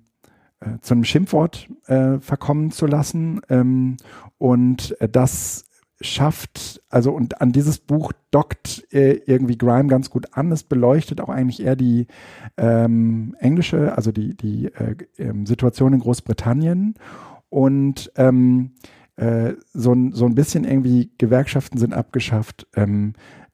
[SPEAKER 1] äh, zu einem Schimpfwort äh, verkommen zu lassen. Ähm, und äh, das schafft, also und an dieses Buch dockt äh, irgendwie Grime ganz gut an. Es beleuchtet auch eigentlich eher die ähm, englische, also die, die äh, ähm, Situation in Großbritannien und ähm, äh, so, so ein bisschen irgendwie Gewerkschaften sind abgeschafft.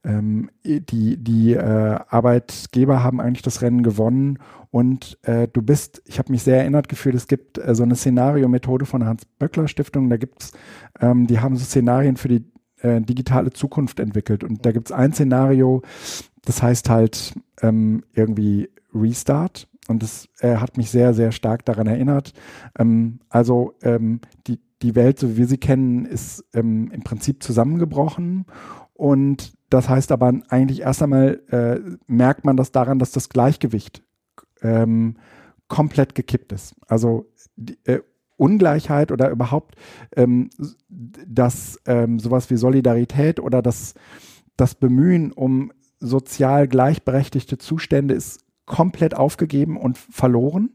[SPEAKER 1] Ähm, die die äh, Arbeitgeber haben eigentlich das Rennen gewonnen und äh, du bist, ich habe mich sehr erinnert gefühlt, es gibt äh, so eine Szenario-Methode von der Hans-Böckler-Stiftung, da gibt's, ähm, die haben so Szenarien für die äh, digitale Zukunft entwickelt und da gibt's ein Szenario, das heißt halt ähm, irgendwie Restart und das äh, hat mich sehr, sehr stark daran erinnert. Ähm, also ähm, die, die Welt, so wie wir sie kennen, ist ähm, im Prinzip zusammengebrochen und das heißt aber eigentlich erst einmal äh, merkt man das daran, dass das Gleichgewicht ähm, komplett gekippt ist. Also die, äh, Ungleichheit oder überhaupt ähm, das ähm, sowas wie Solidarität oder das, das Bemühen um sozial gleichberechtigte Zustände ist komplett aufgegeben und verloren.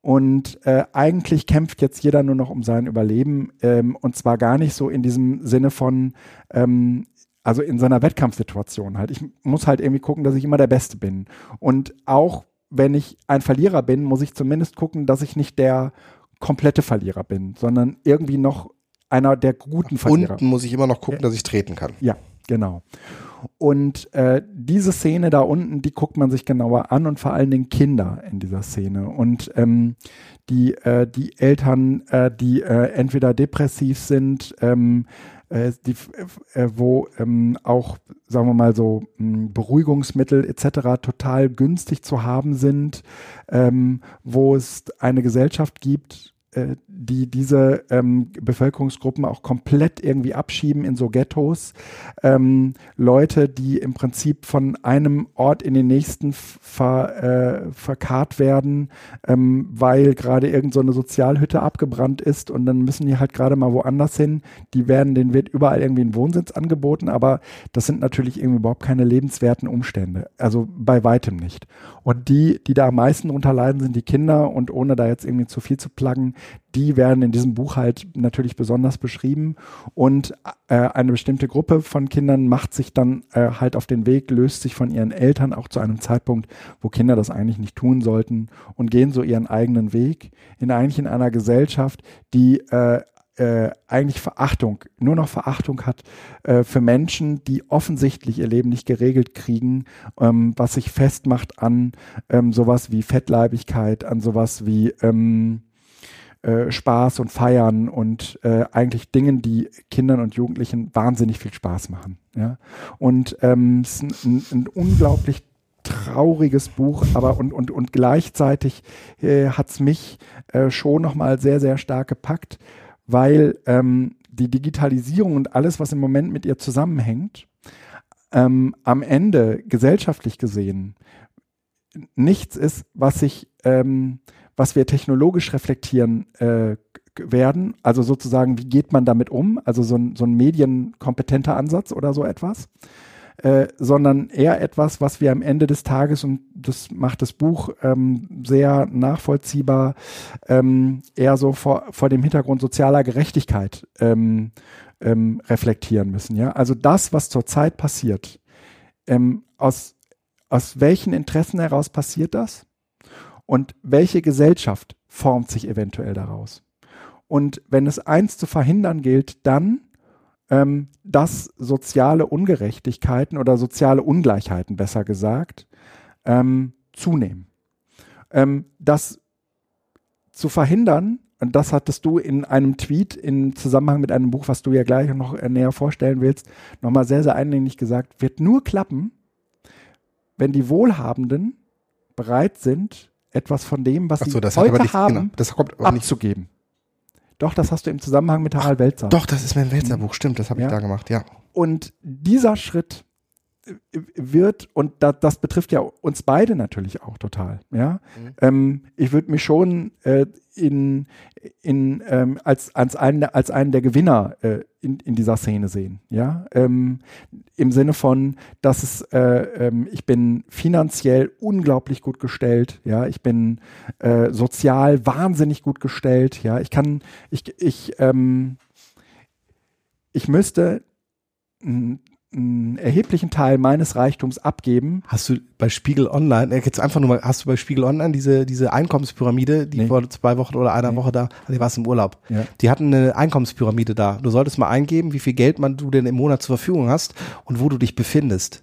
[SPEAKER 1] Und äh, eigentlich kämpft jetzt jeder nur noch um sein Überleben ähm, und zwar gar nicht so in diesem Sinne von, ähm, also in seiner Wettkampfsituation halt. Ich muss halt irgendwie gucken, dass ich immer der Beste bin. Und auch wenn ich ein Verlierer bin, muss ich zumindest gucken, dass ich nicht der komplette Verlierer bin, sondern irgendwie noch einer der guten Verlierer.
[SPEAKER 2] Unten muss ich immer noch gucken, dass ich treten kann.
[SPEAKER 1] Ja, genau. Und äh, diese Szene da unten, die guckt man sich genauer an und vor allen Dingen Kinder in dieser Szene. Und ähm, die, äh, die Eltern, äh, die äh, entweder depressiv sind, ähm, äh, die, äh, wo ähm, auch, sagen wir mal so, hm, Beruhigungsmittel etc. total günstig zu haben sind, ähm, wo es eine Gesellschaft gibt, äh, die diese ähm, Bevölkerungsgruppen auch komplett irgendwie abschieben in so Ghettos. Ähm, Leute, die im Prinzip von einem Ort in den nächsten ver, äh, verkarrt werden, ähm, weil gerade irgendeine so Sozialhütte abgebrannt ist und dann müssen die halt gerade mal woanders hin. Die werden, denen wird überall irgendwie ein Wohnsitz angeboten, aber das sind natürlich irgendwie überhaupt keine lebenswerten Umstände. Also bei weitem nicht. Und die, die da am meisten drunter leiden, sind die Kinder und ohne da jetzt irgendwie zu viel zu pluggen, die werden in diesem Buch halt natürlich besonders beschrieben. Und äh, eine bestimmte Gruppe von Kindern macht sich dann äh, halt auf den Weg, löst sich von ihren Eltern auch zu einem Zeitpunkt, wo Kinder das eigentlich nicht tun sollten und gehen so ihren eigenen Weg in eigentlich in einer Gesellschaft, die äh, äh, eigentlich Verachtung, nur noch Verachtung hat äh, für Menschen, die offensichtlich ihr Leben nicht geregelt kriegen, ähm, was sich festmacht an ähm, sowas wie Fettleibigkeit, an sowas wie ähm, äh, Spaß und Feiern und äh, eigentlich Dingen, die Kindern und Jugendlichen wahnsinnig viel Spaß machen. Ja? Und ähm, es ist ein, ein unglaublich trauriges Buch, aber und, und, und gleichzeitig äh, hat es mich äh, schon nochmal sehr, sehr stark gepackt, weil ähm, die Digitalisierung und alles, was im Moment mit ihr zusammenhängt, ähm, am Ende gesellschaftlich gesehen nichts ist, was sich, ähm, was wir technologisch reflektieren äh, werden. Also sozusagen, wie geht man damit um? Also so ein, so ein medienkompetenter Ansatz oder so etwas. Äh, sondern eher etwas, was wir am Ende des Tages, und das macht das Buch ähm, sehr nachvollziehbar, ähm, eher so vor, vor dem Hintergrund sozialer Gerechtigkeit ähm, ähm reflektieren müssen. Ja? Also das, was zurzeit passiert, ähm, aus, aus welchen Interessen heraus passiert das? Und welche Gesellschaft formt sich eventuell daraus? Und wenn es eins zu verhindern gilt, dann, ähm, dass soziale Ungerechtigkeiten oder soziale Ungleichheiten, besser gesagt, ähm, zunehmen. Ähm, das zu verhindern, und das hattest du in einem Tweet im Zusammenhang mit einem Buch, was du ja gleich noch äh, näher vorstellen willst, nochmal sehr, sehr eindringlich gesagt, wird nur klappen, wenn die Wohlhabenden bereit sind, etwas von dem, was
[SPEAKER 2] so,
[SPEAKER 1] sie heute
[SPEAKER 2] nicht,
[SPEAKER 1] haben,
[SPEAKER 2] genau, das kommt
[SPEAKER 1] abzugeben. Doch, das hast du im Zusammenhang mit Harald Welzer.
[SPEAKER 2] Doch, das ist mein Welzer-Buch, stimmt, das habe ja. ich da gemacht, ja.
[SPEAKER 1] Und dieser Schritt wird, und da, das betrifft ja uns beide natürlich auch total, ja. Mhm. Ähm, ich würde mich schon äh, in, in, ähm, als, als, einen, als einen der Gewinner äh, in, in dieser Szene sehen, ja. Ähm, Im Sinne von, dass es, äh, ähm, ich bin finanziell unglaublich gut gestellt, ja. Ich bin äh, sozial wahnsinnig gut gestellt, ja. Ich kann, ich, ich, ähm, ich müsste einen erheblichen Teil meines Reichtums abgeben.
[SPEAKER 2] Hast du bei Spiegel Online, äh, jetzt einfach nur mal, hast du bei Spiegel Online diese, diese Einkommenspyramide, die nee. vor zwei Wochen oder einer nee. Woche da, die war es im Urlaub. Ja. Die hatten eine Einkommenspyramide da. Du solltest mal eingeben, wie viel Geld man du denn im Monat zur Verfügung hast und wo du dich befindest.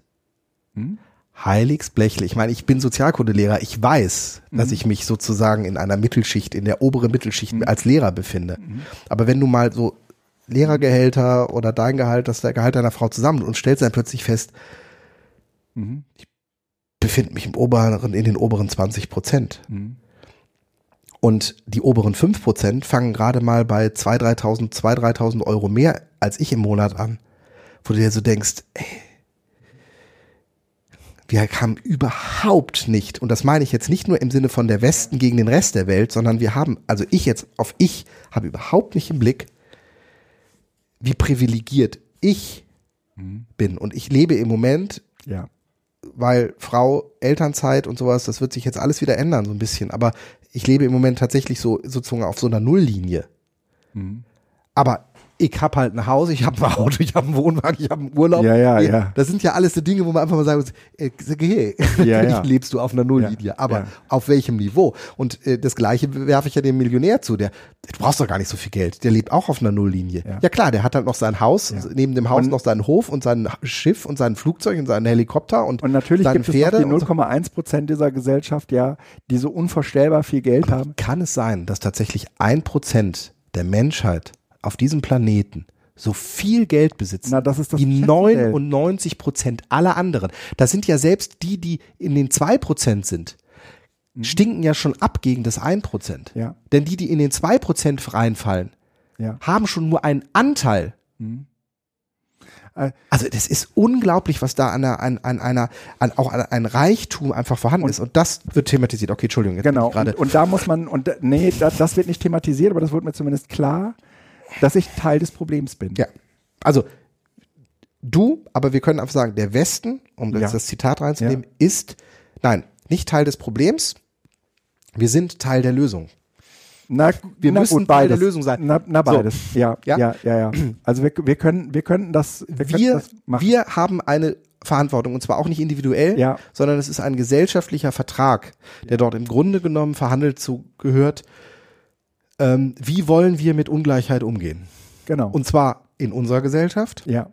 [SPEAKER 2] Hm? Heiligs Blechle. Ich meine, ich bin Sozialkundelehrer. Ich weiß, mhm. dass ich mich sozusagen in einer Mittelschicht, in der oberen Mittelschicht mhm. als Lehrer befinde. Mhm. Aber wenn du mal so Lehrergehälter oder dein Gehalt, das der Gehalt deiner Frau zusammen und stellst dann plötzlich fest, mhm. ich befinde mich im oberen, in den oberen 20 Prozent. Mhm. Und die oberen 5 Prozent fangen gerade mal bei 2.000, 3.000, 2.000, 3.000 Euro mehr als ich im Monat an. Wo du dir so denkst, ey, wir haben überhaupt nicht, und das meine ich jetzt nicht nur im Sinne von der Westen gegen den Rest der Welt, sondern wir haben, also ich jetzt auf ich, habe überhaupt nicht im Blick, wie privilegiert ich mhm. bin. Und ich lebe im Moment,
[SPEAKER 1] ja.
[SPEAKER 2] weil Frau, Elternzeit und sowas, das wird sich jetzt alles wieder ändern, so ein bisschen. Aber ich lebe im Moment tatsächlich so sozusagen auf so einer Nulllinie. Mhm. Aber ich habe halt ein Haus, ich habe ein Auto, ich habe einen Wohnwagen, ich habe einen Urlaub.
[SPEAKER 1] Ja, ja, ja.
[SPEAKER 2] Das sind ja alles so Dinge, wo man einfach mal sagen muss, äh, hey,
[SPEAKER 1] ja, ja.
[SPEAKER 2] lebst du auf einer Nulllinie, ja, aber ja. auf welchem Niveau? Und äh, das Gleiche werfe ich ja dem Millionär zu, der, du brauchst doch gar nicht so viel Geld, der lebt auch auf einer Nulllinie. Ja, klar, der hat halt noch sein Haus, neben dem Haus und noch seinen Hof und sein Schiff und sein Flugzeug und seinen Helikopter und,
[SPEAKER 1] und natürlich gibt Pferde es noch die 0,1 Prozent dieser Gesellschaft, ja, die so unvorstellbar viel Geld aber haben.
[SPEAKER 2] Kann es sein, dass tatsächlich ein Prozent der Menschheit auf diesem Planeten so viel Geld besitzen
[SPEAKER 1] Na, das das
[SPEAKER 2] wie 99 Prozent aller anderen. Da sind ja selbst die, die in den zwei Prozent sind, mhm. stinken ja schon ab gegen das ein Prozent.
[SPEAKER 1] Ja.
[SPEAKER 2] Denn die, die in den zwei Prozent reinfallen,
[SPEAKER 1] ja.
[SPEAKER 2] haben schon nur einen Anteil. Mhm. Äh, also das ist unglaublich, was da an, einer, an, an einer, an auch an ein Reichtum einfach vorhanden und, ist. Und das wird thematisiert. Okay, Entschuldigung.
[SPEAKER 1] Jetzt genau. Und, und, da muss man, und nee, das, das wird nicht thematisiert, aber das wird mir zumindest klar dass ich Teil des Problems bin.
[SPEAKER 2] Ja. Also du, aber wir können einfach sagen, der Westen, um ja. das Zitat reinzunehmen, ja. ist, nein, nicht Teil des Problems. Wir sind Teil der Lösung.
[SPEAKER 1] Na,
[SPEAKER 2] wir na müssen gut, Teil der Lösung sein.
[SPEAKER 1] Na, na beides. So. Ja, ja, ja, ja, ja. Also wir, wir können, wir könnten das,
[SPEAKER 2] wir, wir, das machen. wir haben eine Verantwortung und zwar auch nicht individuell,
[SPEAKER 1] ja.
[SPEAKER 2] sondern es ist ein gesellschaftlicher Vertrag, der dort im Grunde genommen verhandelt zu gehört ähm, wie wollen wir mit Ungleichheit umgehen?
[SPEAKER 1] Genau.
[SPEAKER 2] Und zwar in unserer Gesellschaft.
[SPEAKER 1] Ja.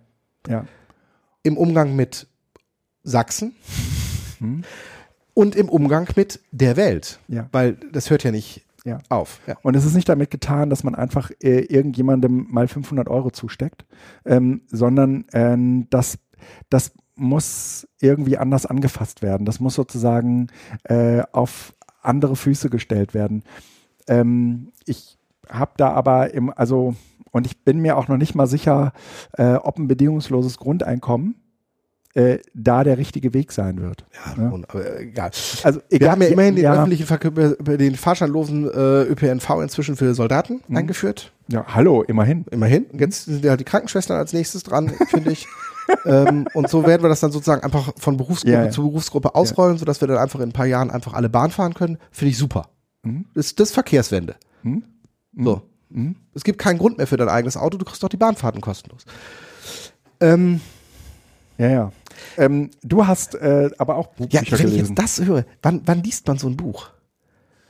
[SPEAKER 1] Ja.
[SPEAKER 2] Im Umgang mit Sachsen. Hm. Und im Umgang mit der Welt.
[SPEAKER 1] Ja.
[SPEAKER 2] Weil das hört ja nicht ja. auf.
[SPEAKER 1] Ja. Und es ist nicht damit getan, dass man einfach äh, irgendjemandem mal 500 Euro zusteckt, ähm, sondern äh, dass, dass muss irgendwie anders angefasst werden. Das muss sozusagen äh, auf andere Füße gestellt werden. Ähm, ich habe da aber im, also, und ich bin mir auch noch nicht mal sicher, äh, ob ein bedingungsloses Grundeinkommen äh, da der richtige Weg sein wird.
[SPEAKER 2] Ja, ja. Und, aber egal.
[SPEAKER 1] Also
[SPEAKER 2] egal, Wir haben ja immerhin den
[SPEAKER 1] ja.
[SPEAKER 2] öffentlichen Verkehr, den fahrscheinlosen äh, ÖPNV inzwischen für Soldaten
[SPEAKER 1] Mhm.
[SPEAKER 2] eingeführt.
[SPEAKER 1] Ja, hallo, immerhin.
[SPEAKER 2] Immerhin. Jetzt sind ja die Krankenschwestern als nächstes dran, finde ich. ähm, und so werden wir das dann sozusagen einfach von Berufsgruppe
[SPEAKER 1] Ja, ja.
[SPEAKER 2] zu Berufsgruppe ausrollen, sodass wir dann einfach in ein paar Jahren einfach alle Bahn fahren können. Finde ich super.
[SPEAKER 1] Mhm.
[SPEAKER 2] Das, das ist Verkehrswende.
[SPEAKER 1] Mhm.
[SPEAKER 2] So.
[SPEAKER 1] Mhm.
[SPEAKER 2] Es gibt keinen Grund mehr für dein eigenes Auto, du kriegst doch die Bahnfahrten kostenlos. Ähm,
[SPEAKER 1] Ja, ja. Ähm, du hast äh, aber auch
[SPEAKER 2] ja,
[SPEAKER 1] Buchbücher
[SPEAKER 2] wenn ich jetzt das höre, wann, wann liest man so ein Buch?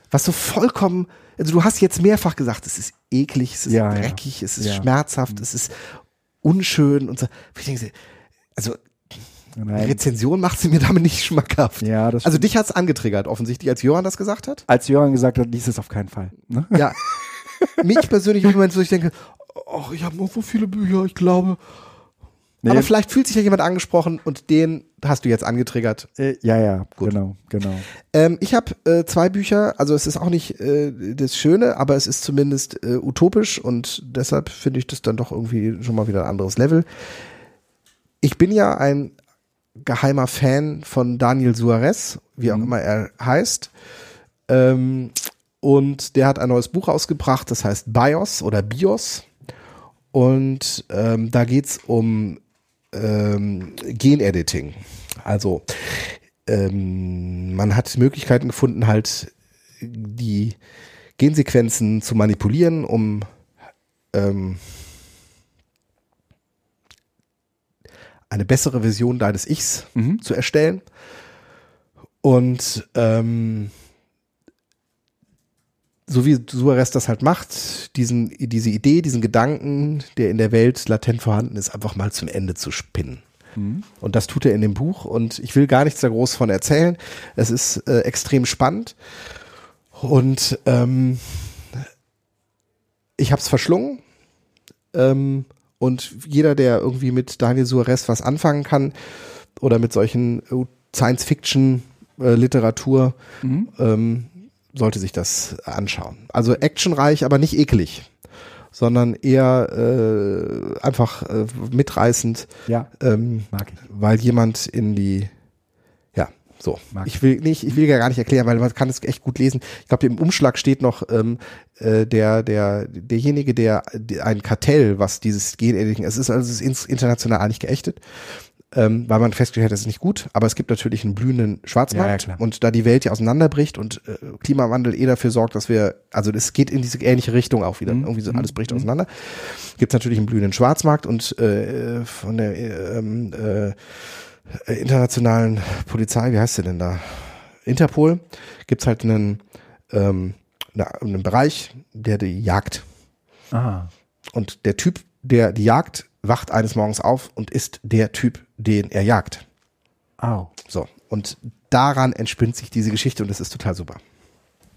[SPEAKER 2] Was so vollkommen, also du hast jetzt mehrfach gesagt, es ist eklig, es ist
[SPEAKER 1] Ja, ja.
[SPEAKER 2] dreckig, es ist
[SPEAKER 1] Ja. Mhm.
[SPEAKER 2] schmerzhaft, es ist unschön und so. Ich denke, also
[SPEAKER 1] Nein.
[SPEAKER 2] Rezension macht sie mir damit nicht schmackhaft.
[SPEAKER 1] Ja, das
[SPEAKER 2] Also
[SPEAKER 1] stimmt.
[SPEAKER 2] dich hat's angetriggert, offensichtlich, als Johann das gesagt hat.
[SPEAKER 1] Als Jörn gesagt hat, liest es auf keinen Fall. Ne?
[SPEAKER 2] Ja. Mich persönlich im Moment, wo ich denke, ach, ich habe noch so viele Bücher, ich glaube.
[SPEAKER 1] Nee,
[SPEAKER 2] Aber vielleicht fühlt sich ja jemand angesprochen und den hast du jetzt angetriggert.
[SPEAKER 1] äh, ja, ja, genau, genau.
[SPEAKER 2] Ähm, ich habe äh, zwei Bücher, also es ist auch nicht äh, das Schöne, aber es ist zumindest äh, utopisch und deshalb finde ich das dann doch irgendwie schon mal wieder ein anderes Level. Ich bin ja ein geheimer Fan von Daniel Suarez, wie auch immer er heißt. Ähm, und der hat ein neues Buch ausgebracht, das heißt BIOS oder BIOS. Und ähm, da geht's um ähm, Genediting. Also ähm, man hat Möglichkeiten gefunden, halt die Gensequenzen zu manipulieren, um eine bessere Version deines Ichs
[SPEAKER 1] Mhm.
[SPEAKER 2] zu erstellen. Und ähm, so wie Suarez das halt macht, diesen, diese Idee, diesen Gedanken, der in der Welt latent vorhanden ist, einfach mal zum Ende zu spinnen.
[SPEAKER 1] Mhm.
[SPEAKER 2] Und das tut er in dem Buch und ich will gar nichts da groß von erzählen. Es ist äh, extrem spannend und ähm, ich habe es verschlungen ähm, und jeder, der irgendwie mit Daniel Suarez was anfangen kann oder mit solchen äh, Science-Fiction-Literatur,
[SPEAKER 1] Mhm.
[SPEAKER 2] ähm, sollte sich das anschauen. Also actionreich, aber nicht eklig, sondern eher äh, einfach äh, mitreißend,
[SPEAKER 1] Ja,
[SPEAKER 2] ähm,
[SPEAKER 1] mag ich.
[SPEAKER 2] weil jemand in die so.
[SPEAKER 1] Mag
[SPEAKER 2] ich will nicht ich will ja gar nicht erklären weil man kann es echt gut lesen. Ich glaube im Umschlag steht noch ähm, äh, der der derjenige der, der ein Kartell was dieses Genediting es ist also es ist international nicht geächtet ähm, weil man festgestellt hat, das ist nicht gut, aber es gibt natürlich einen blühenden Schwarzmarkt
[SPEAKER 1] Ja, ja,
[SPEAKER 2] und da die Welt ja auseinanderbricht und äh, Klimawandel eh dafür sorgt, dass wir, also das geht in diese ähnliche Richtung auch wieder,
[SPEAKER 1] Mhm.
[SPEAKER 2] irgendwie so
[SPEAKER 1] Mhm.
[SPEAKER 2] alles bricht auseinander, gibt es natürlich einen blühenden Schwarzmarkt und äh, von der äh, ähm, äh, äh, internationalen Polizei, wie heißt sie denn da? Interpol, gibt's halt einen, ähm, na, einen Bereich, der die jagt.
[SPEAKER 1] Ah.
[SPEAKER 2] Und der Typ, der die jagt, wacht eines Morgens auf und ist der Typ, den er jagt.
[SPEAKER 1] Au.
[SPEAKER 2] So. Und daran entspinnt sich diese Geschichte und das ist total super.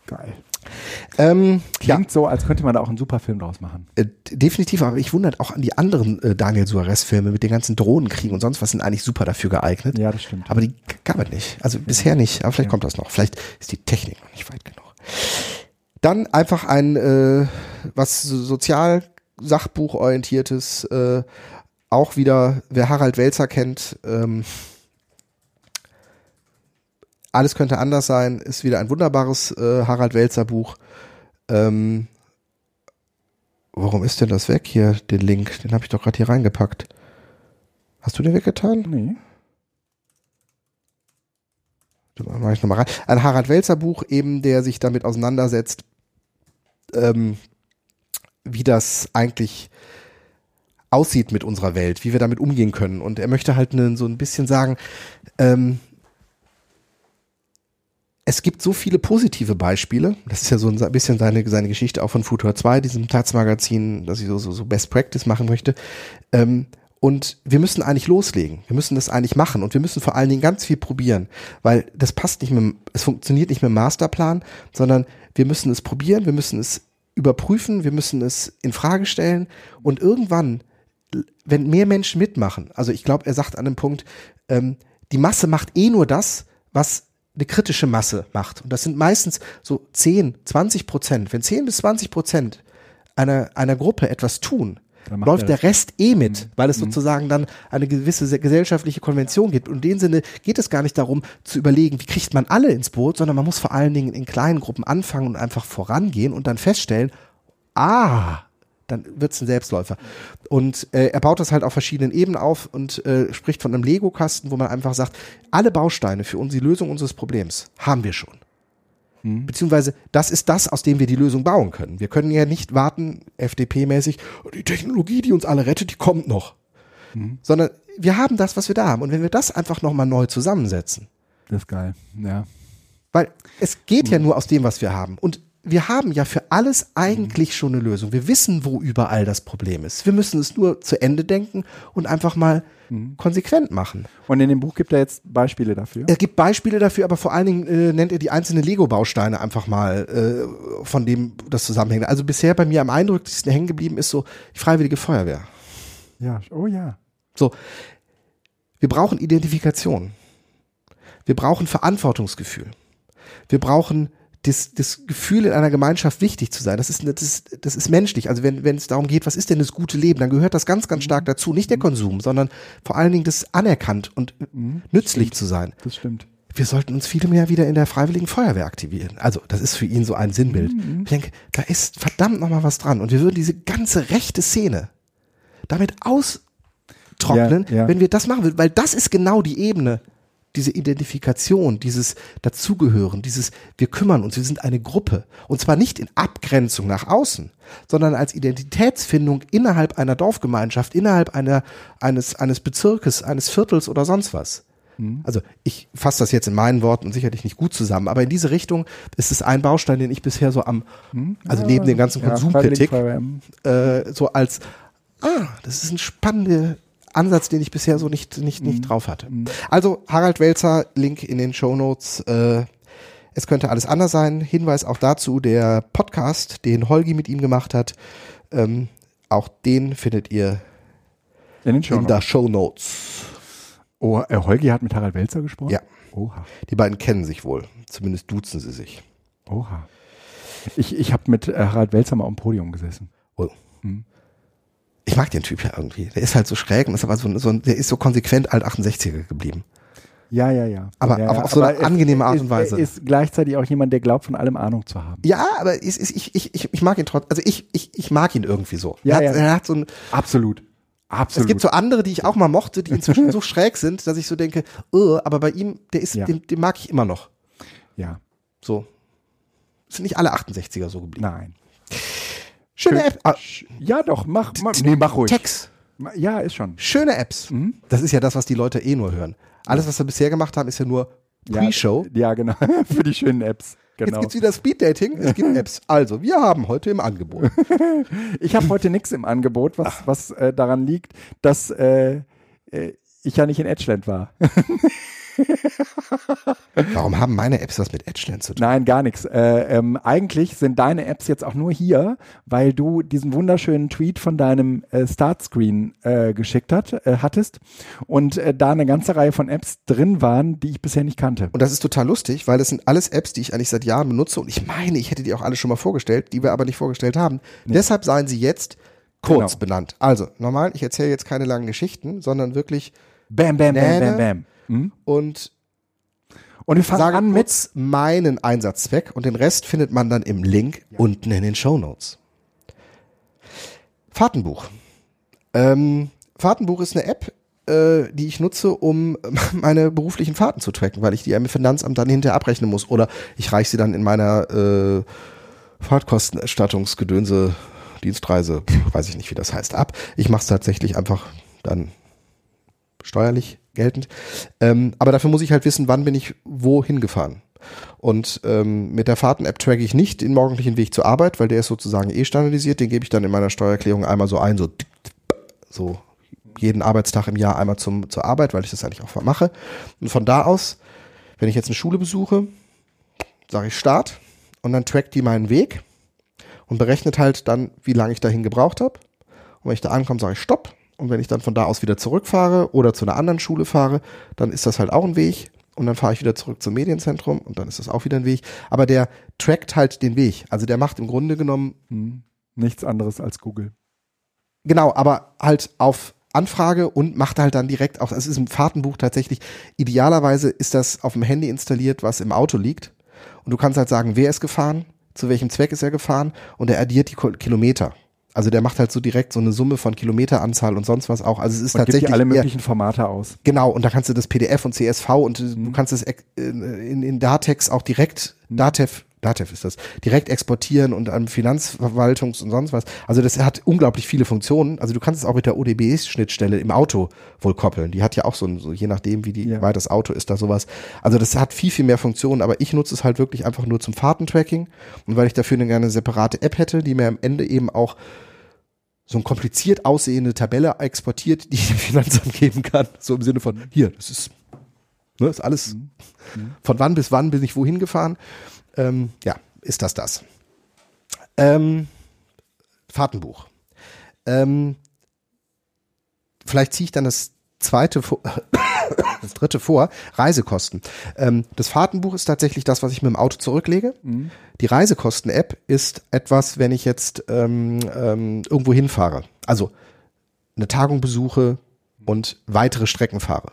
[SPEAKER 1] Geil.
[SPEAKER 2] Ähm, ja,
[SPEAKER 1] Klingt so, als könnte man da auch einen super Film draus machen.
[SPEAKER 2] äh, definitiv, aber ich wundert auch an die anderen äh, Daniel Suarez-Filme mit den ganzen Drohnenkriegen und sonst was sind eigentlich super dafür geeignet.
[SPEAKER 1] Ja, das stimmt.
[SPEAKER 2] Aber die gab es nicht. Also bisher nicht. Aber vielleicht
[SPEAKER 1] Ja.
[SPEAKER 2] kommt das noch. Vielleicht ist die Technik noch nicht weit genug. Dann einfach ein äh, was so- sozial Sachbuch orientiertes, äh, auch wieder, wer Harald Welzer kennt, ähm, alles könnte anders sein, ist wieder ein wunderbares äh, Harald Welzer Buch. Ähm, warum ist denn das weg hier, den Link? Den habe ich doch gerade hier reingepackt. Hast du den weggetan?
[SPEAKER 1] Nee.
[SPEAKER 2] Da mache ich nochmal rein. Ein Harald Welzer Buch eben, der sich damit auseinandersetzt, ähm, wie das eigentlich aussieht mit unserer Welt, wie wir damit umgehen können. Und er möchte halt ne, so ein bisschen sagen, ähm, es gibt so viele positive Beispiele. Das ist ja so ein bisschen seine, seine Geschichte auch von Futur 2, diesem Taz-Magazin, dass ich so, so, so Best Practice machen möchte. Ähm, und wir müssen eigentlich loslegen. Wir müssen das eigentlich machen. Und wir müssen vor allen Dingen ganz viel probieren. Weil das passt nicht mit, dem- es funktioniert nicht mit dem Masterplan, sondern wir müssen es probieren, wir müssen es überprüfen, wir müssen es in Frage stellen. Und irgendwann wenn mehr Menschen mitmachen, also ich glaube, er sagt an einem Punkt, ähm, die Masse macht eh nur das, was eine kritische Masse macht. Und das sind meistens so 10, 20 Prozent. Wenn 10 bis 20 Prozent einer, einer Gruppe etwas tun, läuft der Rest eh mit, weil es sozusagen dann eine gewisse gesellschaftliche Konvention gibt. Und in dem Sinne geht es gar nicht darum zu überlegen, wie kriegt man alle ins Boot, sondern man muss vor allen Dingen in kleinen Gruppen anfangen und einfach vorangehen und dann feststellen, ah, dann wird's ein Selbstläufer. Und äh, er baut das halt auf verschiedenen Ebenen auf und äh, spricht von einem Lego-Kasten, wo man einfach sagt, alle Bausteine für uns, die Lösung unseres Problems haben wir schon. Beziehungsweise das ist das, aus dem wir die Lösung bauen können. Wir können ja nicht warten, FDP-mäßig, die Technologie, die uns alle rettet, die kommt noch. Sondern wir haben das, was wir da haben. Und wenn wir das einfach nochmal neu zusammensetzen,
[SPEAKER 1] Das ist geil. Ja.
[SPEAKER 2] weil es geht ja nur aus dem, was wir haben. Und wir haben ja für alles eigentlich schon eine Lösung. Wir wissen, wo überall das Problem ist. Wir müssen es nur zu Ende denken und einfach mal konsequent machen.
[SPEAKER 1] Und in dem Buch gibt er jetzt Beispiele dafür.
[SPEAKER 2] Er gibt Beispiele dafür, aber vor allen Dingen äh, nennt er die einzelnen Lego-Bausteine einfach mal, äh, von dem das zusammenhängt. Also bisher bei mir am eindrücklichsten hängen geblieben ist so die Freiwillige Feuerwehr.
[SPEAKER 1] Ja. Oh ja.
[SPEAKER 2] So, wir brauchen Identifikation. Wir brauchen Verantwortungsgefühl. Wir brauchen das, das Gefühl, in einer Gemeinschaft wichtig zu sein. Das ist, das ist, das ist menschlich. Also wenn, wenn es darum geht, was ist denn das gute Leben, dann gehört das ganz, ganz stark dazu. Nicht der Konsum, sondern vor allen Dingen das anerkannt und nützlich zu sein.
[SPEAKER 1] Das stimmt.
[SPEAKER 2] wir sollten uns viel mehr wieder in der Freiwilligen Feuerwehr aktivieren. Also das ist für ihn so ein Sinnbild. Ich denke, da ist verdammt noch mal was dran. Und wir würden diese ganze rechte Szene damit austrocknen,
[SPEAKER 1] Ja, ja.
[SPEAKER 2] wenn wir das machen würden. Weil das ist genau die Ebene, diese Identifikation, dieses Dazugehören, dieses wir kümmern uns, wir sind eine Gruppe. Und zwar nicht in Abgrenzung nach außen, sondern als Identitätsfindung innerhalb einer Dorfgemeinschaft, innerhalb einer, eines, eines Bezirkes, eines Viertels oder sonst was. Also ich fasse das jetzt in meinen Worten sicherlich nicht gut zusammen, aber in diese Richtung ist es ein Baustein, den ich bisher so am, also neben dem ganzen
[SPEAKER 1] Ja,
[SPEAKER 2] Konsumkritik, äh, so als, ah, das ist ein spannender Ansatz, den ich bisher so nicht, nicht, nicht drauf hatte. Also Harald Welzer, Link in den Show Notes. Äh, es könnte alles anders sein. Hinweis auch dazu, der Podcast, den Holgi mit ihm gemacht hat, ähm, auch den findet ihr
[SPEAKER 1] In den Show
[SPEAKER 2] in der Show Notes.
[SPEAKER 1] Oh, äh, Holgi hat mit Harald Welzer gesprochen?
[SPEAKER 2] Ja.
[SPEAKER 1] Oha.
[SPEAKER 2] Die beiden kennen sich wohl. Zumindest duzen sie sich.
[SPEAKER 1] Oha. Ich, ich habe mit äh, Harald Welzer mal am Podium gesessen.
[SPEAKER 2] Oh. Ich mag den Typ ja irgendwie. Der ist halt so schräg und ist aber so, so der ist so konsequent alt 68er geblieben.
[SPEAKER 1] Ja, ja, ja.
[SPEAKER 2] Aber-
[SPEAKER 1] ja,
[SPEAKER 2] aber
[SPEAKER 1] ja.
[SPEAKER 2] auf so eine
[SPEAKER 1] er-
[SPEAKER 2] angenehme Art
[SPEAKER 1] ist,
[SPEAKER 2] und Weise.
[SPEAKER 1] Er ist gleichzeitig auch jemand, der glaubt, von allem Ahnung zu haben.
[SPEAKER 2] Ja, aber ist, ist, ich, ich, ich, ich mag ihn trotzdem. Also ich, ich, ich mag ihn irgendwie so.
[SPEAKER 1] Ja,
[SPEAKER 2] er, hat,
[SPEAKER 1] ja.
[SPEAKER 2] er hat so ein,
[SPEAKER 1] Absolut. Absolut.
[SPEAKER 2] es gibt so andere, die ich auch mal mochte, die inzwischen so schräg sind, dass ich so denke, uh, aber bei ihm, der ist,
[SPEAKER 1] Ja.
[SPEAKER 2] den, den mag ich immer noch.
[SPEAKER 1] ja,
[SPEAKER 2] So. Es sind nicht alle 68er so geblieben.
[SPEAKER 1] nein.
[SPEAKER 2] Schöne App. Ah,
[SPEAKER 1] Ja, doch, mach, mach, nee, mach ruhig.
[SPEAKER 2] Text.
[SPEAKER 1] Ja, ist schon.
[SPEAKER 2] Schöne Apps.
[SPEAKER 1] Mhm.
[SPEAKER 2] Das ist ja das, was die Leute eh nur hören. Alles, was wir bisher gemacht haben, ist ja nur Pre-Show.
[SPEAKER 1] Ja, ja, genau. Für die schönen Apps.
[SPEAKER 2] Jetzt
[SPEAKER 1] Genau.
[SPEAKER 2] gibt's wieder Speeddating, es gibt Apps. Also, wir haben heute im Angebot.
[SPEAKER 1] Ich habe heute nichts im Angebot, was, was äh, daran liegt, dass äh, äh, ich ja nicht in Edgeland war.
[SPEAKER 2] Warum haben meine Apps was mit Edgeland zu tun?
[SPEAKER 1] Nein, gar nichts. Äh, ähm, eigentlich sind deine Apps jetzt auch nur hier, weil du diesen wunderschönen Tweet von deinem äh, Startscreen äh, geschickt hat, äh, hattest und äh, da eine ganze Reihe von Apps drin waren, die ich bisher nicht kannte.
[SPEAKER 2] Und das ist total lustig, weil das sind alles Apps, die ich eigentlich seit Jahren benutze und ich meine, ich hätte die auch alle schon mal vorgestellt, die wir aber nicht vorgestellt haben. Deshalb seien sie jetzt kurz
[SPEAKER 1] Genau.
[SPEAKER 2] benannt. Also, normal, ich erzähle jetzt keine langen Geschichten, sondern wirklich
[SPEAKER 1] Bam, bam, bam, bam, bam. Mhm.
[SPEAKER 2] und
[SPEAKER 1] Und wir fangen
[SPEAKER 2] sage
[SPEAKER 1] an mit
[SPEAKER 2] meinen Einsatzzweck und den Rest findet man dann im Link unten in den Show Notes. Fahrtenbuch. Ähm, Fahrtenbuch ist eine App, äh, die ich nutze, um meine beruflichen Fahrten zu tracken, weil ich die im Finanzamt dann hinterher abrechnen muss oder ich reiche sie dann in meiner äh, Fahrtkostenerstattungsgedönse Dienstreise, weiß ich nicht, wie das heißt, ab. Ich mache es tatsächlich einfach dann steuerlich geltend. Ähm, aber dafür muss ich halt wissen, wann bin ich wohin gefahren. Und ähm, mit der Fahrten-App tracke ich nicht den morgendlichen Weg zur Arbeit, weil der ist sozusagen eh standardisiert. Den gebe ich dann in meiner Steuererklärung einmal so ein, so, so jeden Arbeitstag im Jahr einmal zum, zur Arbeit, weil ich das eigentlich auch mache. Und von da aus, wenn ich jetzt eine Schule besuche, sage ich Start und dann trackt die meinen Weg und berechnet halt dann, wie lange ich dahin gebraucht habe. Und wenn ich da ankomme, sage ich Stopp Und wenn ich dann von da aus wieder zurückfahre oder zu einer anderen Schule fahre, dann ist das halt auch ein Weg. Und dann fahre ich wieder zurück zum Medienzentrum und dann ist das auch wieder ein Weg. Aber der trackt halt den Weg. Also der macht im Grunde genommen
[SPEAKER 1] Hm. Nichts anderes als Google.
[SPEAKER 2] Genau, aber halt auf Anfrage und macht halt dann direkt auch, es ist im Fahrtenbuch tatsächlich, idealerweise ist das auf dem Handy installiert, was im Auto liegt. Und du kannst halt sagen, wer ist gefahren, zu welchem Zweck ist er gefahren und er addiert die Kilometer. Also der macht halt so direkt so eine Summe von Kilometeranzahl und sonst was auch. Also es ist
[SPEAKER 1] Und gibt
[SPEAKER 2] tatsächlich
[SPEAKER 1] dir alle möglichen Formate aus.
[SPEAKER 2] Genau, und da kannst du das PDF und CSV und
[SPEAKER 1] Mhm.
[SPEAKER 2] du kannst es äh, in, in Datex auch direkt, Datev, Datev ist das, direkt exportieren und an Finanzverwaltungs- und sonst was. Also das hat unglaublich viele Funktionen. Also du kannst es auch mit der ODB-Schnittstelle im Auto wohl koppeln. Die hat ja auch so, ein- so je nachdem, wie die,
[SPEAKER 1] Ja.
[SPEAKER 2] weit das Auto ist, da sowas. Also das hat viel, viel mehr Funktionen, aber ich nutze es halt wirklich einfach nur zum Fahrtentracking und weil ich dafür eine gerne separate App hätte, die mir am Ende eben auch so eine kompliziert aussehende Tabelle exportiert, die ich dem Finanzamt geben kann. So im Sinne von, hier, das ist, ne, ist alles, von wann bis wann bin ich wohin gefahren. Ähm, ja, ist das das. Ähm, Fahrtenbuch. Ähm, vielleicht ziehe ich dann das zweite, vor- das dritte vor, Reisekosten. Ähm, das Fahrtenbuch ist tatsächlich das, was ich mit dem Auto zurücklege. Die Reisekosten-App ist etwas, wenn ich jetzt ähm, ähm, irgendwo hinfahre. Also eine Tagung besuche und weitere Strecken fahre.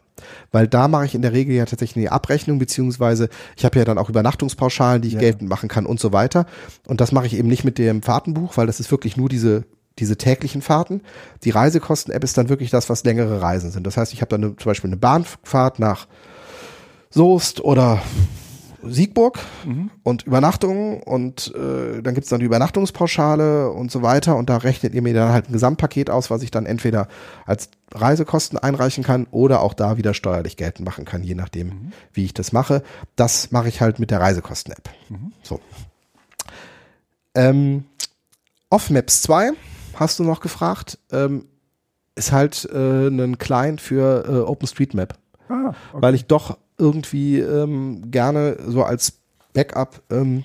[SPEAKER 2] Weil da mache ich in der Regel ja tatsächlich eine Abrechnung, beziehungsweise ich habe ja dann auch Übernachtungspauschalen, die ich
[SPEAKER 1] Ja.
[SPEAKER 2] geltend machen kann und so weiter. Und das mache ich eben nicht mit dem Fahrtenbuch, weil das ist wirklich nur diese diese täglichen Fahrten. Die Reisekosten-App ist dann wirklich das, was längere Reisen sind. Das heißt, ich habe dann eine, zum Beispiel eine Bahnfahrt nach Soest oder Siegburg und Übernachtungen und äh, dann gibt's dann die Übernachtungspauschale und so weiter und da rechnet ihr mir dann halt ein Gesamtpaket aus, was ich dann entweder als Reisekosten einreichen kann oder auch da wieder steuerlich geltend machen kann, je nachdem, wie ich das mache. Das mache ich halt mit der Reisekosten-App. So. Ähm, Off-Maps 2, hast du noch gefragt, ähm, ist halt äh, ein Client für äh, OpenStreetMap
[SPEAKER 1] Ah, okay.
[SPEAKER 2] weil ich doch irgendwie ähm, gerne so als Backup ähm,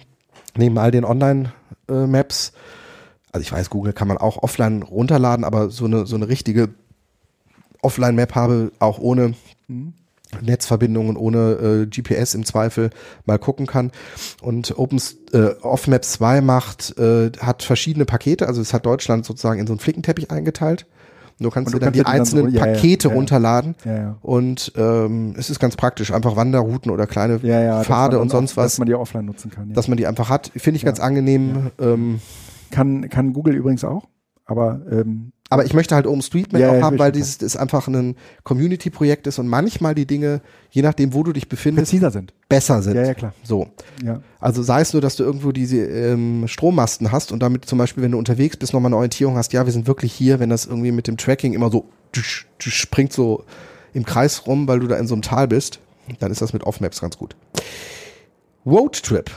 [SPEAKER 2] neben all den Online-Maps, also ich weiß, Google kann man auch offline runterladen, aber so eine, so eine richtige Offline-Map habe, auch ohne Netzverbindungen, ohne äh, GPS im Zweifel mal gucken kann. Und Open, äh, OffMaps 2 macht, äh, hat verschiedene Pakete, also es hat Deutschland sozusagen in so einen Flickenteppich eingeteilt. Du kannst
[SPEAKER 1] du
[SPEAKER 2] dir dann
[SPEAKER 1] kannst
[SPEAKER 2] die
[SPEAKER 1] die dann
[SPEAKER 2] einzelnen
[SPEAKER 1] so-
[SPEAKER 2] Pakete runterladen. Und ähm, es ist ganz praktisch, einfach Wanderrouten oder kleine Pfade und sonst
[SPEAKER 1] auch,
[SPEAKER 2] was,
[SPEAKER 1] Dass man die offline nutzen kann.
[SPEAKER 2] Dass man die einfach hat. Finde ich ganz angenehm. Ähm,
[SPEAKER 1] kann, kann Google übrigens auch, aber ähm,
[SPEAKER 2] aber ich möchte halt OpenStreetMap
[SPEAKER 1] Ja,
[SPEAKER 2] auch haben, weil dieses ist einfach ein Community-Projekt ist und manchmal die Dinge, je nachdem, wo du dich befindest,
[SPEAKER 1] präziser sind.
[SPEAKER 2] besser sind.
[SPEAKER 1] Ja, ja, klar.
[SPEAKER 2] So.
[SPEAKER 1] Ja.
[SPEAKER 2] Also sei es nur, dass du irgendwo diese ähm, Strommasten hast und damit zum Beispiel, wenn du unterwegs bist, nochmal eine Orientierung hast, ja, wir sind wirklich hier, wenn das irgendwie mit dem Tracking immer so tsch, tsch, springt so im Kreis rum, weil du da in so einem Tal bist, dann ist das mit Off-Maps ganz gut. Roadtrip.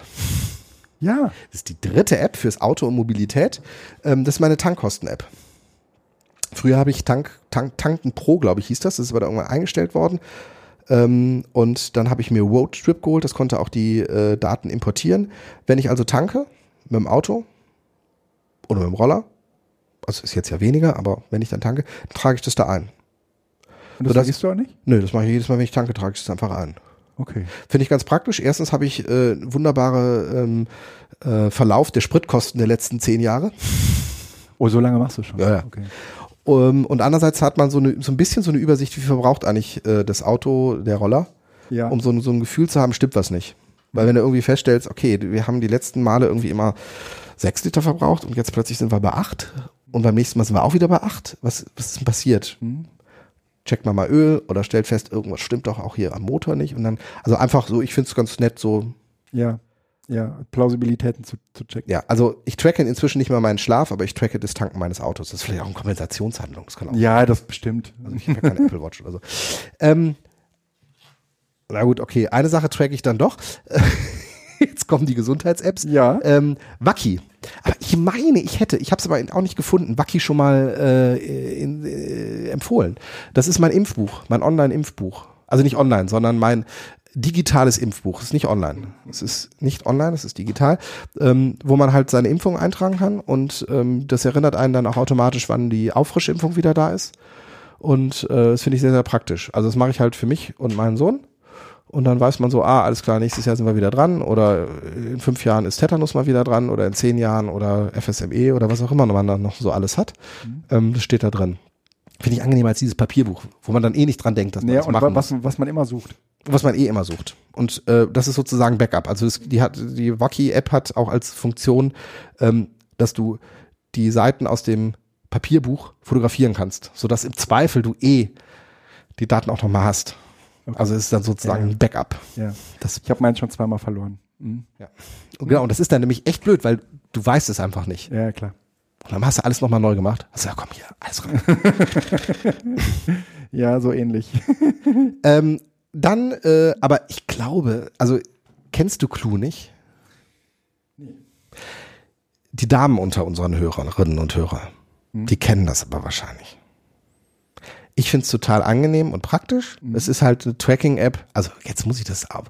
[SPEAKER 1] Ja,
[SPEAKER 2] Das ist die dritte App fürs Auto und Mobilität. Ähm, das ist meine Tankkosten-App. Früher habe ich Tank, Tank, Tanken Pro, glaube ich, hieß das. Das ist aber da irgendwann eingestellt worden. Ähm, und dann habe ich mir Roadtrip geholt. Das konnte auch die äh, Daten importieren. Wenn ich also tanke mit dem Auto oder mit dem Roller, also ist jetzt ja weniger, aber wenn ich dann tanke, dann trage ich das da ein.
[SPEAKER 1] und das vergisst du auch nicht?
[SPEAKER 2] Nö, das mache ich jedes Mal, wenn ich tanke, trage ich das einfach ein.
[SPEAKER 1] Okay.
[SPEAKER 2] Finde ich ganz praktisch. Erstens habe ich äh, wunderbare ähm, äh, Verlauf der Spritkosten der letzten zehn Jahre.
[SPEAKER 1] Oh, so lange machst du schon.
[SPEAKER 2] Ja, ja.
[SPEAKER 1] Okay.
[SPEAKER 2] Um, und andererseits hat man so, eine, so ein bisschen so eine Übersicht, wie verbraucht eigentlich äh, das Auto, der Roller,
[SPEAKER 1] Ja.
[SPEAKER 2] um so, ein- so ein Gefühl zu haben, stimmt was nicht. Weil wenn du irgendwie feststellst, okay, wir haben die letzten Male irgendwie immer sechs Liter verbraucht und jetzt plötzlich sind wir bei acht und beim nächsten Mal sind wir auch wieder bei acht. Was, was ist denn passiert?
[SPEAKER 1] Hm.
[SPEAKER 2] Checkt man mal Öl oder stellt fest, irgendwas stimmt doch auch hier am Motor nicht. Und dann, also einfach so, ich finde es ganz nett, so
[SPEAKER 1] ja. Ja, Plausibilitäten zu, zu checken.
[SPEAKER 2] Ja, also ich tracke inzwischen nicht mehr meinen Schlaf, aber ich tracke das Tanken meines Autos. Das ist vielleicht auch eine Kompensationshandlung. Das kann auch.
[SPEAKER 1] Ja, das bestimmt.
[SPEAKER 2] Also ich habe ja keine Apple Watch oder so. Ähm, na gut, okay. Eine Sache tracke ich dann doch. Jetzt kommen die Gesundheits-Apps.
[SPEAKER 1] Ja.
[SPEAKER 2] Ähm, Waki. Aber ich meine, ich hätte, ich habe es aber auch nicht gefunden, Waki schon mal äh, in, äh, empfohlen. Das ist mein Impfbuch, mein Online-Impfbuch. Also nicht online, sondern mein digitales Impfbuch. Es ist nicht online. Es ist nicht online, es ist digital, ähm, wo man halt seine Impfung eintragen kann und ähm, das erinnert einen dann auch automatisch, wann die Auffrischimpfung wieder da ist. Und äh, das finde ich sehr, sehr praktisch. Also das mache ich halt für mich und meinen Sohn. Und dann weiß man so, ah, alles klar, nächstes Jahr sind wir wieder dran oder in fünf Jahren ist Tetanus mal wieder dran oder in zehn Jahren oder FSME oder was auch immer man dann noch so alles hat. Mhm. Ähm, das steht da drin. Finde ich angenehmer als dieses Papierbuch, wo man dann eh nicht dran denkt, dass man
[SPEAKER 1] ja,
[SPEAKER 2] das machen
[SPEAKER 1] was, was man immer sucht.
[SPEAKER 2] Was man eh immer sucht. Und äh, das ist sozusagen Backup. Also das, die hat die Wacky-App hat auch als Funktion, ähm, dass du die Seiten aus dem Papierbuch fotografieren kannst, sodass im Zweifel du eh die Daten auch nochmal hast. Okay. Also es ist dann sozusagen ja. ein Backup.
[SPEAKER 1] Ja. Das, ich habe meinen schon zweimal verloren. Mhm.
[SPEAKER 2] Ja. Und genau, und das ist dann nämlich echt blöd, weil du weißt es einfach nicht.
[SPEAKER 1] Ja, klar.
[SPEAKER 2] Und dann hast du alles nochmal neu gemacht. Also ja, komm hier, alles rein.
[SPEAKER 1] ja, so ähnlich.
[SPEAKER 2] ähm, dann, äh, aber ich glaube, also kennst du Clue nicht? Nee. Die Damen unter unseren Hörerinnen und Hörern, hm. die kennen das aber wahrscheinlich. Ich finde es total angenehm und praktisch. Mhm. Es ist halt eine Tracking-App. Also jetzt muss ich das ab.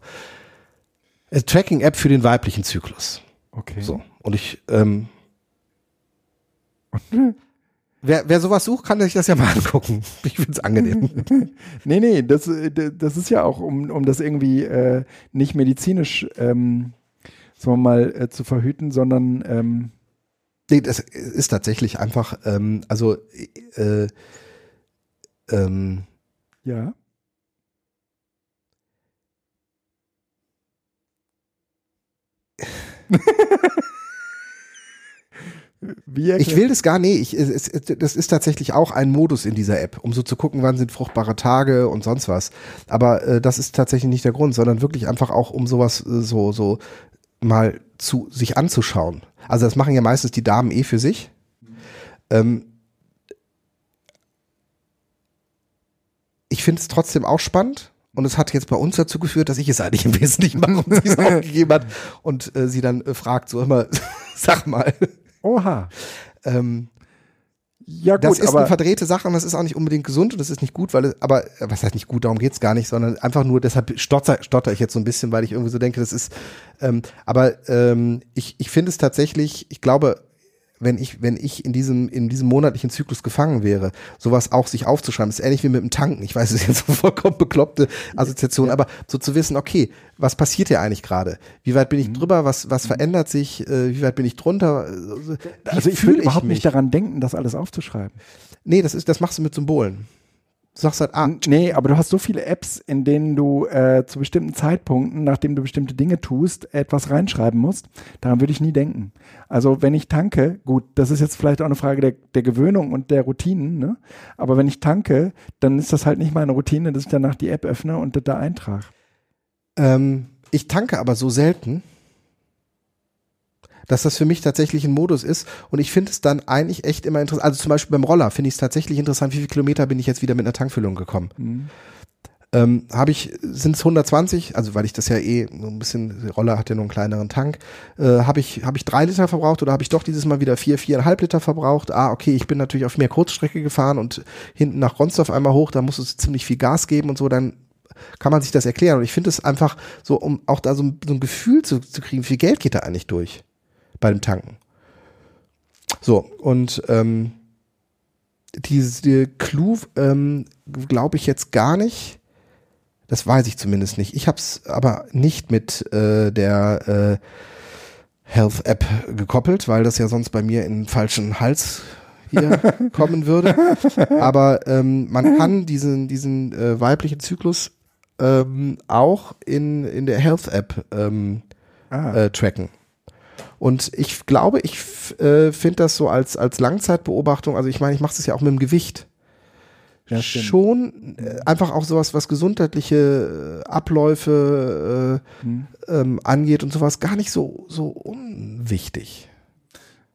[SPEAKER 2] Tracking-App für den weiblichen Zyklus.
[SPEAKER 1] Okay.
[SPEAKER 2] So. Und ich ähm, Wer, wer sowas sucht, kann sich das ja mal angucken. Ich finde es angenehm.
[SPEAKER 1] nee, nee, das, äh, das ist ja auch, um, um das irgendwie äh, nicht medizinisch, ähm, sagen wir mal, äh, zu verhüten, sondern ähm
[SPEAKER 2] Nee, das ist tatsächlich einfach, ähm, also äh, ähm,
[SPEAKER 1] ja.
[SPEAKER 2] Ich will das gar nicht. Ich, es, das ist tatsächlich auch ein Modus in dieser App, um so zu gucken, wann sind fruchtbare Tage und sonst was. Aber äh, das ist tatsächlich nicht der Grund, sondern wirklich einfach auch, um sowas äh, so so mal zu sich anzuschauen. Also das machen ja meistens die Damen eh für sich. Ähm, ich finde es trotzdem auch spannend. Und es hat jetzt bei uns dazu geführt, dass ich es eigentlich im Wesentlichen mache und sie es auch gegeben hat und äh, sie dann äh, fragt, so immer, sag mal,
[SPEAKER 1] Oha.
[SPEAKER 2] Ähm, ja, gut, das ist eine verdrehte Sache und das ist auch nicht unbedingt gesund und das ist nicht gut, weil es, aber was heißt nicht gut, darum geht's gar nicht, sondern einfach nur, deshalb stotter, stotter ich jetzt so ein bisschen, weil ich irgendwie so denke, das ist, ähm, aber ähm, ich, ich finde es tatsächlich, ich glaube, wenn ich, wenn ich in diesem, in diesem monatlichen Zyklus gefangen wäre, sowas auch sich aufzuschreiben, ist ähnlich wie mit dem Tanken. Ich weiß, es ist jetzt so vollkommen bekloppte Assoziation, ja. aber so zu wissen, okay, was passiert hier eigentlich gerade? Wie weit bin ich mhm. drüber? Was, was mhm. verändert sich? Äh, wie weit bin ich drunter?
[SPEAKER 1] Wie also ich will überhaupt mich? nicht daran denken, das alles aufzuschreiben.
[SPEAKER 2] Nee, das ist, das machst du mit Symbolen. Du sagst halt, ah.
[SPEAKER 1] Nee, aber du hast so viele Apps, in denen du äh, zu bestimmten Zeitpunkten, nachdem du bestimmte Dinge tust, etwas reinschreiben musst. Daran würde ich nie denken. Also wenn ich tanke, gut, das ist jetzt vielleicht auch eine Frage der, der Gewöhnung und der Routinen, ne? aber wenn ich tanke, dann ist das halt nicht meine Routine, dass ich danach die App öffne und das da eintrage.
[SPEAKER 2] Ähm, ich tanke aber so selten dass das für mich tatsächlich ein Modus ist. Und ich finde es dann eigentlich echt immer interessant. Also zum Beispiel beim Roller finde ich es tatsächlich interessant, wie viele Kilometer bin ich jetzt wieder mit einer Tankfüllung gekommen. Mhm. Ähm, habe ich, sind es 120, also weil ich das ja eh ein bisschen, Roller hat ja nur einen kleineren Tank, äh, habe ich, habe ich drei Liter verbraucht oder habe ich doch dieses Mal wieder vier, viereinhalb Liter verbraucht? Ah, okay, ich bin natürlich auf mehr Kurzstrecke gefahren und hinten nach Ronsdorf einmal hoch, da muss es ziemlich viel Gas geben und so, dann kann man sich das erklären. Und ich finde es einfach so, um auch da so ein, so ein Gefühl zu, zu kriegen, wie viel Geld geht da eigentlich durch bei dem Tanken. So, und ähm, diese die Clue ähm, glaube ich jetzt gar nicht. Das weiß ich zumindest nicht. Ich habe es aber nicht mit äh, der äh, Health App gekoppelt, weil das ja sonst bei mir in den falschen Hals hier kommen würde. Aber ähm, man kann diesen, diesen äh, weiblichen Zyklus ähm, auch in, in der Health App ähm, ah. äh, tracken. Und ich glaube, ich äh, finde das so als, als Langzeitbeobachtung, also ich meine, ich mache es ja auch mit dem Gewicht. Ja, schon äh, einfach auch sowas, was gesundheitliche äh, Abläufe hm. ähm, angeht und sowas, gar nicht so, so unwichtig.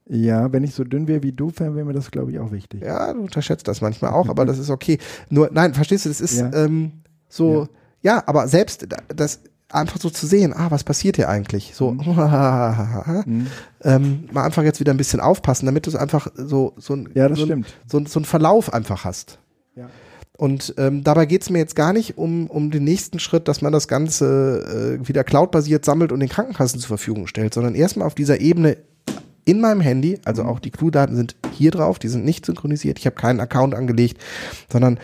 [SPEAKER 1] Ja, wenn ich so dünn wäre wie du, wäre mir das, glaube ich, auch wichtig.
[SPEAKER 2] Ja, du unterschätzt das manchmal auch, aber das ist okay. Nur, nein, verstehst du, das ist ja. ähm, so, ja. ja. aber selbst das, einfach so zu sehen, ah, was passiert hier eigentlich? So, mhm. mhm. ähm, mal einfach jetzt wieder ein bisschen aufpassen, damit du einfach so, so, ein,
[SPEAKER 1] ja, das
[SPEAKER 2] so,
[SPEAKER 1] stimmt.
[SPEAKER 2] so, so einen Verlauf einfach hast.
[SPEAKER 1] Ja.
[SPEAKER 2] Und ähm, dabei geht es mir jetzt gar nicht um, um den nächsten Schritt, dass man das Ganze äh, wieder cloudbasiert sammelt und den Krankenkassen zur Verfügung stellt, sondern erstmal auf dieser Ebene in meinem Handy, also auch die Clue-Daten sind hier drauf, die sind nicht synchronisiert. Ich habe keinen Account angelegt, sondern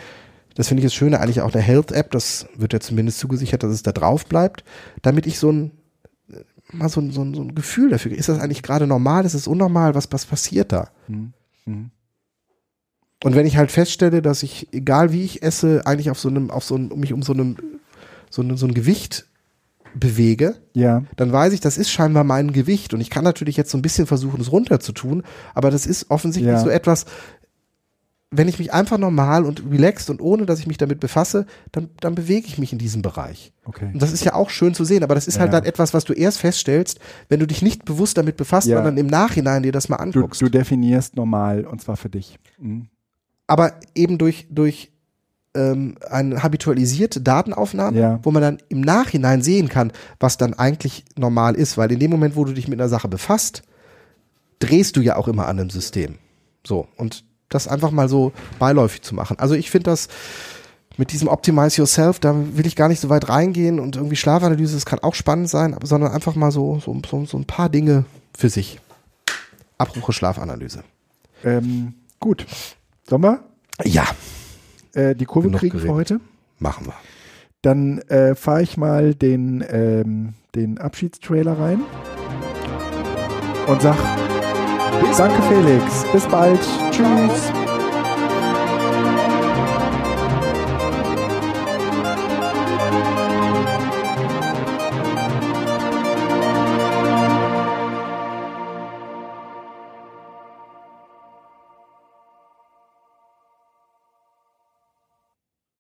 [SPEAKER 2] das finde ich das Schöne, eigentlich auch eine Health-App, das wird ja zumindest zugesichert, dass es da drauf bleibt, damit ich so ein mal so ein, so ein, so ein Gefühl dafür. Ist das eigentlich gerade normal? Ist es unnormal? Was, was passiert da?
[SPEAKER 1] Mhm. Mhm.
[SPEAKER 2] Und wenn ich halt feststelle, dass ich, egal wie ich esse, eigentlich auf so einem, auf so einem, mich um so einem, so, ein, so ein Gewicht bewege,
[SPEAKER 1] Ja,
[SPEAKER 2] dann weiß ich, das ist scheinbar mein Gewicht. Und ich kann natürlich jetzt so ein bisschen versuchen, es runterzutun, aber das ist offensichtlich
[SPEAKER 1] Ja.
[SPEAKER 2] so etwas, wenn ich mich einfach normal und relaxed und ohne, dass ich mich damit befasse, dann, dann bewege ich mich in diesem Bereich.
[SPEAKER 1] okay.
[SPEAKER 2] Und das ist ja auch schön zu sehen, aber das ist
[SPEAKER 1] Ja,
[SPEAKER 2] halt
[SPEAKER 1] ja.
[SPEAKER 2] dann etwas, was du erst feststellst, wenn du dich nicht bewusst damit befasst,
[SPEAKER 1] Ja.
[SPEAKER 2] sondern im Nachhinein dir das mal
[SPEAKER 1] Du,
[SPEAKER 2] anguckst.
[SPEAKER 1] du definierst normal und zwar für dich. Mhm.
[SPEAKER 2] aber eben durch, durch ähm, eine habitualisierte Datenaufnahme,
[SPEAKER 1] Ja.
[SPEAKER 2] wo man dann im Nachhinein sehen kann, was dann eigentlich normal ist, weil in dem Moment, wo du dich mit einer Sache befasst, drehst du ja auch immer an einem System. So, und das einfach mal so beiläufig zu machen. Also ich finde das mit diesem Optimize Yourself, da will ich gar nicht so weit reingehen und irgendwie Schlafanalyse, das kann auch spannend sein, sondern einfach mal so, so, so, so ein paar Dinge für sich. Abruche Schlafanalyse.
[SPEAKER 1] Ähm, gut. Wir
[SPEAKER 2] Ja,
[SPEAKER 1] äh, die Kurve
[SPEAKER 2] Genug
[SPEAKER 1] kriegen für
[SPEAKER 2] geredet.
[SPEAKER 1] heute?
[SPEAKER 2] machen wir.
[SPEAKER 1] Dann äh, fahre ich mal den, ähm, den Abschiedstrailer rein und sag Danke Felix, bis bald, tschüss.